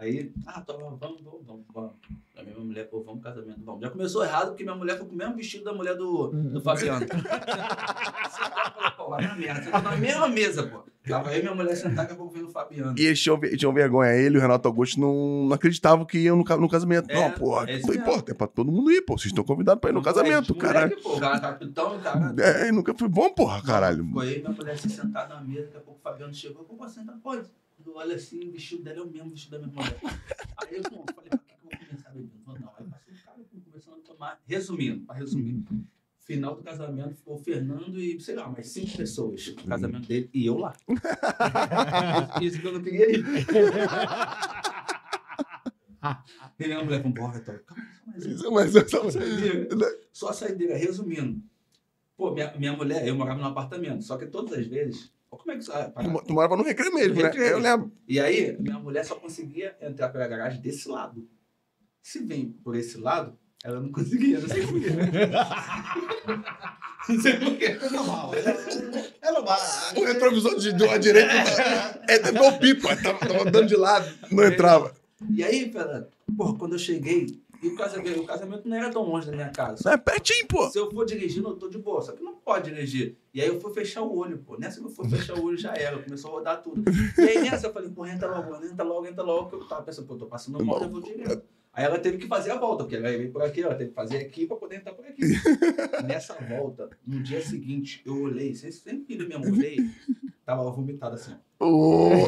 Aí, ah, tô, vamos, vamos, vamos, vamos. A minha mulher, pô, vamos pro casamento. Vamos. Já começou errado porque minha mulher foi com o mesmo vestido da mulher do, do Fabiano. pô, vai na merda. Você tá na mesma mesa, pô. Tava eu e minha mulher sentada, daqui a pouco vendo o Fabiano. E eles tinham, ve- tinham vergonha. Ele e o Renato Augusto não, não acreditavam que iam no, no casamento. É, não, porra. é falei, pô, é pra todo mundo ir, pô. Vocês estão convidados pra ir no Moleque, casamento. Pô, o cara capitão, cara. É, nunca fui bom, porra, caralho. Ficou aí, minha mulher assim, sentada na mesa, daqui a pouco o Fabiano chegou, pô, senta, pode. Eu olho assim, o vestido dela é o mesmo vestido da minha mulher. Aí eu pô, falei, pra que que eu vou começar bebendo? Falei, não, aí passei o cara tomar. Resumindo, pra resumir. Final do casamento ficou o Fernando e, sei lá, mais cinco pessoas. O casamento dele e eu lá. Isso que eu não peguei. E minha mulher falou, bora, Vitória. Calma, só mais um. Mas, Só a saideira. Só a saideira. Resumindo. Pô, minha, minha mulher, eu morava num apartamento. Só que todas as vezes. Como é que isso. ah, para- tu, morava no recreio mesmo, né? Recreio. Eu lembro. E aí, minha mulher só conseguia entrar pela garagem desse lado. Se vem por esse lado, ela não conseguia. Não sei porquê. não sei porquê. É normal. É normal. O retrovisor de, do lado direito é igual pipa. Tava, tava dando de lado, não entrava. E aí, Fernando, porra, quando eu cheguei, e o casamento, o casamento não era tão longe da minha casa. É pertinho, pô. Se eu for dirigindo, eu tô de boa. Só que não pode dirigir. E aí eu fui fechar o olho, pô. Nessa que eu fui fechar o olho já era. Começou a rodar tudo. E aí nessa eu falei, pô, entra logo, entra logo, entra logo. Que eu tava pensando, pô, tô passando mal, eu vou direto. Aí ela teve que fazer a volta, porque ela veio por aqui, ela teve que fazer aqui pra poder entrar por aqui. Nessa volta, no dia seguinte, eu olhei, vocês sempre viram mesmo, eu olhei, tava vomitado assim. Ô,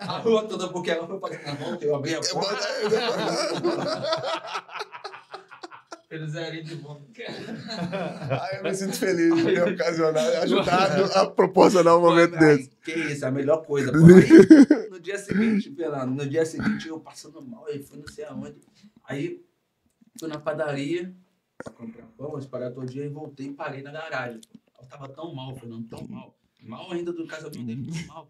A rua toda, porque ela foi fazer a volta, eu abri a porta. Eles eram de bom. Ai, eu me sinto feliz de ter ocasionado, ajudado a proporcionar um momento Ai, desse. Que isso, é a melhor coisa. Pô. Aí, no dia seguinte, Fernando, no dia seguinte eu passando mal, aí fui não sei aonde. Aí fui na padaria pra comprar pão, esperar todo dia e voltei e parei na garagem. Eu tava tão mal, Fernando, tão mal. Mal ainda do casamento dele, tão mal.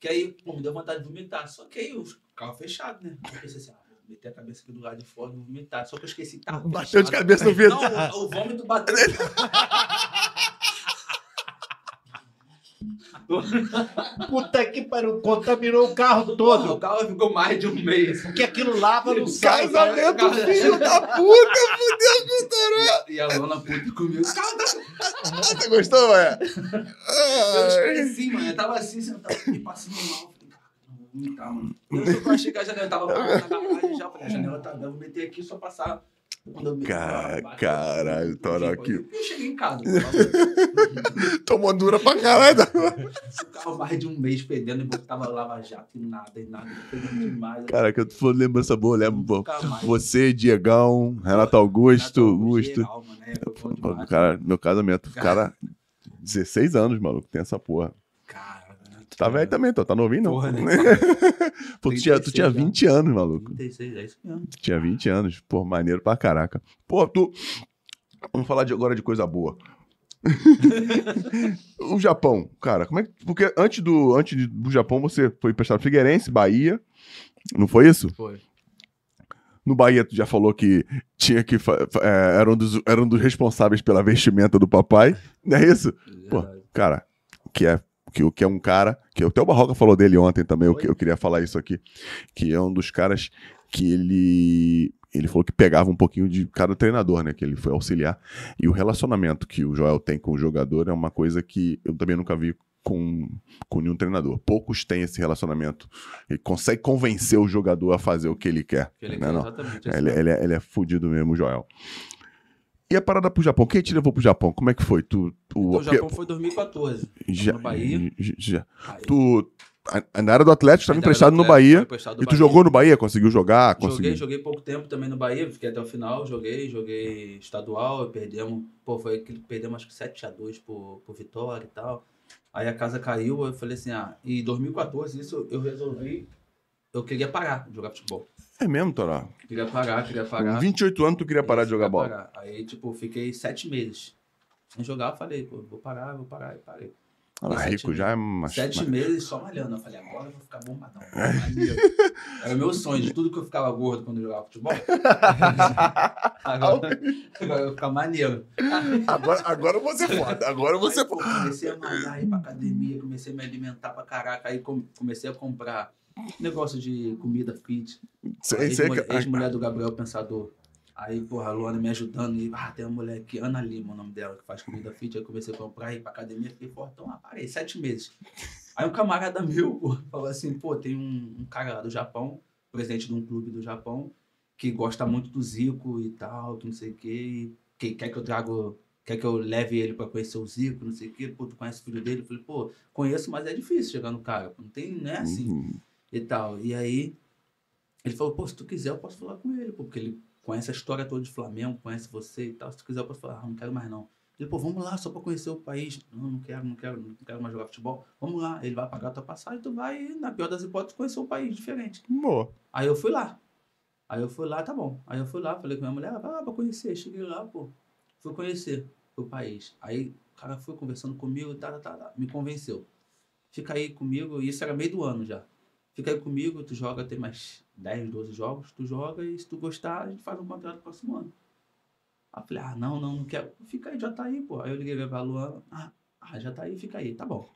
Que aí, pô, me deu vontade de vomitar. Só que aí o carro fechado, né? Eu pensei assim, ah, meter a cabeça aqui do lado de fora e vomitar. Só que eu esqueci, tá. Bateu de cabeça no vidro. Não, o, o vômito bateu. Puta que pariu, contaminou o carro Porra, todo. o carro ficou mais de um mês. Porque aquilo lava não sai. Casamento, cara. filho da puta, fudeu com o Toró. E a dona puta comigo. Calma, Você gostou, é? eu esqueci, mano. Eu tava assim, sentado, me passando mal. Mano. Eu só achei que a janela tava na garagem já. Falei, a janela tá aberta, eu vou meter aqui só passar. Quando eu Ca- bateu, caralho, eu- Toró, eu- que- Eu cheguei em casa. Tomou dura pra caralho. O carro mais de um mês perdendo e tava lava jato e nada, e nada. Perdendo demais. Cara, que eu tô lembrança boa, lembro, mais. Você, Diegão, Renato Augusto, Augusto. Geral, mano, é. Cara, meu casamento, cara, 16 anos, maluco, tem essa porra. Tá velho também, tu tá novinho, não? Porra, né? Pô, tu tinha, tu 36 tinha já. 20 anos, maluco. 36, é isso mesmo. Tu tinha 20 anos. Pô, maneiro pra caraca. Pô, tu. Vamos falar de, agora de coisa boa. o Japão, cara, como é que. Porque antes do, antes do Japão você foi emprestado Figueirense, Bahia. Não foi isso? Foi. No Bahia, tu já falou que tinha que. é, era, um dos, era um dos responsáveis pela vestimenta do papai. Não é isso? Pô, cara, que é, que, que é um cara. Que até o Barroca falou dele ontem também. Eu, eu queria falar isso aqui. Que é um dos caras que ele. Ele falou que pegava um pouquinho de cada treinador, né? Que ele foi auxiliar. E o relacionamento que o Joel tem com o jogador é uma coisa que eu também nunca vi com, com nenhum treinador. Poucos têm esse relacionamento. Ele consegue convencer o jogador a fazer o que ele quer. Que ele né, quer. É, Ele, mesmo. ele é, ele é fudido mesmo, o Joel. E a parada pro Japão? Quem te levou pro Japão? Como é que foi? Tu, tu, Então, o Japão foi 2014. já, no Bahia. já- Aí, tu, na área do Atlético, estava emprestado no Bahia. emprestado E tu Bahia. jogou no Bahia? Conseguiu jogar? Joguei, Conseguiu. joguei pouco tempo também no Bahia, fiquei até o final, joguei, joguei estadual, perdemos, pô, foi aquele que perdemos acho que 7x2 por, por vitória e tal. Aí a casa caiu, eu falei assim, ah, e em 2014 isso eu resolvi, eu queria parar de jogar futebol. É mesmo, Toró? Queria parar, queria Com parar. 28 anos tu queria parar de jogar bola. parar. Aí, tipo, fiquei sete meses sem jogar, falei, pô, vou parar, vou parar, e parei. Ah, sete rico meses. já é mais. Sete meses só malhando. Eu falei, agora eu vou ficar bombadão. maneiro. Era o meu sonho, de tudo que eu ficava gordo quando eu jogava futebol. agora, agora eu vou ficar maneiro. Agora, agora eu vou ser foda. Agora eu vou ser Aí, pô, comecei a malhar, ir pra academia, comecei a me alimentar pra caraca. Aí com- comecei a comprar negócio de comida fit. Sei, sei. Ex-mulher ex-mulher do Gabriel Pensador. Aí, porra, a Luana me ajudando. E, ah, tem uma mulher aqui, Ana Lima, o nome dela, que faz comida fit. Aí eu comecei a comprar, ir pra academia, fiquei fortão. Ah, parei, sete meses. Aí um camarada meu pô, falou assim, pô, tem um, um cara lá do Japão, presidente de um clube do Japão, que gosta muito do Zico e tal, que não sei o quê, que quer que eu trago, quer que eu leve ele pra conhecer o Zico, não sei o quê, pô, tu conhece o filho dele? Eu falei, pô, conheço, mas é difícil chegar no cara, não tem, não é assim Uhum. E tal. E aí ele falou, pô, se tu quiser eu posso falar com ele, pô, porque ele conhece a história toda de Flamengo, conhece você e tal. Se tu quiser eu posso falar, ah, não quero mais não. Ele, pô, vamos lá só pra conhecer o país. Não, não quero, não quero, não quero mais jogar futebol. Vamos lá, ele vai pagar a tua passagem, tu vai, na pior das hipóteses, conhecer um país diferente. Boa. Aí eu fui lá. Aí eu fui lá, tá bom. Aí eu fui lá, falei com minha mulher, ah, vai lá pra conhecer. Cheguei lá, pô. Fui conhecer o país. Aí o cara foi conversando comigo, tá, tá, tá, me convenceu. Fica aí comigo, e isso era meio do ano já. Fica aí comigo, tu joga, tem mais 10, 12 jogos, tu joga e se tu gostar, a gente faz um contrato pro próximo ano. Aí eu falei, ah, não, não, não quero. Fica aí, já tá aí, pô. Aí eu liguei pra Luana, ah, ah, já tá aí, fica aí, tá bom.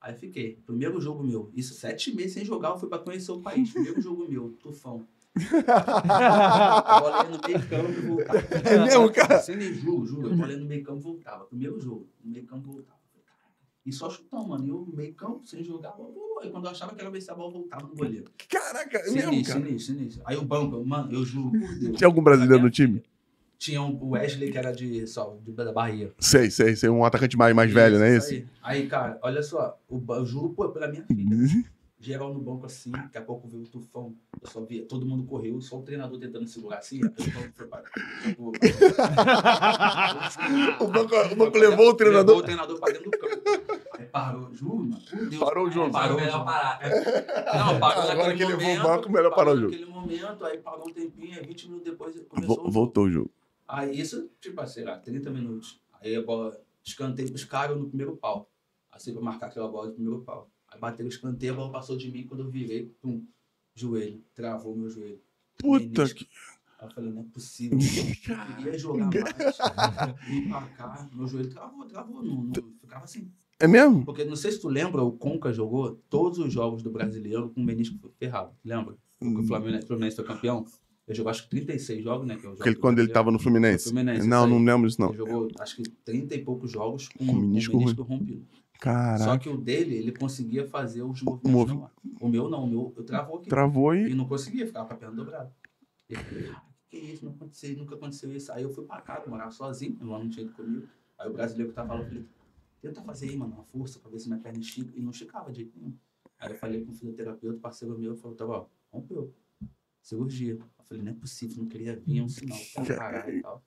Aí fiquei. Primeiro jogo meu. Isso sete meses sem jogar, eu fui pra conhecer o país. Primeiro jogo meu, tufão. Bola no meio campo e voltava. É mesmo, cara? Sem nem juro, juro. Eu bola no meio campo e voltava. Primeiro jogo, no meio campo e voltava. E só chutão, mano. E eu meio campo, sem jogar. Aí quando eu achava que era ver se a bola voltava no goleiro. Caraca, é mesmo, Sinistro, cara. sinistro, sinistro. Aí o banco, mano, eu juro por Deus. Tinha algum brasileiro no time? Tinha um- o Wesley, que era de, só, de, da Bahia. Sei, sei, sei. Um atacante mais, mais velho, não é Isso? Aí. Aí, cara, olha só. O, eu juro pô, pela minha filha. Geral no banco assim, daqui a pouco veio o tufão. Eu só via, todo mundo correu, só o treinador tentando segurar assim. aí o banco foi para. O banco, o banco levou o treinador. Levou o treinador pra dentro do campo. Aí parou, juro, mano. Por Deus. Parou o jogo. Parou o melhor jogo. parar. Não, parou Agora naquele que levou o banco, melhor parar o jogo. naquele momento, aí parou um tempinho, aí 20 minutos depois começou Vo- o jogo. Voltou o jogo. Aí isso, tipo, sei lá, 30 minutos. Aí a bola, escanteio pros caras no primeiro pau. Assim, pra marcar aquela bola de primeiro pau. Aí bateu o escanteio, a bola passou de mim, quando eu virei, pum, joelho, travou meu joelho. Puta que. Aí eu falei, não é possível. Eu queria jogar mais, vir pra cá, meu joelho travou, travou, não, não ficava assim. É mesmo? Porque não sei se tu lembra, o Conca jogou todos os jogos do brasileiro com o menisco ferrado. Lembra? O Fluminense, o Fluminense foi campeão. Ele jogou acho que 36 jogos, né? Que é o jogo quando ele brasileiro. tava no Fluminense. Fluminense, Não, não lembro disso, não. Ele jogou acho que 30 e poucos jogos com, Com com menisco o menisco rompido. Só que o dele, ele conseguia fazer os movimentos. O meu não, o meu eu travou aqui. Travou E e. não conseguia, ficava com a perna dobrada. E eu falei, ah, que isso, não aconteceu, nunca aconteceu isso. Aí eu fui pra casa, morava sozinho, o não tinha ido comigo. Aí o brasileiro que tava falando, eu falei, tenta fazer aí, mano, uma força pra ver se minha perna estica. E não esticava de jeito nenhum. Aí eu falei com o fisioterapeuta, parceiro meu, falou, tá bom, rompeu. Cirurgia. Eu falei, não é possível, não queria vir, é um sinal, parar e tal.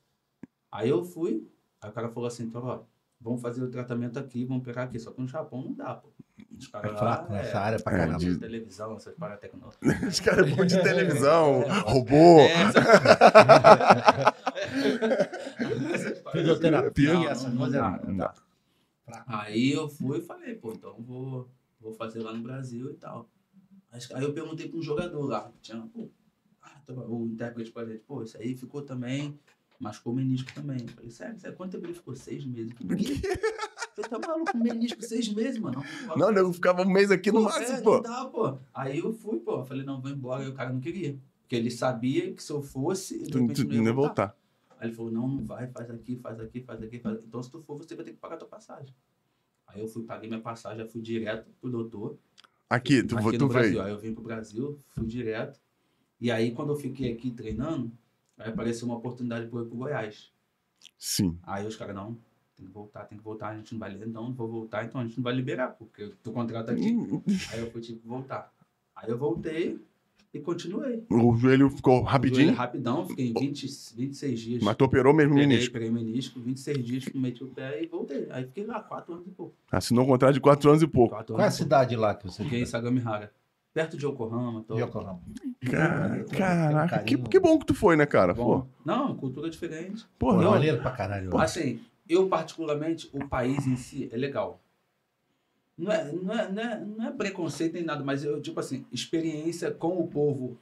Aí eu fui, aí o cara falou assim, então, ó, vamos fazer o tratamento aqui, vamos pegar aqui. Só que no Japão não dá, pô. Os É caras lá, fraco nessa área pra É, caramba. de- televisão, essas paradas tecnológicas. Esse cara é bom de televisão, É, robô. É, Fisioterapia. Aí eu fui e falei, pô, então vou, vou fazer lá no Brasil e tal. Aí eu perguntei para um jogador lá, tinha, pô, ah, tá o intérprete pra gente, pô, isso aí ficou também, machucou o menisco também. Eu falei, sério, sério, quanto tempo ele ficou? Seis meses. Você tá maluco, menisco seis meses, mano? Não, eu ficava um mês aqui no Pô, máximo, é, pô. Dá, pô. Aí eu fui, pô. Eu falei, não, vou embora. Aí o cara não queria. Porque ele sabia que se eu fosse, Tu, não ia voltar. voltar. Aí ele falou, não, não vai, faz aqui, faz aqui, faz aqui, faz Então se tu for, você vai ter que pagar tua passagem. Aí eu fui, paguei minha passagem, já fui direto pro doutor. Aqui, tu, aqui tu no Brasil. veio. Aí eu vim pro Brasil, fui direto. E aí quando eu fiquei aqui treinando, aí apareceu uma oportunidade eu ir pro Goiás. Sim. Aí os caras, não, tem que voltar, tem que voltar, a gente não vai liberar. Não, não vou voltar, então a gente não vai liberar, porque tu contrato aqui. Aí eu fui tipo voltar. Aí eu voltei e continuei. O joelho ficou Joelho rapidinho, Rapidão, fiquei 20, 26 dias. mas tu operou mesmo o peguei, menisco. peguei o menisco, 26 dias, meti o pé e voltei. Aí fiquei lá 4 anos e pouco. Assinou um contrato de 4 anos e pouco. Quatro Qual é a anos pouco. cidade lá que você Fiquei em Sagamihara. Perto de Yokohama. Tô... Yokohama. Cara, caraca, que, que bom que tu foi, né, cara? Bom, Pô, não, cultura diferente. pô, Pô, é não. maneiro pra caralho. Assim, eu particularmente, o país em si é legal. Não é, não é, não é, não é preconceito nem nada, mas eu, tipo assim, experiência com o povo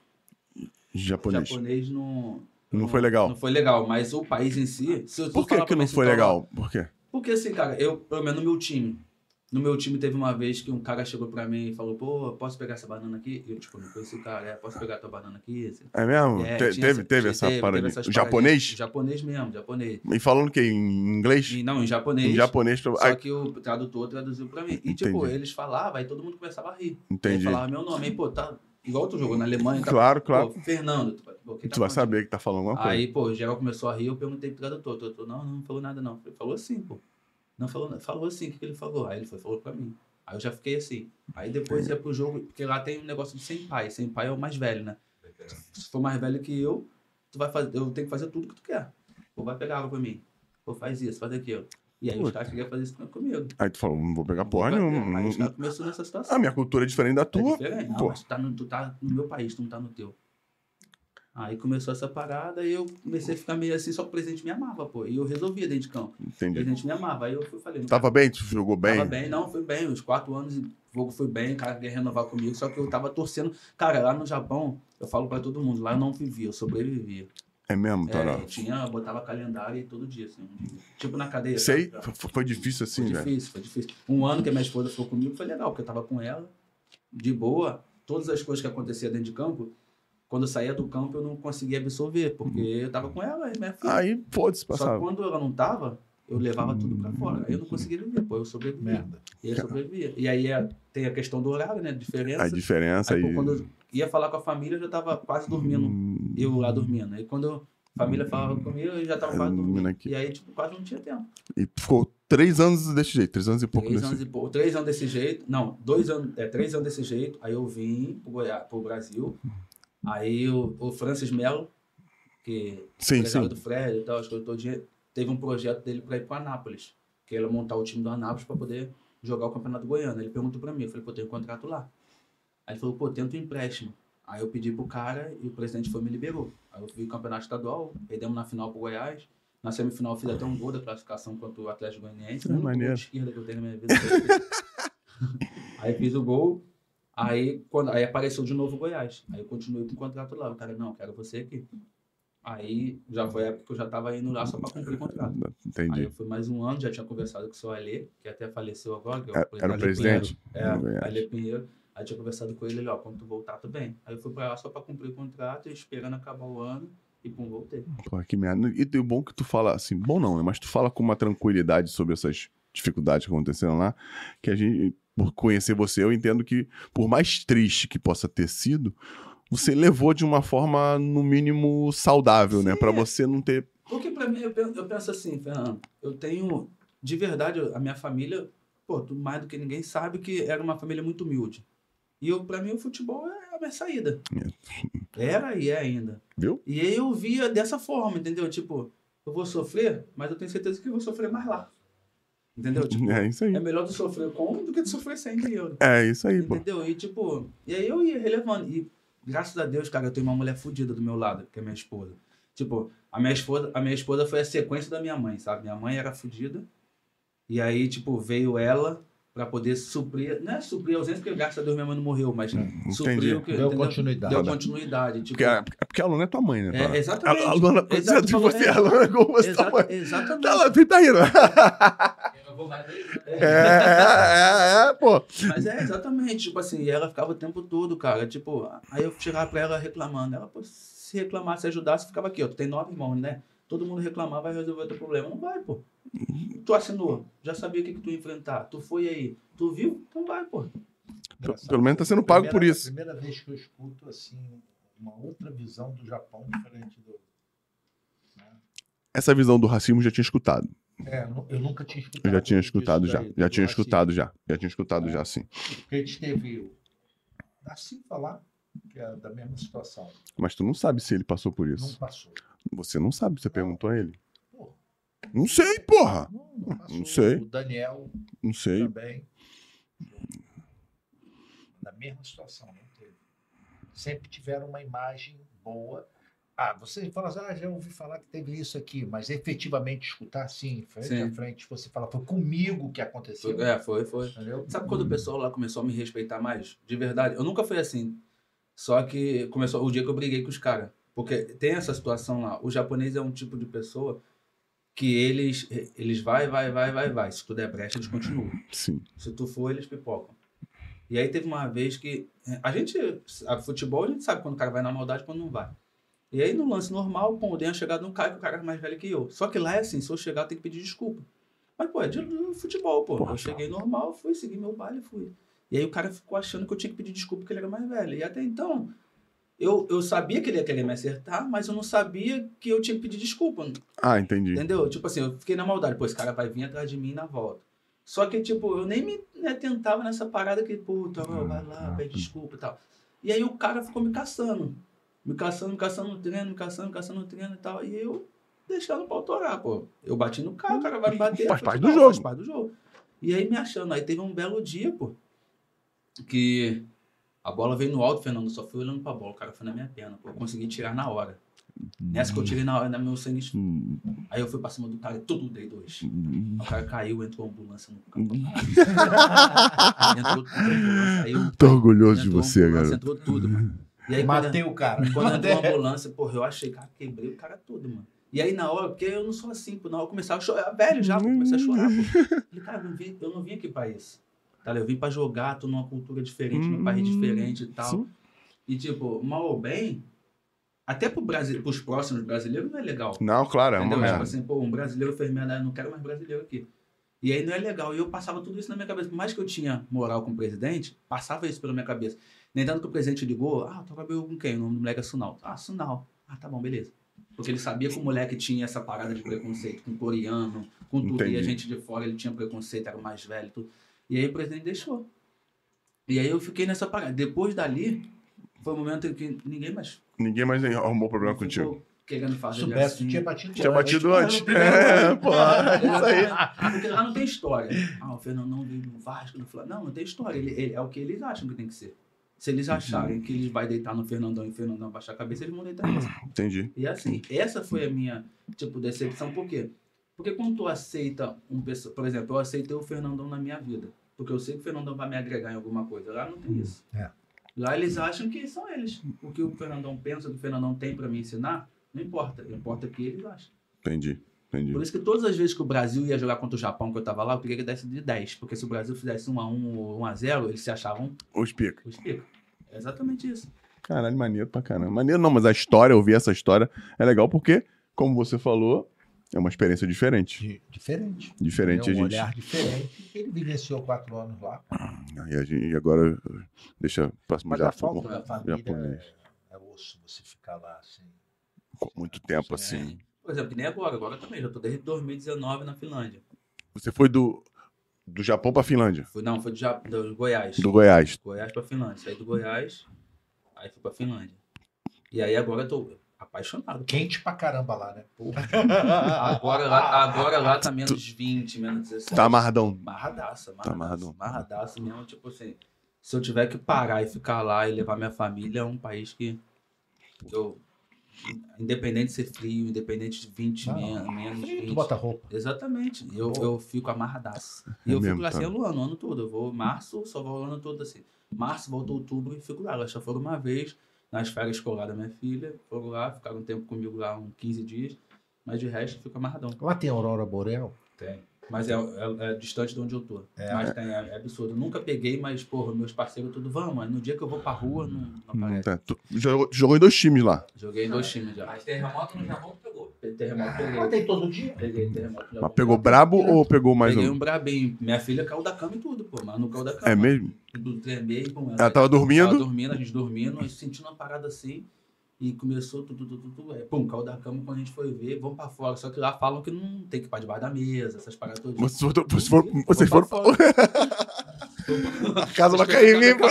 Japonês. japonês não. Não foi legal. Não foi legal, mas o país em si. Se eu Por que que não foi legal? Por quê? Porque assim, cara, eu, pelo menos no meu time, No meu time teve uma vez que um cara chegou pra mim e falou, pô, posso pegar essa banana aqui? E eu, tipo, não conheci o cara, é, posso pegar tua banana aqui? Assim, É mesmo? é, Te- teve, teve essa teve essas O japonês? Japonês mesmo, japonês. E falando que em inglês? E, não, em japonês. Em japonês. Só Ai, que o tradutor traduziu pra mim. E, tipo, Entendi. eles falavam, aí todo mundo começava a rir. Entendi. Ele falava meu nome. Aí, pô, tá. Igual tu jogou na Alemanha. Tá, Claro, claro. Pô, Fernando. Tu, vai- pô, tá Tu vai saber que tá falando alguma coisa. Aí, pô, o geral começou a rir, eu perguntei pro tradutor. O tradutor, não, não falou nada, não. Ele falou assim, pô. Não falou nada. Falou assim, o que, que ele falou? Aí ele foi, falou pra mim. Aí eu já fiquei assim. Aí depois ia pro jogo, porque lá tem um negócio de senpai. Senpai é o mais velho, né? Se for mais velho que eu, tu vai fazer, eu tenho que fazer tudo que tu quer. Ou vai pegar água pra mim. Ou faz isso, faz aquilo. E aí os Puta. caras queriam fazer isso comigo. Aí tu falou, não vou pegar porra nenhuma. Aí os Não- caras começaram nessa situação. A minha cultura é diferente da É tua. diferente. Não, mas tu tá, no, tu tá no meu país, tu não tá no teu. Aí começou essa parada e eu comecei a ficar meio assim, só que o presidente me amava, pô. E eu resolvia dentro de campo. O Entendi. presidente me amava. Aí eu fui, falei, Tava bem? Tu jogou bem? Tava bem, não, foi bem. Os quatro anos, o jogo foi bem, o cara queria renovar comigo, só que eu tava torcendo. Cara, lá no Japão, eu falo pra todo mundo, lá eu não vivia, eu sobrevivia. É mesmo, É, Toró? eu tinha, botava calendário e todo dia, assim. Tipo na cadeia. Sei, f- foi difícil assim, Foi velho. difícil, foi difícil. Um ano que a minha esposa ficou comigo foi legal, porque eu tava com ela, de boa. Todas as coisas que aconteciam dentro de campo, quando eu saía do campo, eu não conseguia absorver, porque eu tava com ela e minha filha. Aí, pode se Só que passar. quando ela não tava, eu levava tudo pra fora. Aí eu não conseguia viver, pô, eu sobrevivia. Merda. E aí sobrevivia. E aí é- tem a questão do horário, né? Diferença. A diferença Aí, pô, quando eu ia falar com a família, eu já tava quase dormindo. Hum, Eu lá dormindo. Aí quando a família falava comigo, eu já tava É, quase dormindo aqui. E aí, tipo, quase não tinha tempo. E ficou três anos desse jeito, três anos e pouco Três desse anos, e pouco, três anos desse jeito. Não, dois anos, é, três anos desse jeito. Aí eu vim pro, Goiás, pro Brasil. Aí o, o Francis Melo, que Sim, sim. do Fred e tal, acho que eu tô dia, teve um projeto dele para ir para Anápolis, que ele montar o time do Anápolis para poder jogar o Campeonato Goiano. Ele perguntou para mim, eu falei, pô, tem um contrato lá. Aí ele falou, pô, tenta um empréstimo. Aí eu pedi pro cara e o presidente foi e me liberou. Aí eu fui campeonato estadual, perdemos na final pro Goiás. Na semifinal eu fiz até um gol da classificação contra o Atlético Goianiense. É, maneiro. esquerda que eu tenho na minha vida. aí fiz o gol. Aí, quando, aí apareceu de novo Goiás. Aí eu continuei com o contrato lá. O cara, não, quero você aqui. Aí já foi a época que eu já tava indo lá só pra cumprir o contrato. Aí Entendi. eu fui mais um ano, já tinha conversado com o seu Alê, que até faleceu agora. Que é o Era- Era o presidente? É, do Goiás. Alê Pinheiro. Aí tinha conversado com ele, ele, ó, quando tu voltar, tu vem. Aí eu fui pra lá só pra cumprir o contrato, esperando acabar o ano, e pum, voltei. Pô, que merda. E tem o bom que tu fala assim, bom não, né? Mas tu fala com uma tranquilidade sobre essas dificuldades que aconteceram lá, que a gente, por conhecer você, eu entendo que, por mais triste que possa ter sido, você levou de uma forma, no mínimo, saudável, né? Sim, Pra é. você não ter. Porque pra mim, eu penso, eu penso assim, Fernando, eu tenho, de verdade, a minha família, pô, mais do que ninguém sabe que era uma família muito humilde. E eu, pra mim, o futebol é a minha saída. Era e é ainda. Viu? E aí eu via dessa forma, entendeu? Tipo, eu vou sofrer, mas eu tenho certeza que eu vou sofrer mais lá. Entendeu? Tipo, É isso aí. é melhor tu sofrer com do que tu sofrer sem dinheiro. É isso aí, pô. Entendeu? E tipo, e aí eu ia relevando. E graças a Deus, cara, eu tenho uma mulher fodida do meu lado, que é minha esposa. Tipo, a minha esposa, a minha esposa foi a sequência da minha mãe, sabe? Minha mãe era fodida. E aí, tipo, veio ela pra poder suprir, não é suprir a ausência, porque graças a Deus minha mãe não morreu, mas suprir entendi. o que. Deu entendeu? continuidade. Deu continuidade. Tipo, Porque, a- é porque a Luna é tua mãe, né? é, Tá? exatamente. A, a Luna, Exato, você, falou- você, a Luna é como você Exa- tua mãe. exatamente. Tá lá, dois, né? É, é, é, é, pô. Mas é, exatamente. Tipo assim, e ela ficava o tempo todo, cara. Tipo, aí eu chegava pra ela reclamando. Ela, pô, se reclamasse, ajudasse, ficava aqui, ó. Tu tem nove irmãos, né? Todo mundo reclamar, vai resolver o teu problema. Não vai, pô. Tu assinou, já sabia o que, que tu ia enfrentar. Tu foi aí, tu viu? Então vai, pô. Engraçado. Pelo menos tá sendo pago por Primeira- isso. A primeira vez que eu escuto assim uma outra visão do Japão diferente do. né? Essa visão do racismo eu já tinha escutado. É, eu nu- eu nunca tinha escutado. Eu já tinha escutado já. daí, Já tinha racismo. escutado já. Já tinha escutado já, sim. Porque a gente teve o. Assim falar, que é da mesma situação. Mas tu não sabe se ele passou por Não isso. passou. Você não sabe, você perguntou a ele. Porra, Não sei, porra. não, não. Não sei. O Daniel Não sei. também. Na mesma situação, não teve. Sempre tiveram uma imagem boa. Ah, você fala assim, ah, já ouvi falar que teve isso aqui, mas efetivamente escutar assim, frente Sim. a frente, você fala, foi comigo que aconteceu. Foi- é, foi, foi. Entendeu? Sabe quando o pessoal lá começou a me respeitar mais? De verdade. Eu nunca fui assim. Só que começou o dia que eu briguei com os caras. Porque tem essa situação lá. O japonês é um tipo de pessoa que eles, eles vai, vai, vai, vai, vai. Se tu der brecha, eles continuam. Sim. Se tu for, eles pipocam. E aí teve uma vez que. é, A gente. A futebol, a gente sabe quando o cara vai na maldade quando não vai. E aí no lance normal, pô, dei uma chegada no cara que o cara é mais velho que eu. Só que lá é assim, se eu chegar, eu tenho que pedir desculpa. Mas, pô, é de futebol, pô. Porra, eu cheguei normal, fui, segui meu baile fui. E aí o cara ficou achando que eu tinha que pedir desculpa porque ele era mais velho. E até então, eu, eu sabia que ele ia querer me acertar, mas eu não sabia que eu tinha que pedir desculpa. Ah, entendi. Entendeu? Tipo assim, eu fiquei na maldade. Pô, esse cara vai vir atrás de mim na volta. Só que, tipo, eu nem me né, tentava nessa parada que, puta, ó, vai lá, pede desculpa e tal. E aí o cara ficou me caçando. Me caçando, me caçando no treino, me caçando, me caçando no treino e tal. E eu deixando pra autorar, pô. Eu bati no cara, o cara vai me bater. Faz parte do "Não, jogo." Faz parte do jogo. E aí me achando. Aí teve um belo dia, pô, que a bola veio no alto, Fernando, só fui olhando pra bola. O cara foi na minha perna, pô. Eu consegui tirar na hora. Nessa que eu tirei na hora, na meu sangue. Hum, Aí eu fui pra cima do cara e tudo dei dois. hum. O cara caiu, entrou a ambulância no carro. entrou, entrou a ambulância, aí eu- Tô orgulhoso de você, garoto. Entrou tudo, mano. E aí, quando, Matei o cara. quando entrou a ambulância, porra, eu achei, cara, quebrei o cara todo, mano. E aí, na hora, porque eu não sou assim, pô, na hora eu começava a chorar, velho já, pô, comecei a chorar, pô. Falei, cara, eu não, vim, eu não vim aqui pra isso. Tá, ligado? eu vim pra jogar, tô numa cultura diferente, num país diferente e tal. Sim. E, tipo, mal ou bem, até pro Brasil, pros próximos brasileiros não é legal. Não, claro, é uma Entendeu? Tipo assim, pô, um brasileiro fez merda, eu não quero mais brasileiro aqui. E aí não é legal. E eu passava tudo isso na minha cabeça. Por mais que eu tinha moral com o presidente, passava isso pela minha cabeça. Nem tanto que o presidente ligou, ah, tu acabou com quem? O nome do moleque é Sunal. Ah, Sunal. Ah, tá bom, beleza. Porque ele sabia que o moleque tinha essa parada de preconceito com coreano, com tudo. E a Entendi. gente de fora, ele tinha preconceito, era mais velho, tudo. E aí o presidente deixou. E aí eu fiquei nessa parada. Depois dali, foi um momento em que ninguém mais Ninguém mais arrumou problema ficou contigo. querendo fazer Soubesse, assim. tinha batido Tinha batido antes. É, pô. Isso aí. Porque lá não tem história. Ah, o Fernandão veio no Vasco, no Flamengo. Não, não tem história. Ele, ele- é o que eles acham que tem que ser. Se eles acharem que ele vai deitar no Fernandão e o Fernandão baixar a cabeça, eles vão deitar nele. Entendi. E assim, essa foi a minha, tipo, decepção. Por quê? Porque quando tu aceita um pessoa, por exemplo, eu aceitei o Fernandão na minha vida. Porque eu sei que o Fernandão vai me agregar em alguma coisa. Lá não tem isso. É. Lá eles acham que são eles. O que o Fernandão pensa, o que o Fernandão tem pra me ensinar, não importa. Importa o que eles acham. Entendi. Entendi. Por isso que todas as vezes que o Brasil ia jogar contra o Japão, que eu tava lá, eu queria que desse de 10. Porque se o Brasil fizesse 1x1 ou 1x0, eles se achavam Os pica. os pica. É exatamente isso. Caralho, maneiro pra caramba. Maneiro não, mas a história, ouvir essa história é legal porque, como você falou, é uma experiência diferente. Di- Diferente. Diferente é a um gente. olhar diferente. Ele vivenciou quatro anos lá. E, a gente, e agora, deixa o próximo Mas já a falta da família japonês. é, é osso você ficar lá assim. Com muito tempo assim. Por exemplo, que nem agora. Agora também. Já tô desde 2019 na Finlândia. Você foi do, do Japão pra Finlândia, Fui, não, foi do, Ja- do Goiás. do Goiás. Goiás pra Finlândia. Saí do Goiás, aí fui pra Finlândia. E aí agora eu tô apaixonado. Quente pra caramba lá, né? Agora lá, agora lá tá menos 20, menos 17. Tá amarradão. Marradaça, Tá marradaça. amarradão. Marradaça mesmo, tipo assim. Se eu tiver que parar e ficar lá e levar minha família, é um país que eu. Independente de ser frio, independente de 20, Ah, men- menos Frio, 20. tu bota roupa. Exatamente. Eu, eu fico amarradaço. E É eu fico lá tá. assim o ano, todo. Eu vou março, só vou o ano todo assim. Março, volto outubro e fico lá. Elas só foram uma vez nas férias escolar da minha filha. Foram lá, ficaram um tempo comigo lá, uns 15 dias. Mas de resto, fico amarradão. Lá tem aurora boreal. Tem. Mas é, é- é distante de onde eu tô. Mas tem, é, é absurdo. Eu nunca peguei, mas, porra, meus parceiros tudo, vamos, mas no dia que eu vou pra rua, não, não Não aparece. tá. Tu jogou, jogou em dois times lá. Joguei em dois times já. Mas terremoto no Japão pegou. Terremoto Lá peguei. tem todo dia. Peguei terremoto. Mas pegou brabo ou pegou mais Peguei um? um brabinho. Minha filha caiu da cama e tudo, pô. Mas não caiu da cama. É mesmo? Do tremei, pô. Ela tava dormindo? Tava dormindo, a gente dormindo, a gente sentindo uma parada assim. E começou tudo, tudo, tudo. Aí, pum, caiu da cama quando a gente foi ver, vamos pra fora. Só que lá falam que não tem que ir pra debaixo da mesa, essas paradas todas. Vocês foram, vocês foram, vocês pra foram fora. a casa vai cair limpa.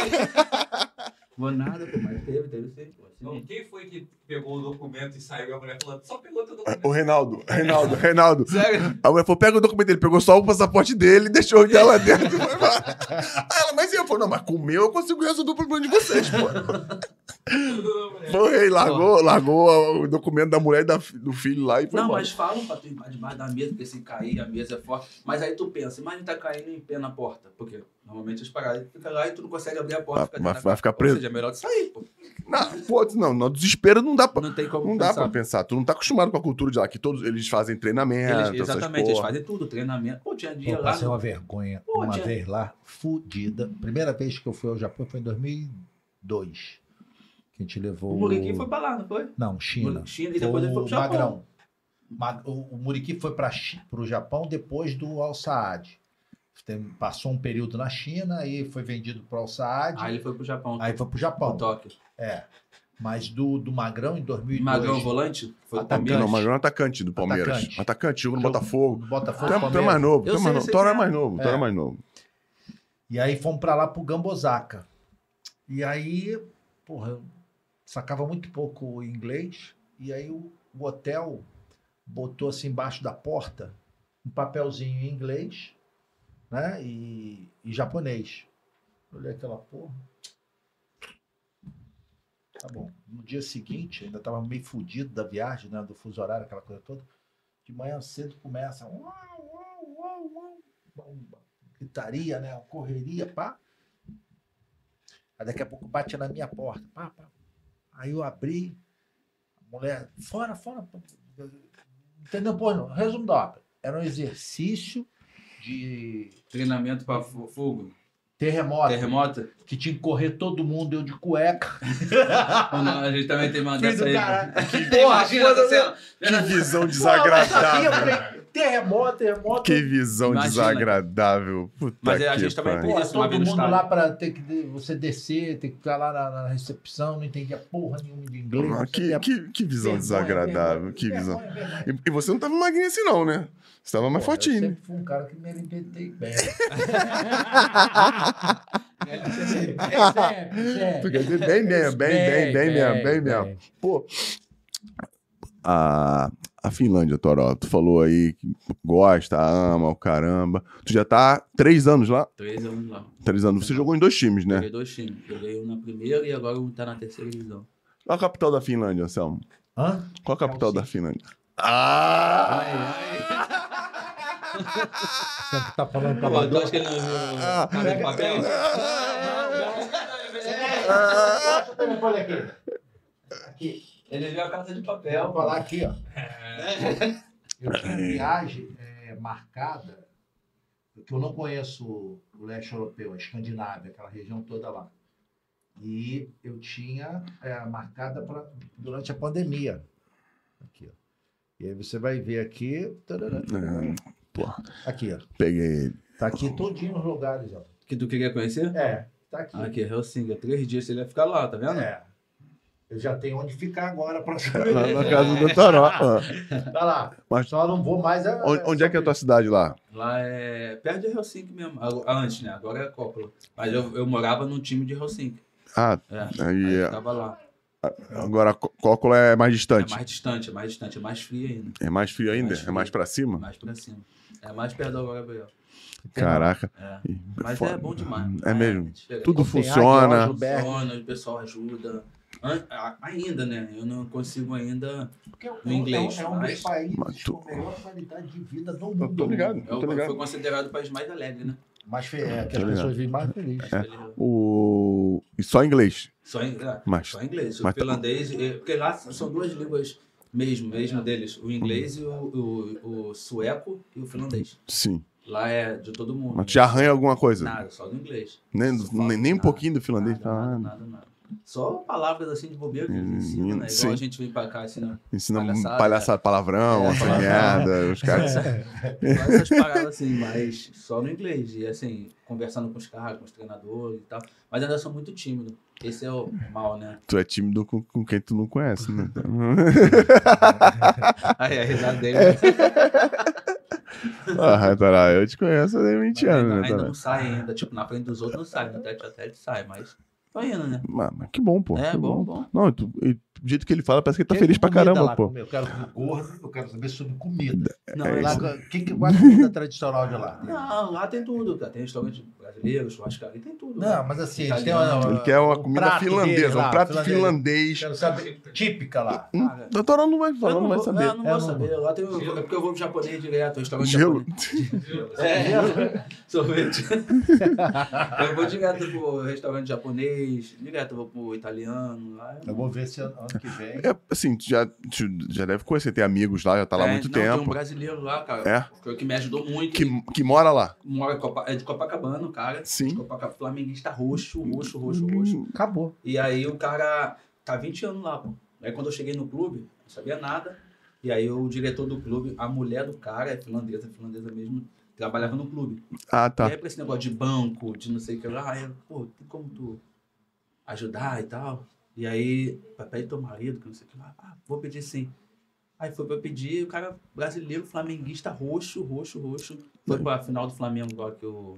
Vou nada, pô, mas teve, teve sim. Então, quem foi que pegou o documento e saiu e a mulher falando, só pegou teu documento? O Reinaldo, Reinaldo, Reinaldo. Sério? A mulher falou: pega o documento dele, pegou só o passaporte dele e deixou o dela dentro. e foi embora. Aí ela, mas e eu? Falei, não, mas com o meu eu consigo resolver o problema de vocês, pô. Foi o rei, largou, largou o documento da mulher e da do filho lá e foi Não, embora. mas falam pra tu ir debaixo da mesa, porque se cair a mesa é forte. Mas aí tu pensa, imagina tá caindo em pé na porta. Porque normalmente as paradas ficam lá e tu não consegue abrir a porta. Vai- fica dentro vai- ficar Ou preso. seja, é melhor tu sair, pô. Não, pô, não, no desespero não dá pra. Não tem como Não dá pensar. pra pensar. Tu não tá acostumado com a cultura de lá, que todos eles fazem treinamento. Eles- essas exatamente, eles fazem tudo, treinamento. Pô, tinha dia Eu lá. passei uma vergonha Pô, uma tinha- vez lá, fudida. Primeira vez que eu fui ao Japão foi em 2002. Que a gente levou. O Muriqui foi pra lá, não foi? Não, China. China, e depois ele foi pro Japão. Magrão. Ma- O, o Muriqui foi para o Japão depois do Al Saad. Tem- Passou um período na China, aí foi vendido para o Al Saad, Aí ele foi pro Japão. aí foi para o pro Japão. Tóquio. É. Mas do, do Magrão em 2002. Magrão volante? Foi Atacante. Não, não é atacante do Palmeiras. Atacante. Atacante, jogou no Botafogo. do Botafogo. É, é Palmeiras. mais novo, é sei, mais novo. Toro é mais novo, Toro é mais novo. E aí fomos para lá pro Gambosaka. E aí, porra, eu sacava muito pouco inglês. E aí o, o hotel botou assim embaixo da porta um papelzinho em inglês, né? E, e japonês. Eu olhei aquela porra. Tá bom. No dia seguinte, ainda tava meio fudido da viagem, né? Do fuso horário, aquela coisa toda. De manhã cedo começa. Uau, uau, uau, uau. Gritaria, né? Correria, pá. Aí daqui a pouco bate na minha porta. Pá, pá. Aí eu abri, a mulher, fora, fora. Entendeu? Pô, não. resumo da ópera. Era um exercício de Treinamento fu- fogo. Terremoto, Terremoto. que tinha que correr todo mundo, eu de cueca. Não, a gente também tem uma dessa aí. caralho. Porra, Imagina essa cena. Que visão Pô, mas sabia, eu desagradável. falei, terremoto, terremoto. Que visão Imagina. desagradável. Puta Mas é, a gente também Porra, isso uma todo mundo estádio. lá pra ter que você descer, ter que ficar lá na, na recepção, não entendia porra nenhuma de inglês. Ah, que, que, que visão vergonha, desagradável. vergonha, Que visão. vergonha, vergonha. E, e você não tava magrinho assim, não, né? Você tava mais Porra, fortinho. Eu né? sempre fui um cara que me alimentei bem. Tu quer dizer bem mesmo, bem, bem, bem mesmo, bem mesmo. Pô, a, a Finlândia, Toró, tu falou aí que gosta, ama, o caramba. Tu já tá há três anos lá? Três anos lá. Três anos. Você jogou em dois times, né? Joguei dois times. Joguei um na primeira e agora um tá na terceira divisão. Qual a capital da Finlândia, Anselmo? Hã? Qual a capital da Helsinki. Finlândia? Ah! Você que tá falando pra tu acha que ele não viu Ah. o cara de papel? Deixa o telefone aqui. Aqui. Ele viu a casa de Eu vou papel. falar aqui, ó. Eu tinha viagem é, marcada, porque eu não conheço o leste europeu, a Escandinávia, aquela região toda lá. E eu tinha é, marcada pra, durante a pandemia. Aqui, ó. E aí você vai ver aqui. tarará, É, pô, Aqui, ó. peguei ele. Tá aqui todinho os lugares, ó. Que tu queria conhecer? É, tá aqui. Aqui, Helsinki. Três dias ele ia ficar lá, tá vendo? É. Eu já tenho onde ficar agora pra Lá na casa do Toró. Tá lá. Mas- Só não vou mais. É, Onde, onde é que é a tua cidade lá? Lá é perto de Helsinki mesmo. Ago- Antes, né? Agora é Coppola. Mas eu, eu morava num time de Helsinki. Ah, É. Aí Aí é- eu tava lá. agora Có- Cócola é mais É distante. mais distante, é mais distante, é mais frio ainda. É mais frio ainda? Mais É frio. mais pra cima? Mais pra cima. É mais perto do Gabriel. Caraca. É. Mas é bom demais. É mesmo. Tudo funciona. Funciona, o pessoal ajuda. Ainda, né? Eu não consigo ainda. Porque é No inglês, é um, é um dos países mas tu- com a melhor qualidade de vida do Eu mundo. tô ligado, É eu o, tô foi ligado. considerado o país mais alegre, né? Mais fe... é, que Tô as ligado. pessoas vivem mais felizes. É. O... E só inglês. Só, em, é, Mas- só inglês. O mas- tá finlandês. e- Porque lá são duas línguas mesmo, mesmo deles. O inglês e o, o, o sueco e o finlandês. Sim. Lá é de todo mundo. Mas já arranha alguma coisa? Nada, só do inglês. Nem, nem, nem um pouquinho do finlandês. Nada, nada, Ah, nada, nada. Só palavras assim de bobeira que Hum, ensina, né? Igual sim. a gente vem pra cá, assim, né? ensina Palhaçada, palhaçada, palavrão, É, merda. Os caras. Só essas paradas assim, mas só no inglês. E assim, conversando com os caras, com os treinadores e tal. Mas ainda sou muito tímido. Esse é o mal, né? Tu é tímido com, com quem tu não conhece, né? Aí a risada dele. ah, Tará, eu te conheço há 20 Mas anos, ainda, né, ainda não sai ainda. Tipo, na frente dos outros não sai. No tete a tete sai, mas tô indo, né? Mas, mas que bom, pô. É, que bom, bom. Não, tu, e do jeito que ele fala, parece que ele tá Tem feliz pra caramba, lá, pô. comer. Eu quero comer gordo, eu quero saber sobre comida. Não, É Lá, lá, que, que, qual é a comida tradicional de lá? não, lá tem tudo, cara. Tem restaurante brasileiro, churrascaria, tem tudo. Não, mas assim, eles têm Italiano. uma, Ele quer uma um comida finlandesa, lá, um prato finlandês. Quero saber, típica lá. Cara, O Toró não vai falar, eu não vai saber. É, eu não É, vou não saber. Lá tem, é porque eu vou pro japonês direto, restaurante Gelo. japonês. É, sorvete. eu vou direto pro restaurante japonês, direto eu vou pro italiano. Lá, Eu vou ver se ano, que vem. É, assim, tu já, já deve conhecer, tem amigos lá, já tá lá há É, muito não, Tem um tempo. brasileiro lá, cara. É? Que me ajudou muito. Que, que mora lá. Mora é de Copacabana, cara. Sim. Copacabana, flamenguista roxo, roxo, roxo, roxo. Hum, Acabou. E aí o cara tá 20 anos lá, pô. Aí quando eu cheguei no clube, não sabia nada. E aí o diretor do clube, a mulher do cara, é finlandesa, finlandesa mesmo, trabalhava no clube. Ah, E tá. aí pra esse negócio de banco, de não sei o que lá, eu, pô, tem como tu ajudar e tal? E aí, papel teu marido, que não sei o que lá, ah, vou pedir sim. Aí foi pra pedir, o cara brasileiro, flamenguista, roxo, roxo, roxo. Foi pra final do Flamengo agora que o.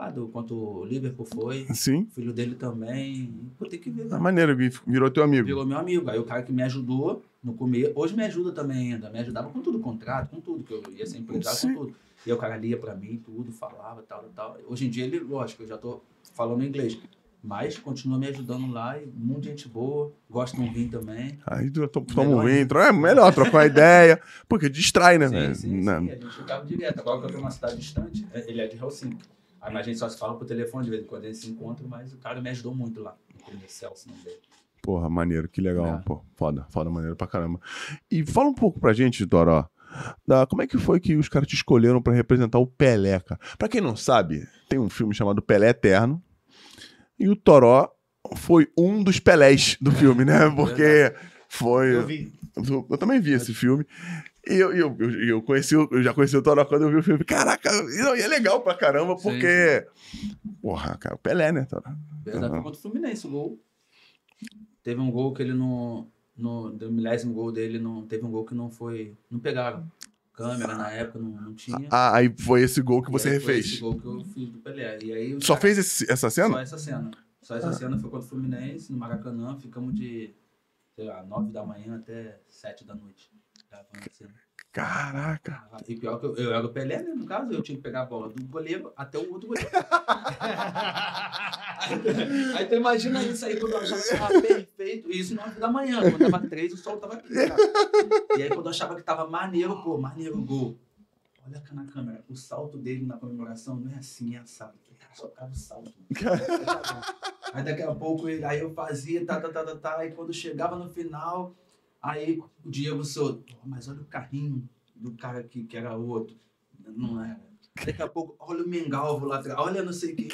Ah, do, quanto o Liverpool foi. Sim. O filho dele também. Pô, tem que ver, É né? maneiro, virou teu amigo. Virou meu amigo. Aí o cara que me ajudou no começo, hoje me ajuda também ainda. Me ajudava com tudo, contrato, com tudo, que eu ia ser empresário Sim. com tudo. E aí o cara lia pra mim tudo, falava, tal, tal. Hoje em dia ele, lógico, eu já tô falando inglês. Mas continua me ajudando lá e muita gente boa. Gosta de um vinho também. Aí tu toma um vinho, é melhor trocar ideia, porque distrai, né? Sim, velho? sim, Né? sim. A gente ficava direto. Agora que eu tô numa cidade distante, é- ele é de Helsinki. Aí mas a gente só se fala por telefone de vez em quando a gente se encontra, mas o cara me ajudou muito lá. No Celso, não dele. Porra, maneiro, que legal, É. pô. Foda, foda, maneiro pra caramba. E fala um pouco pra gente, Toró, da, como é que foi que os caras te escolheram pra representar o Pelé, cara? Pra quem não sabe, tem um filme chamado Pelé Eterno, e o Toró foi um dos Pelés do filme, né? Porque foi... Eu vi. Eu, eu também vi esse filme. E eu, eu, eu, eu conheci, eu já conheci o Toró quando eu vi o filme. Caraca, não, e é legal pra caramba, Sim, porque... Porra, cara, o Pelé, né, Toró? Verdade, Aham. foi contra o Fluminense o gol. Teve um gol que ele não. No, do milésimo gol dele, não, teve um gol que não foi. Não pegaram. Câmera na época não, não tinha. Ah, aí foi esse gol que você aí foi refez. Esse gol que eu fiz do Pelé. E aí, Só caras- fez esse- essa cena? Só essa cena. Só essa cena foi contra o Fluminense, no Maracanã. Ficamos de, sei lá, 9 da manhã até 7 da noite. Caraca. E pior que eu, eu era o Pelé, né? No caso, eu tinha que pegar a bola do goleiro até o outro goleiro. aí, aí tu imagina isso aí quando eu achava que tava perfeito. E isso 9 da manhã. Quando tava 3, o sol tava aqui. cara. E aí quando eu achava que tava maneiro, pô, maneiro gol. Olha na câmera, o salto dele na comemoração não é assim, é assado. Cara só ficava o salto. Aí daqui a pouco ele- aí eu fazia, tá, tá, tá, tá, tá. Aí quando chegava no final, aí o Diego Souto, "Pô, mas olha o carrinho do cara que, que era outro. Não era. Daqui a pouco, olha o Mengalvo lá atrás, olha não sei o que.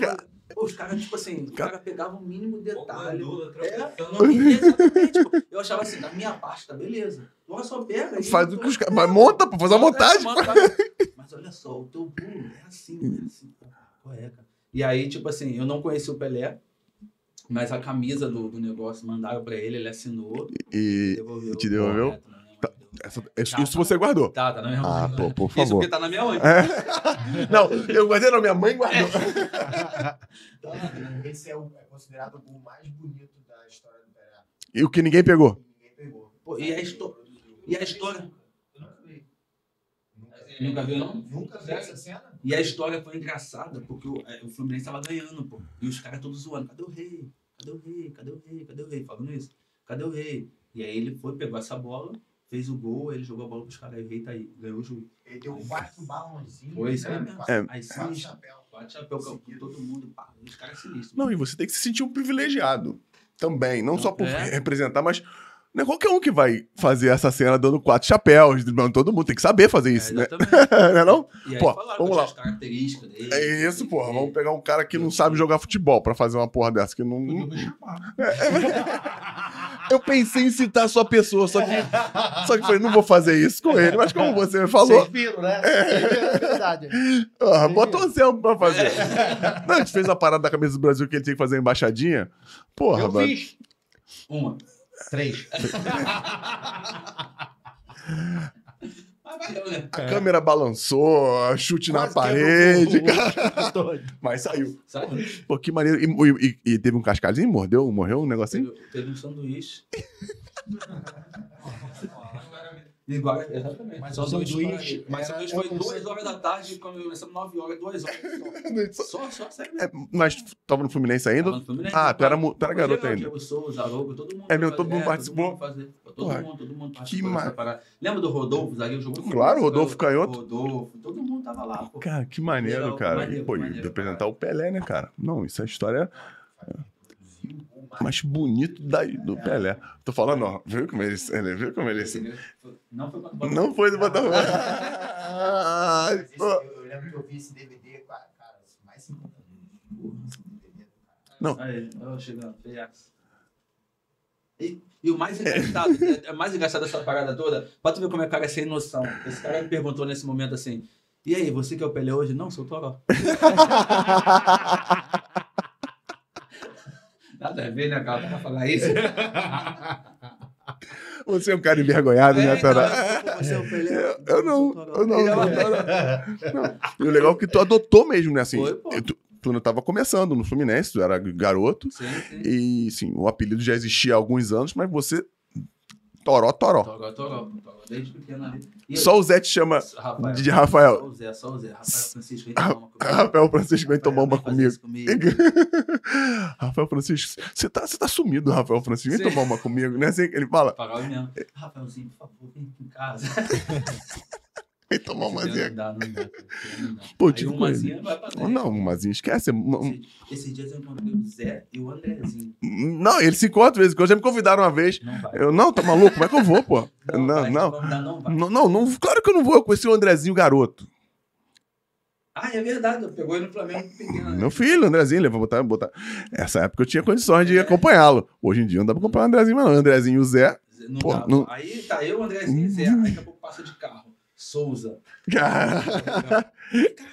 Pô, os caras, tipo assim, os caras pegavam o mínimo detalhe. Gandula, É, exatamente. Eu achava assim, da minha parte, tá beleza. Agora só pega aí. Faz o que os caras. Mas monta, pô, faz a Monta, montagem. monta. Mas olha só, o teu pulo é assim, é assim. Pô, Qual é, cara? E aí, tipo assim, eu não conheci o Pelé, mas a camisa do, do negócio mandaram pra ele, ele assinou. E Devolveu. te devolveu? Correto, na minha mão. essa- isso, isso você guardou. Tá, tá na minha mão. Ah, pô, por Isso favor. porque tá na minha mãe. Não, eu guardei na minha mãe guardou. Esse é, o, é considerado o mais bonito da história do Pelé. E o que ninguém pegou. Ninguém pegou. Pô, e a E a história? Nunca vi. Nunca viu, não? Nunca vi essa cena? E a história foi engraçada, porque o, é, o Fluminense tava ganhando, pô. E os caras todos zoando. Cadê o rei? Cadê o rei? Cadê o rei? Cadê o rei? Falando isso. Cadê o rei? E aí ele foi, pegou essa bola, fez o gol, ele jogou a bola pros caras. E o rei tá aí. Ganhou o jogo. Ele deu quatro balãozinhos. Foi isso aí né? mesmo. Quatro- É. Aí quatro sinistro. chapéus. Bate chapéu com todo mundo. Pá, os caras sinistros. Não, e você tem que se sentir um privilegiado também. Não só por É. representar, mas. Não é qualquer um que vai fazer essa cena dando quatro chapéus, driblando todo mundo. Tem que saber fazer É, isso, né? exatamente. Não é não? E aí Pô, vamos lá. características dele. É isso, porra. Vamos pegar um cara que não sabe jogar futebol pra fazer uma porra dessa. Que não... Podia me chamar. Eu pensei em citar a sua pessoa, só que. Só que falei, não vou fazer isso com ele. Mas como você me falou, Vocês viram, né? É verdade. ah, bota o Anselmo pra fazer. Não, a gente fez a parada da camisa do Brasil que ele tinha que fazer a embaixadinha. Porra, Eu mano. fiz. Uma. Três. Valeu, né? A câmera balançou, chute na Quase parede, quebrou o- cara. Mas saiu. Sabe? Pô, que maneiro. E, e- e teve um cascalzinho? Mordeu? Morreu um negocinho? Teve, teve um sanduíche. Igual, exatamente. Mas Só o sanduíche para- Mas o era- sanduíche foi um 2 sandu- horas da tarde, quando começamos 9 horas, 2 horas. Só, só, só, sério É, mas tava no Fluminense ainda? Tava no Fluminense, Ah, tu era, tu era garoto ainda. Diego Souza, Arouca, todo mundo. É mesmo, todo mundo participou? Todo mundo, todo mundo, participou ma- dessa parada. Lembra do Rodolfo, zagueiro jogou Claro, Rodolfo o- Canhoto. Rodolfo, todo mundo tava lá. Cara, que maneiro, cara. e, pô, representar o Pelé, né, cara? Não, isso é história. Mais bonito da, do Pelé. Tô falando, ó. Viu como ele, ele viu como ele Não foi quando o Não foi do Botafogo. Ai, eu, lembro que eu vi esse DVD, cara, cara, mais 50 anos. Esse DVD do cara. Não. Aí, chegando. E, e o mais engraçado, é, é mais engraçado dessa parada toda, pra tu ver como é que o cara é sem noção. Esse cara me perguntou nesse momento assim: E aí, você que é o Pelé hoje? Não, sou o Toró. Nada a ver, né, cara? Pra falar isso. Você é um cara envergonhado, né, então, Toró? pô, você é o Pelé. Eu não, Toró. eu não, é. E o legal é que tu adotou mesmo, né? Assim, Foi, tu, tu não tava começando no Fluminense, tu era garoto. Sim, sim. E, sim, o apelido já existia há alguns anos, mas você. Toró, Toró. Toró, Toró, Toró, desde pequeno ali. E Só o Zé te chama Rafael. de Rafael. Só o Zé, só o Zé. Rafael Francisco, vem tomar uma comigo. Rafael Francisco vem tomar uma comigo. comigo. Rafael Francisco, você tá, você tá sumido, Rafael Francisco. Vem tomar uma comigo, né? Assim ele fala. Rafaelzinho, por favor, vem aqui em casa. vem tomar uma Não zinha. dá, não dá. Não dá. Pô, Aí tive o com ele. Mazinha vai pra dentro. Não, mas esquece. Não, Esse- Esses dias eu encontrei o Zé e o Andrezinho. Não, eles se encontram, vezes que já me convidaram uma vez. Não vai. Eu, não, tá maluco? Como é que eu vou, pô? Não, vai, não. Vamos dar, não vai. Não, não, não, claro que eu não vou. Eu conheci o Andrezinho garoto. Ah, é verdade. Pegou ele no Flamengo pequeno. né? Meu filho, Andrezinho, levou botar, botar. Essa época eu tinha condições de acompanhá-lo. Hoje em dia não dá pra acompanhar o Andrezinho, mas não. Andrezinho e o Zé. Não Pô, não- Aí tá eu, o Andrezinho e Zé. Aí daqui a pouco passa de carro. Souza. Cara,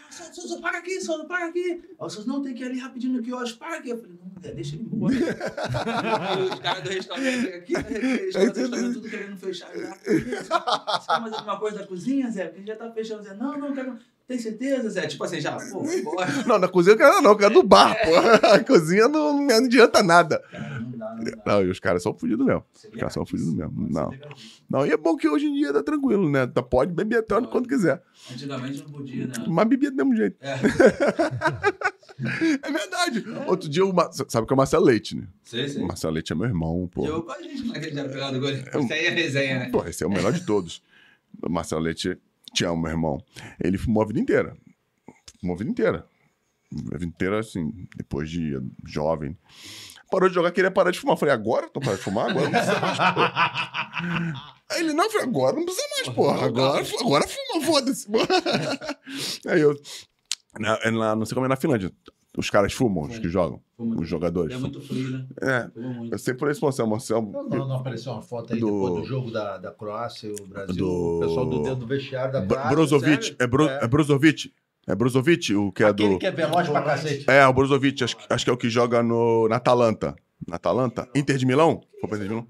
Souza, para aqui, Souza, para aqui. Aí o Souza, não, tem que ir ali rapidinho no quiosque, para aqui. Eu falei, não, deixa ele embora. Aí os caras do restaurante aqui, né? Restaurante, restaurante, tudo querendo fechar já. Você quer mais alguma coisa da cozinha, Zé? Porque já tá fechando, Zé. Não, não, quero. Tem certeza, Zé? Tipo assim, já, pô, bora. não, na cozinha eu quero não, eu quero do bar, pô. A cozinha não, não adianta nada. Cara, não dá, não dá. Não, e os caras são fudidos mesmo. Você Os caras são fudidos mesmo. Não. Não, e é bom que hoje em dia tá tranquilo, né? Tá, pode beber tanto quanto quiser. Antigamente não podia, né? Mas bebia do mesmo jeito. É, É verdade. Outro dia, o Mar... sabe que é o Marcelo Leite, né? sei, O sei. Marcelo Leite é meu irmão, pô. Jogou com a gente naquele dia pegado do gol. Isso aí é resenha, né? Pô, esse é o melhor de todos. O Marcelo Leite, te amo, meu irmão. Ele fumou a vida inteira. Fumou a vida inteira. A vida inteira, assim, depois de jovem. Parou de jogar, queria parar de fumar. Falei, agora? Tô parando de fumar? Agora não precisa mais, pô. Aí ele, não, falei, agora não precisa mais, porra. Agora, agora fuma, foda-se. porra. Aí eu, na, lá, não sei como é na Finlândia. Os caras fumam, os que jogam, os jogadores. É muito frio, né? É, Fumou muito. eu sempre falei isso pra você, Marcelo. Não, não, não apareceu uma foto aí Do- depois do jogo da, da Croácia e o Brasil. Do- O pessoal do dedo do vestiário da Croácia. Brozovic, é, Bro, É. é Brozovic? É Brozovic, o que é Aquele do. que é veloz pra cacete. É, o Brozovic, acho, acho que é o que joga no, na Atalanta. Na Atalanta? Inter de Milão? Foi pra Inter de Milão?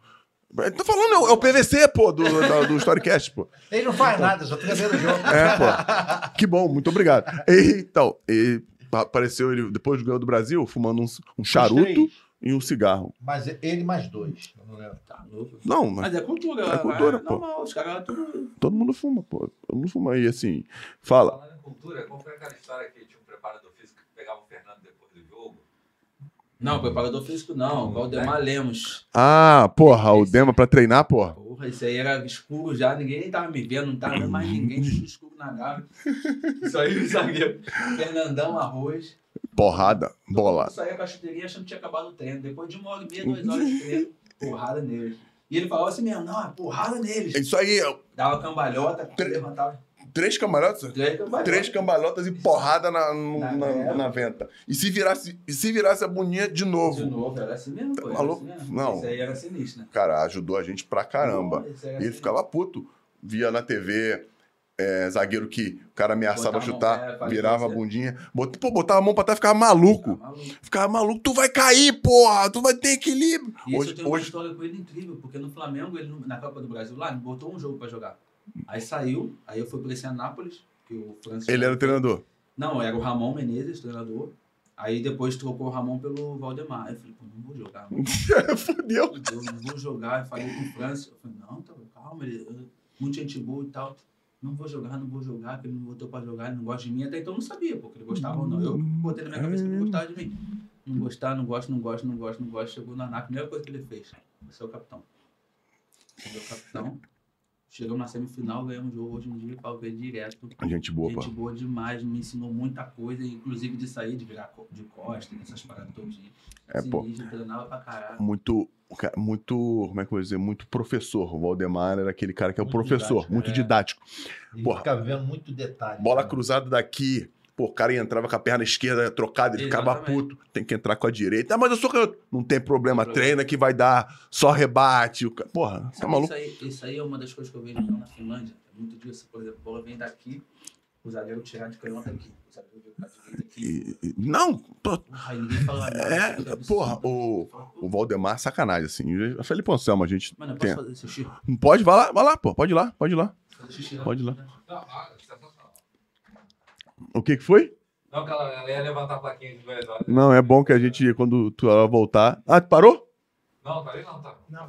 Tô falando, é o, é o PVC, pô, do, do, do Storycast, pô. Ele não faz nada, só fica vendo o jogo. É, pô. Que bom, muito obrigado. E, então, e apareceu ele, depois do ganho do Brasil, fumando um, um charuto e um cigarro. Mas ele mais dois. Eu não lembro. Tá. Não, mas Mas é cultura, É cultura, pô. normal, os caras tudo. todo mundo fuma, pô. Todo mundo fuma aí, assim. Fala. Falando em cultura, qual foi aquela história que tinha um preparador físico que pegava o Fernando depois do jogo? Não, preparador físico não, Valdemar Lemos. Ah, porra, o Dema pra treinar, porra. Porra, isso aí era escuro já, ninguém tava me vendo, não tava vendo mais ninguém, tudo escuro na gávea. Isso aí, zagueiro. Fernandão, arroz. Porrada, bola. Saía com a chuteirinha achando que tinha acabado o treino. Depois de uma hora e meia, duas horas de treino, porrada neles. E ele falava assim mesmo, não, é porrada neles. Isso aí, Dava cambalhota, Tre- levantava três cambalhotas? três cambalhotas. Três cambalhotas e porrada na, no- Na na, venta. na venta. E se virasse, e se virasse a boninha de novo? De novo, era assim mesmo, pô. Maluco? assim mesmo. Não. Isso aí era sinistro, né? Cara, ajudou a gente pra caramba. E ele ficava puto. Via na TV, é, zagueiro que o cara ameaçava mão, chutar, é, virava a é. bundinha. Bot, pô, botava a mão pra trás, ficava maluco. Tá maluco. Ficava maluco. Tu vai cair, porra! Tu vai ter equilíbrio. E isso eu Hoje, tenho uma hoje, história com ele incrível, porque no Flamengo, ele, na Copa do Brasil lá, ele botou um jogo pra jogar. Aí saiu, aí eu fui pra esse Anápolis, que o Francisco... ele era o treinador. Não, era o Ramon Menezes, treinador. Aí depois trocou o Ramon pelo Valdemar. Aí eu falei, pô, não vou jogar. Fudeu. Eu não vou jogar. Eu falei com o Francis. Eu falei, não, tá, calma, ele, eu- muita gente boa e tal. Não vou jogar, não vou jogar, porque ele não botou pra jogar, ele não gosta de mim. Até então eu não sabia, porque ele gostava ou não. Eu botei na minha cabeça que ele não gostava de mim. Não gostar, não gosto, não gosto, não gosto, não gosto. Chegou na ANAC, a primeira coisa que ele fez. Você é o capitão. Você é o capitão. Chegamos na semifinal, ganhamos o jogo hoje em dia, ele direto. Gente boa, pô. Gente boa demais, me ensinou muita coisa, inclusive de sair, de virar de costas, essas paradas todas. É, pô. Sinistro, treinava pra caralho. Muito, muito, como é que eu vou dizer? Muito professor. O Valdemar era aquele cara que é o Muito professor, didático, muito é. didático. Ele Porra. fica vendo muito detalhe. Bola né? cruzada daqui. Pô, o cara entrava com a perna esquerda trocada, ele ficava puto. Tem que entrar com a direita. Ah, mas eu sou canhoto. Não tem problema, Não tem problema. treina que vai dar, só rebate. Porra, tá Sabe, maluco? Isso aí, isso aí é uma das coisas que eu vejo lá na Finlândia. É muito disso. Por exemplo, a bola vem daqui, o zagueiro tirar de canhota aqui. O zagueiro. E- não, pô, é, absurdo. porra, o, pô, o Valdemar, sacanagem, assim. O Felipe Anselmo, a gente Mano, eu tem. posso fazer xixi? Pode, vai lá, vai lá, pô, pode ir lá, pode ir lá. Pode ir lá. Não. O que que foi? Não, que ela, ela ia levantar a plaquinha de dois horas. Não, é bom que a gente, quando tu ela voltar. Ah, tu parou? Não, ali não, tá. Não,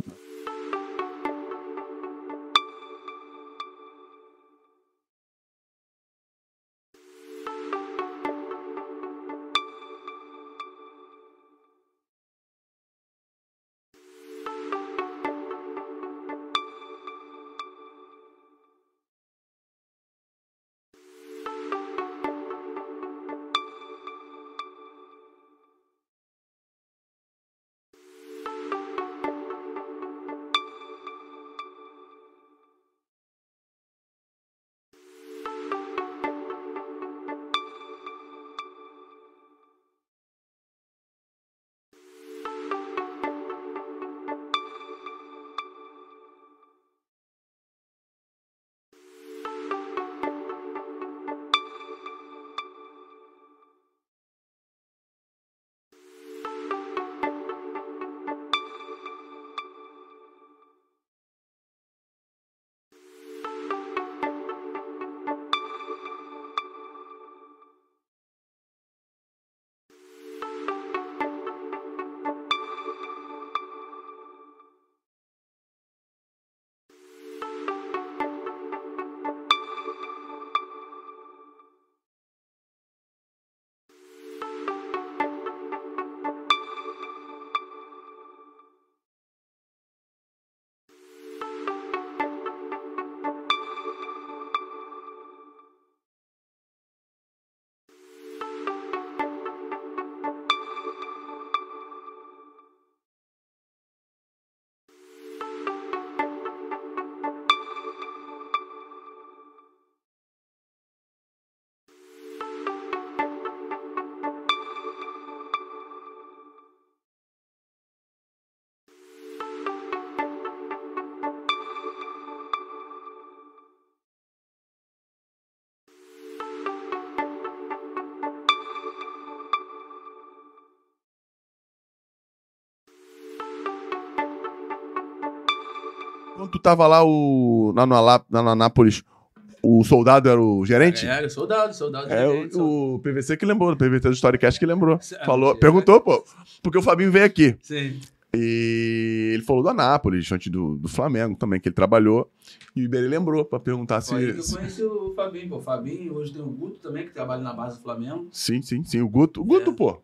tava lá, o, Alá- lá no Anápolis, o soldado era o gerente? É, soldado, soldado. É, gerente, soldado. o, o PVC que lembrou, o PVC do Storycast que lembrou. Ah, Falou, mentira, perguntou, pô, porque o Fabinho veio aqui. Sim. E ele falou do Anápolis, antes do, do Flamengo também, que ele trabalhou. E o Iberê lembrou pra perguntar Foi aí que se. eu se- conheci o Fabinho, pô. O Fabinho, hoje tem o Guto também, que trabalha na base do Flamengo. Sim, sim, sim. O Guto. O Guto, É. pô.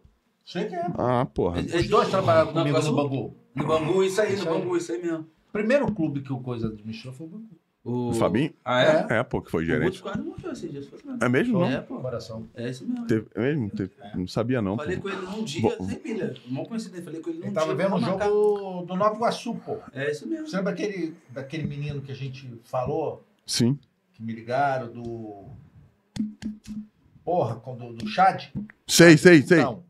sei que é. Ah, porra. Os dois trabalharam comigo no o- Bangu. No Bangu, isso aí, Isso no aí. Bangu, isso aí mesmo. O primeiro clube que o Coisa administrou foi o Bangu. O, O Fabinho? Ah, é? É, pô, que foi O gerente. quase morreu esses dias. foi mesmo. É mesmo? Não? É, pô. Coração. É isso mesmo. Teve- é mesmo? Teve- Não sabia, não. Pô. Falei com ele num dia, Bom. sem pilha. Mal coincidente, falei com ele num Ele dia. tava vendo o jogo do Nova Iguaçu, pô. É isso mesmo. Você lembra aquele, daquele menino que a gente falou, Sim. que me ligaram, do. Porra, do, do Chad? Sei, sei, sei. Não.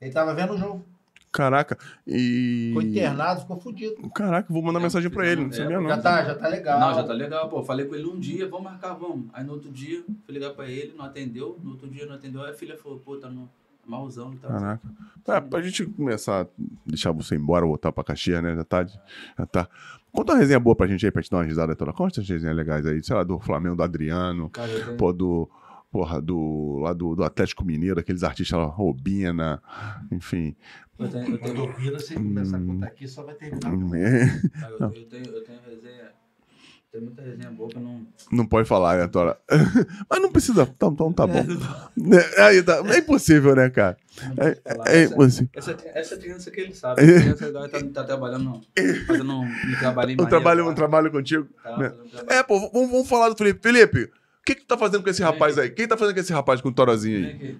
Ele tava vendo o jogo. Caraca. E. Ficou internado, ficou fudido. Caraca, vou mandar É, mensagem pra ele. Não é, sabia, não. Já tá, já tá legal. Não, já tá legal, pô. Falei com ele um dia, vamos marcar, vamos. Aí no outro dia, fui ligar pra ele, não atendeu. No outro dia não atendeu. Aí a filha falou, pô, tá no malzão e tal. Caraca. Pra, pra gente começar a deixar você embora, voltar pra Caxias, né? Já tá. Já tá. Conta uma resenha boa pra gente aí, pra gente dar uma risada toda. Conta essas resenhas legais aí, sei lá, do Flamengo, do Adriano, Cara, pô, do. Porra, do. Lá do, do Atlético Mineiro, aqueles artistas lá, Robina, enfim. eu tenho, eu tenho, vira, se começar a contar aqui, só vai terminar. É. cara, eu, eu tenho, eu tenho resenha Tem muita resenha boa que eu não. Não pode falar, né, Tora? Mas não precisa. Então, então tá bom. Aí tá- É impossível, né, cara? É Essa- impossível. Essa, essa criança que ele sabe. Essa criança agora tá, tá trabalhando, fazendo um, um trabalho em Um Maria trabalho, um agora. trabalho contigo. Tá né? um trabalho. É, pô, vamos, vamos falar do Felipe. Felipe, que que tu tá fazendo com esse rapaz aí? Quem tá fazendo com esse rapaz, com o Torozinho Vem aí? aqui.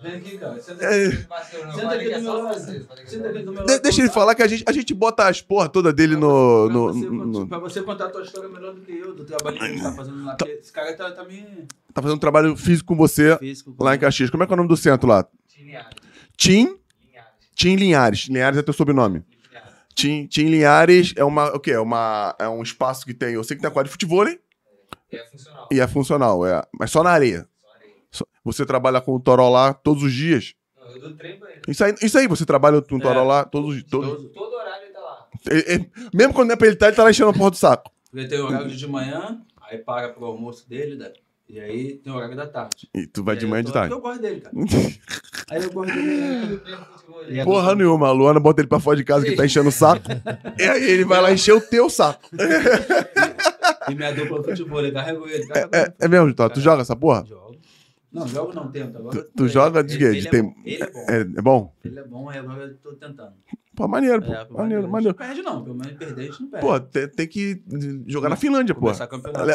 Vem aqui, cara. Senta É, aqui. Parceiro, não, Senta aqui é do só meu lado. Senta aqui do meu deixa ele falar que a gente, a gente bota as porra toda dele no. Pra no, você, no- Pra você contar a tua história melhor do que eu, do trabalho que ele tá fazendo lá. porque Esse cara tá, tá me tá fazendo um trabalho físico com você físico. lá em Caxias. Como é que é o nome do centro lá? Linhares, Tim? Linhares, Tim Linhares. Linhares é teu sobrenome. Linhares. Tim, Tim Linhares é uma. O quê? É, uma, é um espaço que tem. Eu sei que tem a quadra de futebol É funcional. e é funcional, é, mas só na areia. Só areia. Você trabalha com o Toró lá todos os dias. Não, eu dou treino pra ele. Isso aí, isso aí você trabalha com o Toró É. lá todos os todos. Todos. Todo horário ele tá lá. É- é- mesmo quando não é pra ele estar, ele tá lá enchendo a porra do saco. Ele tem horário de manhã, aí para pro almoço dele, né? e aí tem horário da tarde. E tu vai E de manhã e de tarde. Eu gosto dele, cara. Aí eu gosto dele. E é Porra nenhuma, a Luana bota ele pra fora de casa que tá enchendo o saco. e aí ele vai lá encher o teu saco. E minha dupla futebol, ele carregou ele. carregou É, ele. é mesmo, Tó? Tu joga essa porra? Jogo. Não, jogo não tento. Agora Tu- tu joga de quê? Ele, tem- é bom. ele é bom. É, é bom? Ele é bom, aí agora eu tô tentando. Pô, maneiro, pô. É, pô, maneiro, maneiro. não perde não, pelo menos perder a gente não perde. Pô, tem, tem que jogar na Finlândia, pô.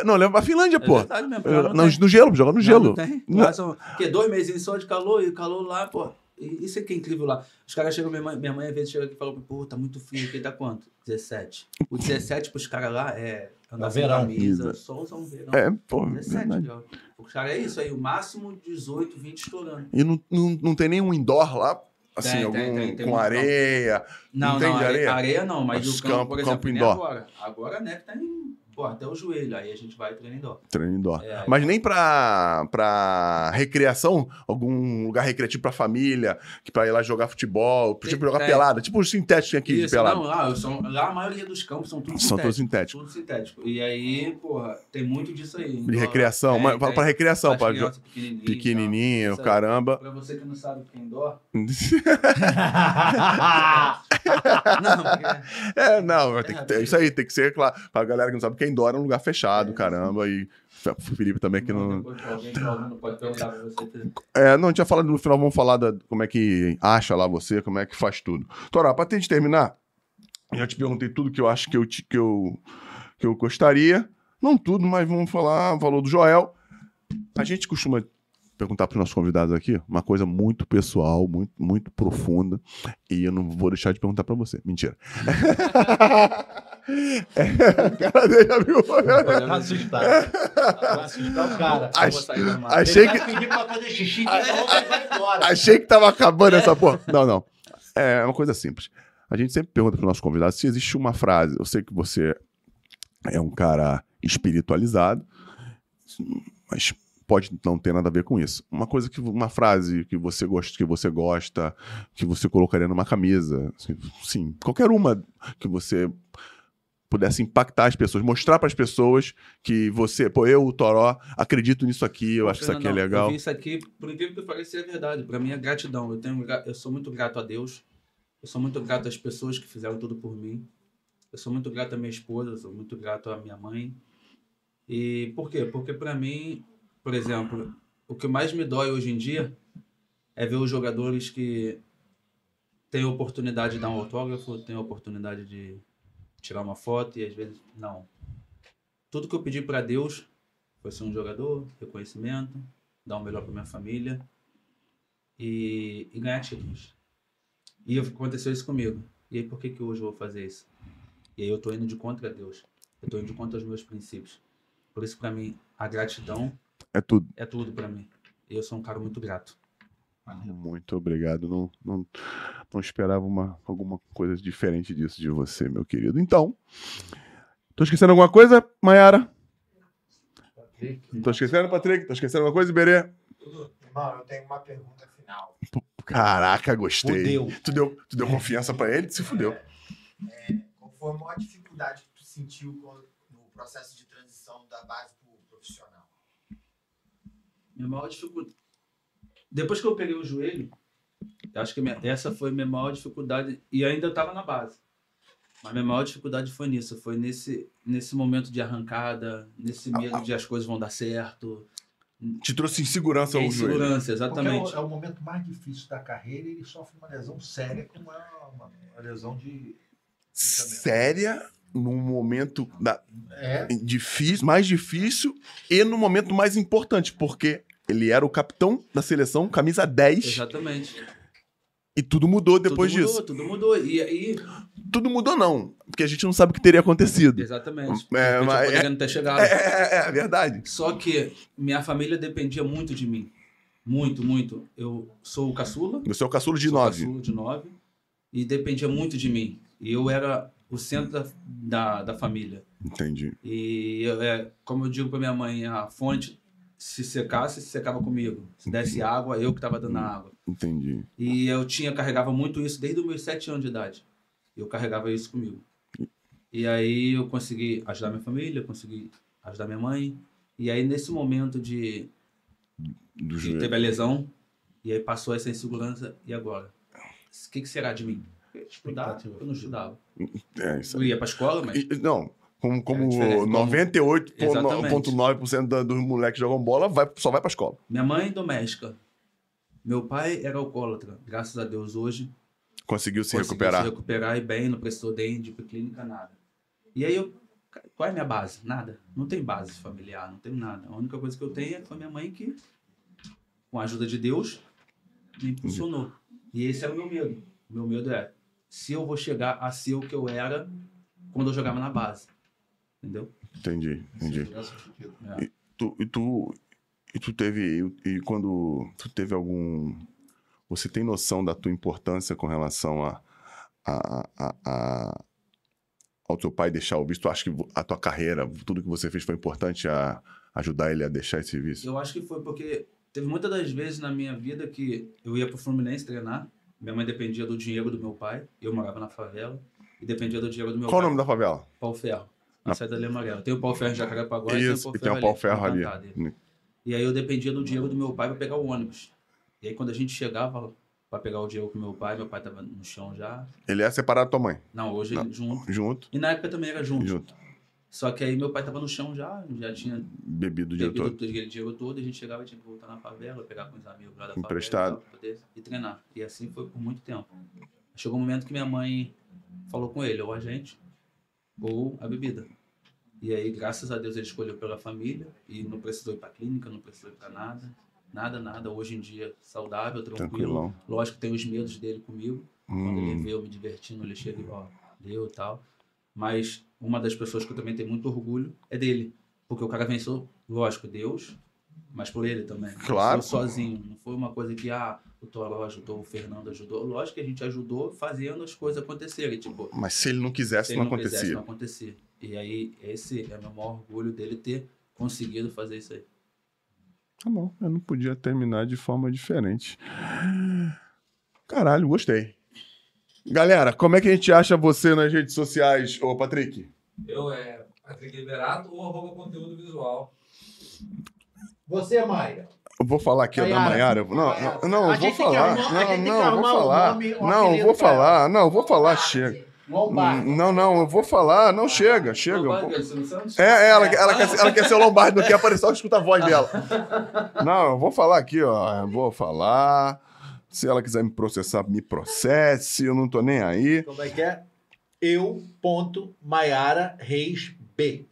Não, leva pra Finlândia, É pô. verdade mesmo, lá não No, tem. gelo, joga no gelo. Não tem. Não. Lá são que dois meses só de calor e calor lá, pô. Isso é que é incrível lá. Os caras chegam, minha mãe, minha mãe às vezes chega aqui e fala, pô, tá muito frio aqui, tá quanto? 17. O 17 pros caras lá é andar É sem verão. camisa, só usar um verão. É, pô, 17 verdade. graus. Os caras é isso aí, o máximo 18, 20 estourando. E não, não, não tem nenhum indoor lá? Assim, Tem, algum tem, tem, tem com um- areia. Não, Não não, tem de areia? areia? areia não, mas Mas o campo, campo- por exemplo, campo indoor. agora. Agora, né, que tá em, pô, até o joelho, aí a gente vai indoor. Treino indoor. É, aí- Mas nem pra, pra recreação, algum lugar recreativo pra família, que pra ir lá jogar futebol, Tem- tipo jogar tem. pelada, tipo os sintéticos aqui de Isso, pelada. não, lá, sou- lá a maioria dos campos são tudo São todos sintéticos. Tudo sintético. E aí, porra, tem muito disso aí. De recreação, mas fala pra recreação, pra pequenininho, aí. caramba. Pra você que não sabe o que é indoor. Não, porque... É, não, tem que É, ter- isso aí tem que ser, claro. Pra galera que não sabe, porque indoor é um lugar fechado, É. caramba. E o Felipe também que não. Depois alguém que ouvindo pode perguntar pra você. É, não, a gente já falado no final, vamos falar da, como é que acha lá você, como é que faz tudo. Torá, pra gente terminar, eu já te perguntei tudo que eu acho que eu, te- que eu, que eu gostaria. Não tudo, mas vamos falar, falou do Joel. A gente costuma perguntar para os nossos convidados aqui uma coisa muito pessoal, muito, muito profunda, e eu não vou deixar de perguntar para você. Mentira. é, o cara dele já viu. Tá assustado. Vai assustar o cara. Achei Ele que, xixi. Achei que tava acabando essa porra. Não, não. É uma coisa simples. A gente sempre pergunta para os nossos convidados se existe uma frase. Eu sei que você é um cara espiritualizado, mas pode não ter nada a ver com isso. Uma coisa que uma frase que você gosta, que você gosta, que você colocaria numa camisa, assim, sim, qualquer uma que você pudesse impactar as pessoas, mostrar para as pessoas que você, pô, eu, o Toró, acredito nisso aqui, eu acho que isso aqui é Não, legal. Eu vi isso aqui, por incrível que pareça, é verdade. Pra mim é gratidão. Eu, tenho, eu sou muito grato a Deus. Eu sou muito grato às pessoas que fizeram tudo por mim. Eu sou muito grato à minha esposa, eu sou muito grato à minha mãe. E por quê? Porque pra mim, por exemplo, o que mais me dói hoje em dia é ver os jogadores que têm a oportunidade de dar um autógrafo, têm a oportunidade de tirar uma foto e às vezes não. Tudo que eu pedi pra Deus foi ser um jogador, reconhecimento, dar o melhor para minha família e, e ganhar títulos. E aconteceu isso comigo. E aí por que, que hoje eu vou fazer isso? E aí eu tô indo de contra Deus. Eu tô indo de contra aos meus princípios. Por isso, para mim, a gratidão É tudo. é tudo para mim. E eu sou um cara muito grato. Muito obrigado. Não, não, não esperava uma, alguma coisa diferente disso de você, meu querido. Então, tô esquecendo alguma coisa, Mayara? Tô esquecendo, Patrick? Tô esquecendo alguma coisa, Iberê? Irmão, eu tenho uma pergunta final. Caraca, gostei. Fudeu. Tu deu, tu deu confiança pra ele? Se fudeu. É, qual foi a maior dificuldade que tu sentiu no processo de transição da base pro profissional? Minha maior dificuldade. Depois que eu peguei o joelho, eu acho que minha- essa foi a minha maior dificuldade. E ainda eu tava na base. Mas minha maior dificuldade foi nisso, foi nesse, nesse momento de arrancada, nesse medo de as coisas vão dar certo. Te trouxe insegurança ao joelho. Insegurança, Porque é exatamente. o, é o momento mais difícil da carreira e ele sofre uma lesão séria, como é uma, uma lesão de. Séria num momento da, É, difícil, mais difícil e no momento mais importante, porque ele era o capitão da seleção, camisa 10, Exatamente. e tudo mudou depois tudo disso. mudou, Tudo mudou. E aí, Tudo mudou não, porque a gente não sabe o que teria acontecido. exatamente. É, mas- poderia não ter chegado. É, é, é, é verdade. Só que minha família dependia muito de mim. Muito, muito. Eu sou o caçula. Você é o caçulo de sou 9. caçula de nove. E dependia muito de mim. E eu era o centro da, da, da família. Entendi. E eu, é, como eu digo para minha mãe, a fonte se secasse, se secava comigo. Se desse água, eu que estava dando a água. Entendi. E eu tinha carregava muito isso desde os meus sete anos de idade. Eu carregava isso comigo. E aí eu consegui ajudar minha família, consegui ajudar minha mãe. E aí nesse momento de Do joelho. teve a lesão, e aí passou essa insegurança, e agora? O que, que será de mim? Estudar? Expectativa. Eu não estudava. É, isso Eu ia pra escola, mas E- Não, como, como É diferente, como- 98,9% da- dos moleques que jogam bola vai, só vai pra escola. minha mãe doméstica. Meu pai era alcoólatra. Graças a Deus hoje Conseguiu se conseguiu recuperar. se recuperar e bem, não precisou nem de clínica, nada. E aí eu, qual é a minha base? Nada. Não tem base familiar, não tem nada. A única coisa que eu tenho é foi minha mãe que, com a ajuda de Deus, me impulsionou. E esse é o meu medo. O meu medo é se eu vou chegar a ser o que eu era quando eu jogava na base. Entendeu? Entendi, entendi. É. Tu, e tu e tu teve e, e quando tu teve algum você tem noção da tua importância com relação a, a, a, a- ao teu pai deixar o vício? Tu acha que a tua carreira, tudo que você fez foi importante a ajudar ele a deixar esse vício? Eu acho que foi porque teve muitas das vezes na minha vida que eu ia pro Fluminense treinar, minha mãe dependia do dinheiro do meu pai, eu morava na favela, e dependia do dinheiro do meu Qual o pai. nome da favela? Pau Ferro, na saída da Amarela. Tem o Pau Ferro em Jacarepaguá Isso, e tem o pau ferro ali. E aí eu dependia do dinheiro do meu pai para pegar o ônibus. E aí quando a gente chegava para pegar o dinheiro com meu pai, meu pai tava no chão já. Ele é separado da tua mãe. Não, hoje ele junto. Junto, E na época também era junto. junto. Só que aí meu pai tava no chão já, já tinha Bebido o dia bebido todo. todo aquele dinheiro todo, e a gente chegava e tinha que voltar na favela, pegar com os amigos lá da favela Emprestado. e poder ir treinar. E assim foi por muito tempo. Chegou um momento que minha mãe falou com ele, ou a gente, ou a bebida. E aí, graças a Deus, ele escolheu pela família e não precisou ir pra clínica, não precisou ir pra nada. Nada, nada. Hoje em dia, saudável, tranquilo. Tranquilão. Lógico que tem os medos dele comigo. Quando ele Hum, vê eu me divertindo, ele chega e ó, deu e tal. Mas uma das pessoas que eu também tenho muito orgulho é dele. Porque o cara venceu, lógico, Deus, mas por ele também. Claro. Venceu sozinho. Não foi uma coisa que, ah, o Toró ajudou, o Fernando ajudou. Lógico que a gente ajudou fazendo as coisas acontecerem. Tipo, Mas se ele não quisesse, se ele não não quisesse, acontecia. não acontecia. E aí, esse é o meu maior orgulho dele ter conseguido fazer isso aí. Tá bom, eu não podia terminar de forma diferente. Caralho, gostei. Galera, como é que a gente acha você nas redes sociais, ô Patrick? Eu é Patrick Liberato ou arroba conteúdo visual. Você, Maia. Eu vou falar aqui ó, da Maiara. Maiara. eu vou- Não, Maiara. não, não, vou falar. arrumar- Não, vou falar. nome- Não, vou falar. Não, vou falar, chega. Lombardi. Não, não, eu vou falar. Não, chega, chega. Silvio Santos? É, é, ela, ela, quer, ser- ela quer ser o Lombardi, não quer aparecer, só escuta a voz dela. Não, eu vou falar aqui, ó. Eu vou falar. Se ela quiser me processar, me processe. Eu não tô nem aí. Como é que é? Eu, ponto, Maiara Reis B.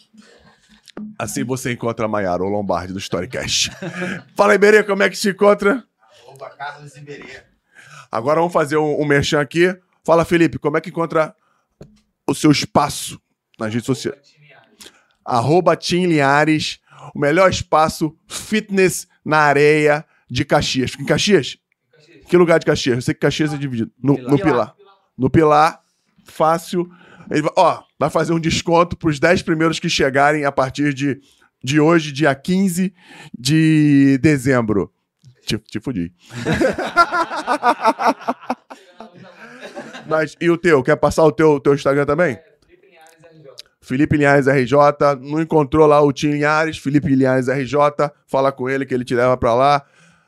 Assim você encontra a Maiara, o Lombardi do Storycast. Fala aí, Berê, como é que se encontra? Arroba Carlos Iberê. Agora vamos fazer um, um merchan aqui. Fala, Felipe, como é que encontra o seu espaço nas redes sociais? Arroba Tim Linhares, o melhor espaço fitness na areia de Caxias. Fica em Caxias? Que lugar de Caxias? Eu sei que Caxias é dividido. No, no Pilar. No Pilar, fácil. Ele vai, ó, vai fazer um desconto para os 10 primeiros que chegarem a partir de, de hoje, dia 15 de dezembro. Te, te fudi. Mas, e o teu? Quer passar o teu, teu Instagram também? Felipe Linhares RJ. Não encontrou lá o Tim Linhares, Felipe Linhares RJ. Fala com ele que ele te leva pra lá.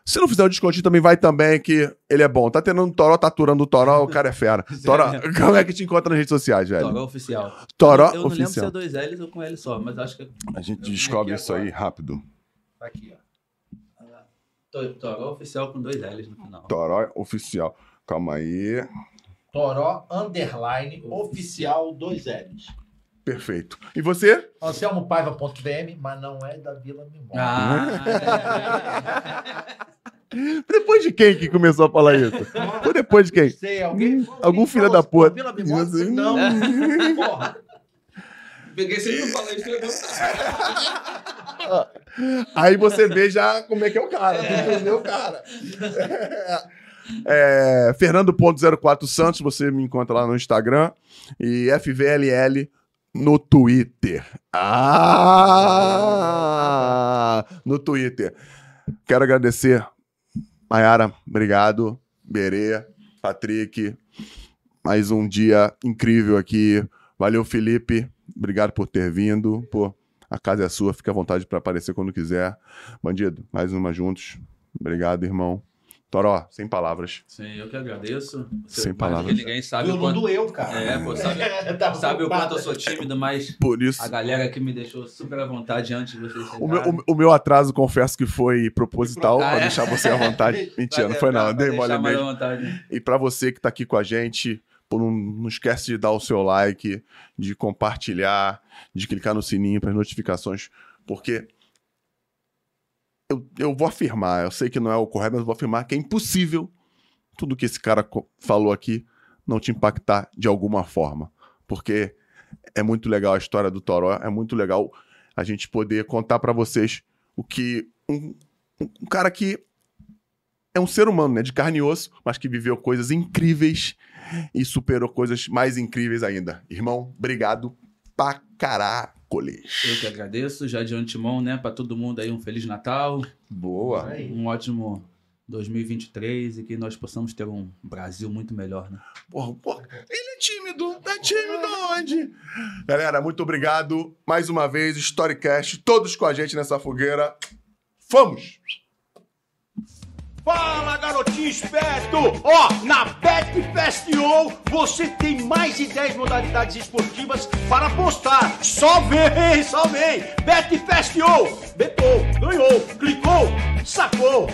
Se não fizer o descontinho, também vai também, que ele é bom. Tá tendo um Toró, tá aturando o Toró, o cara é fera. Toró, como é que te encontra nas redes sociais, velho? Toró oficial. Toró eu não lembro se oficial. é dois L's ou com L só, mas acho que é A gente Eu descobre isso aí agora. rápido. Tá aqui, ó. To- Toró oficial com dois L's no final. Toró oficial. Calma aí. Toró Underline Oficial 2 L's. Perfeito. E você? AnselmoPaiva.vm, mas não é da Vila Mimosa. Ah, Depois de quem que começou a falar isso? Ou depois de quem? Sei, alguém, Algum alguém filho da puta. Vila Mimosa? Isso. Não. Porra. Peguei sempre falei isso, eu Aí você vê já como é que é o cara. Tu entendeu o cara. É, Fernando.04 Santos, você me encontra lá no Instagram. E FVLL no Twitter. Ah! No Twitter. Quero agradecer, Mayara, obrigado. Berê, Patrick, mais um dia incrível aqui. Valeu, Felipe. Obrigado por ter vindo. Pô, a casa é sua, fica à vontade para aparecer quando quiser. Bandido, mais uma juntos. Obrigado, irmão. Toró, sem palavras. Sim, eu que agradeço. Você, Sem palavras. que ninguém sabe Eu o não quanto, doeu, cara. É, pô, sabe- Tava sabe o quanto eu sou tímido, mas Por isso. a galera aqui me deixou super à vontade antes de vocês O meu, o- o meu atraso, confesso que foi proposital, Ah, pra é? deixar você à vontade. Mentira, não foi não, eu dei mole mesmo. vontade. E pra você que tá aqui com a gente, pô, não, não esquece de dar o seu like, de compartilhar, de clicar no sininho para as notificações, porque eu, eu vou afirmar, eu sei que não é o correto, mas eu vou afirmar que é impossível tudo que esse cara falou aqui não te impactar de alguma forma. Porque é muito legal a história do Toró, é muito legal a gente poder contar pra vocês o que um, um- cara que é um ser humano, né, de carne e osso, mas que viveu coisas incríveis e superou coisas mais incríveis ainda. Irmão, obrigado pra Eu que agradeço, já de antemão, né, pra todo mundo aí um Feliz Natal, Boa. Aí. um ótimo 2023 e que nós possamos ter um Brasil muito melhor, né? Porra, porra, ele é tímido. Tá tímido onde? Galera, muito obrigado. Mais uma vez, Storycast, todos com a gente nessa fogueira. Vamos! Fala, garotinho esperto! Ó, na BetFestival você tem mais de 10 modalidades esportivas para apostar. Só vem, só vem! BetFestival! Betou, ganhou, clicou, sacou!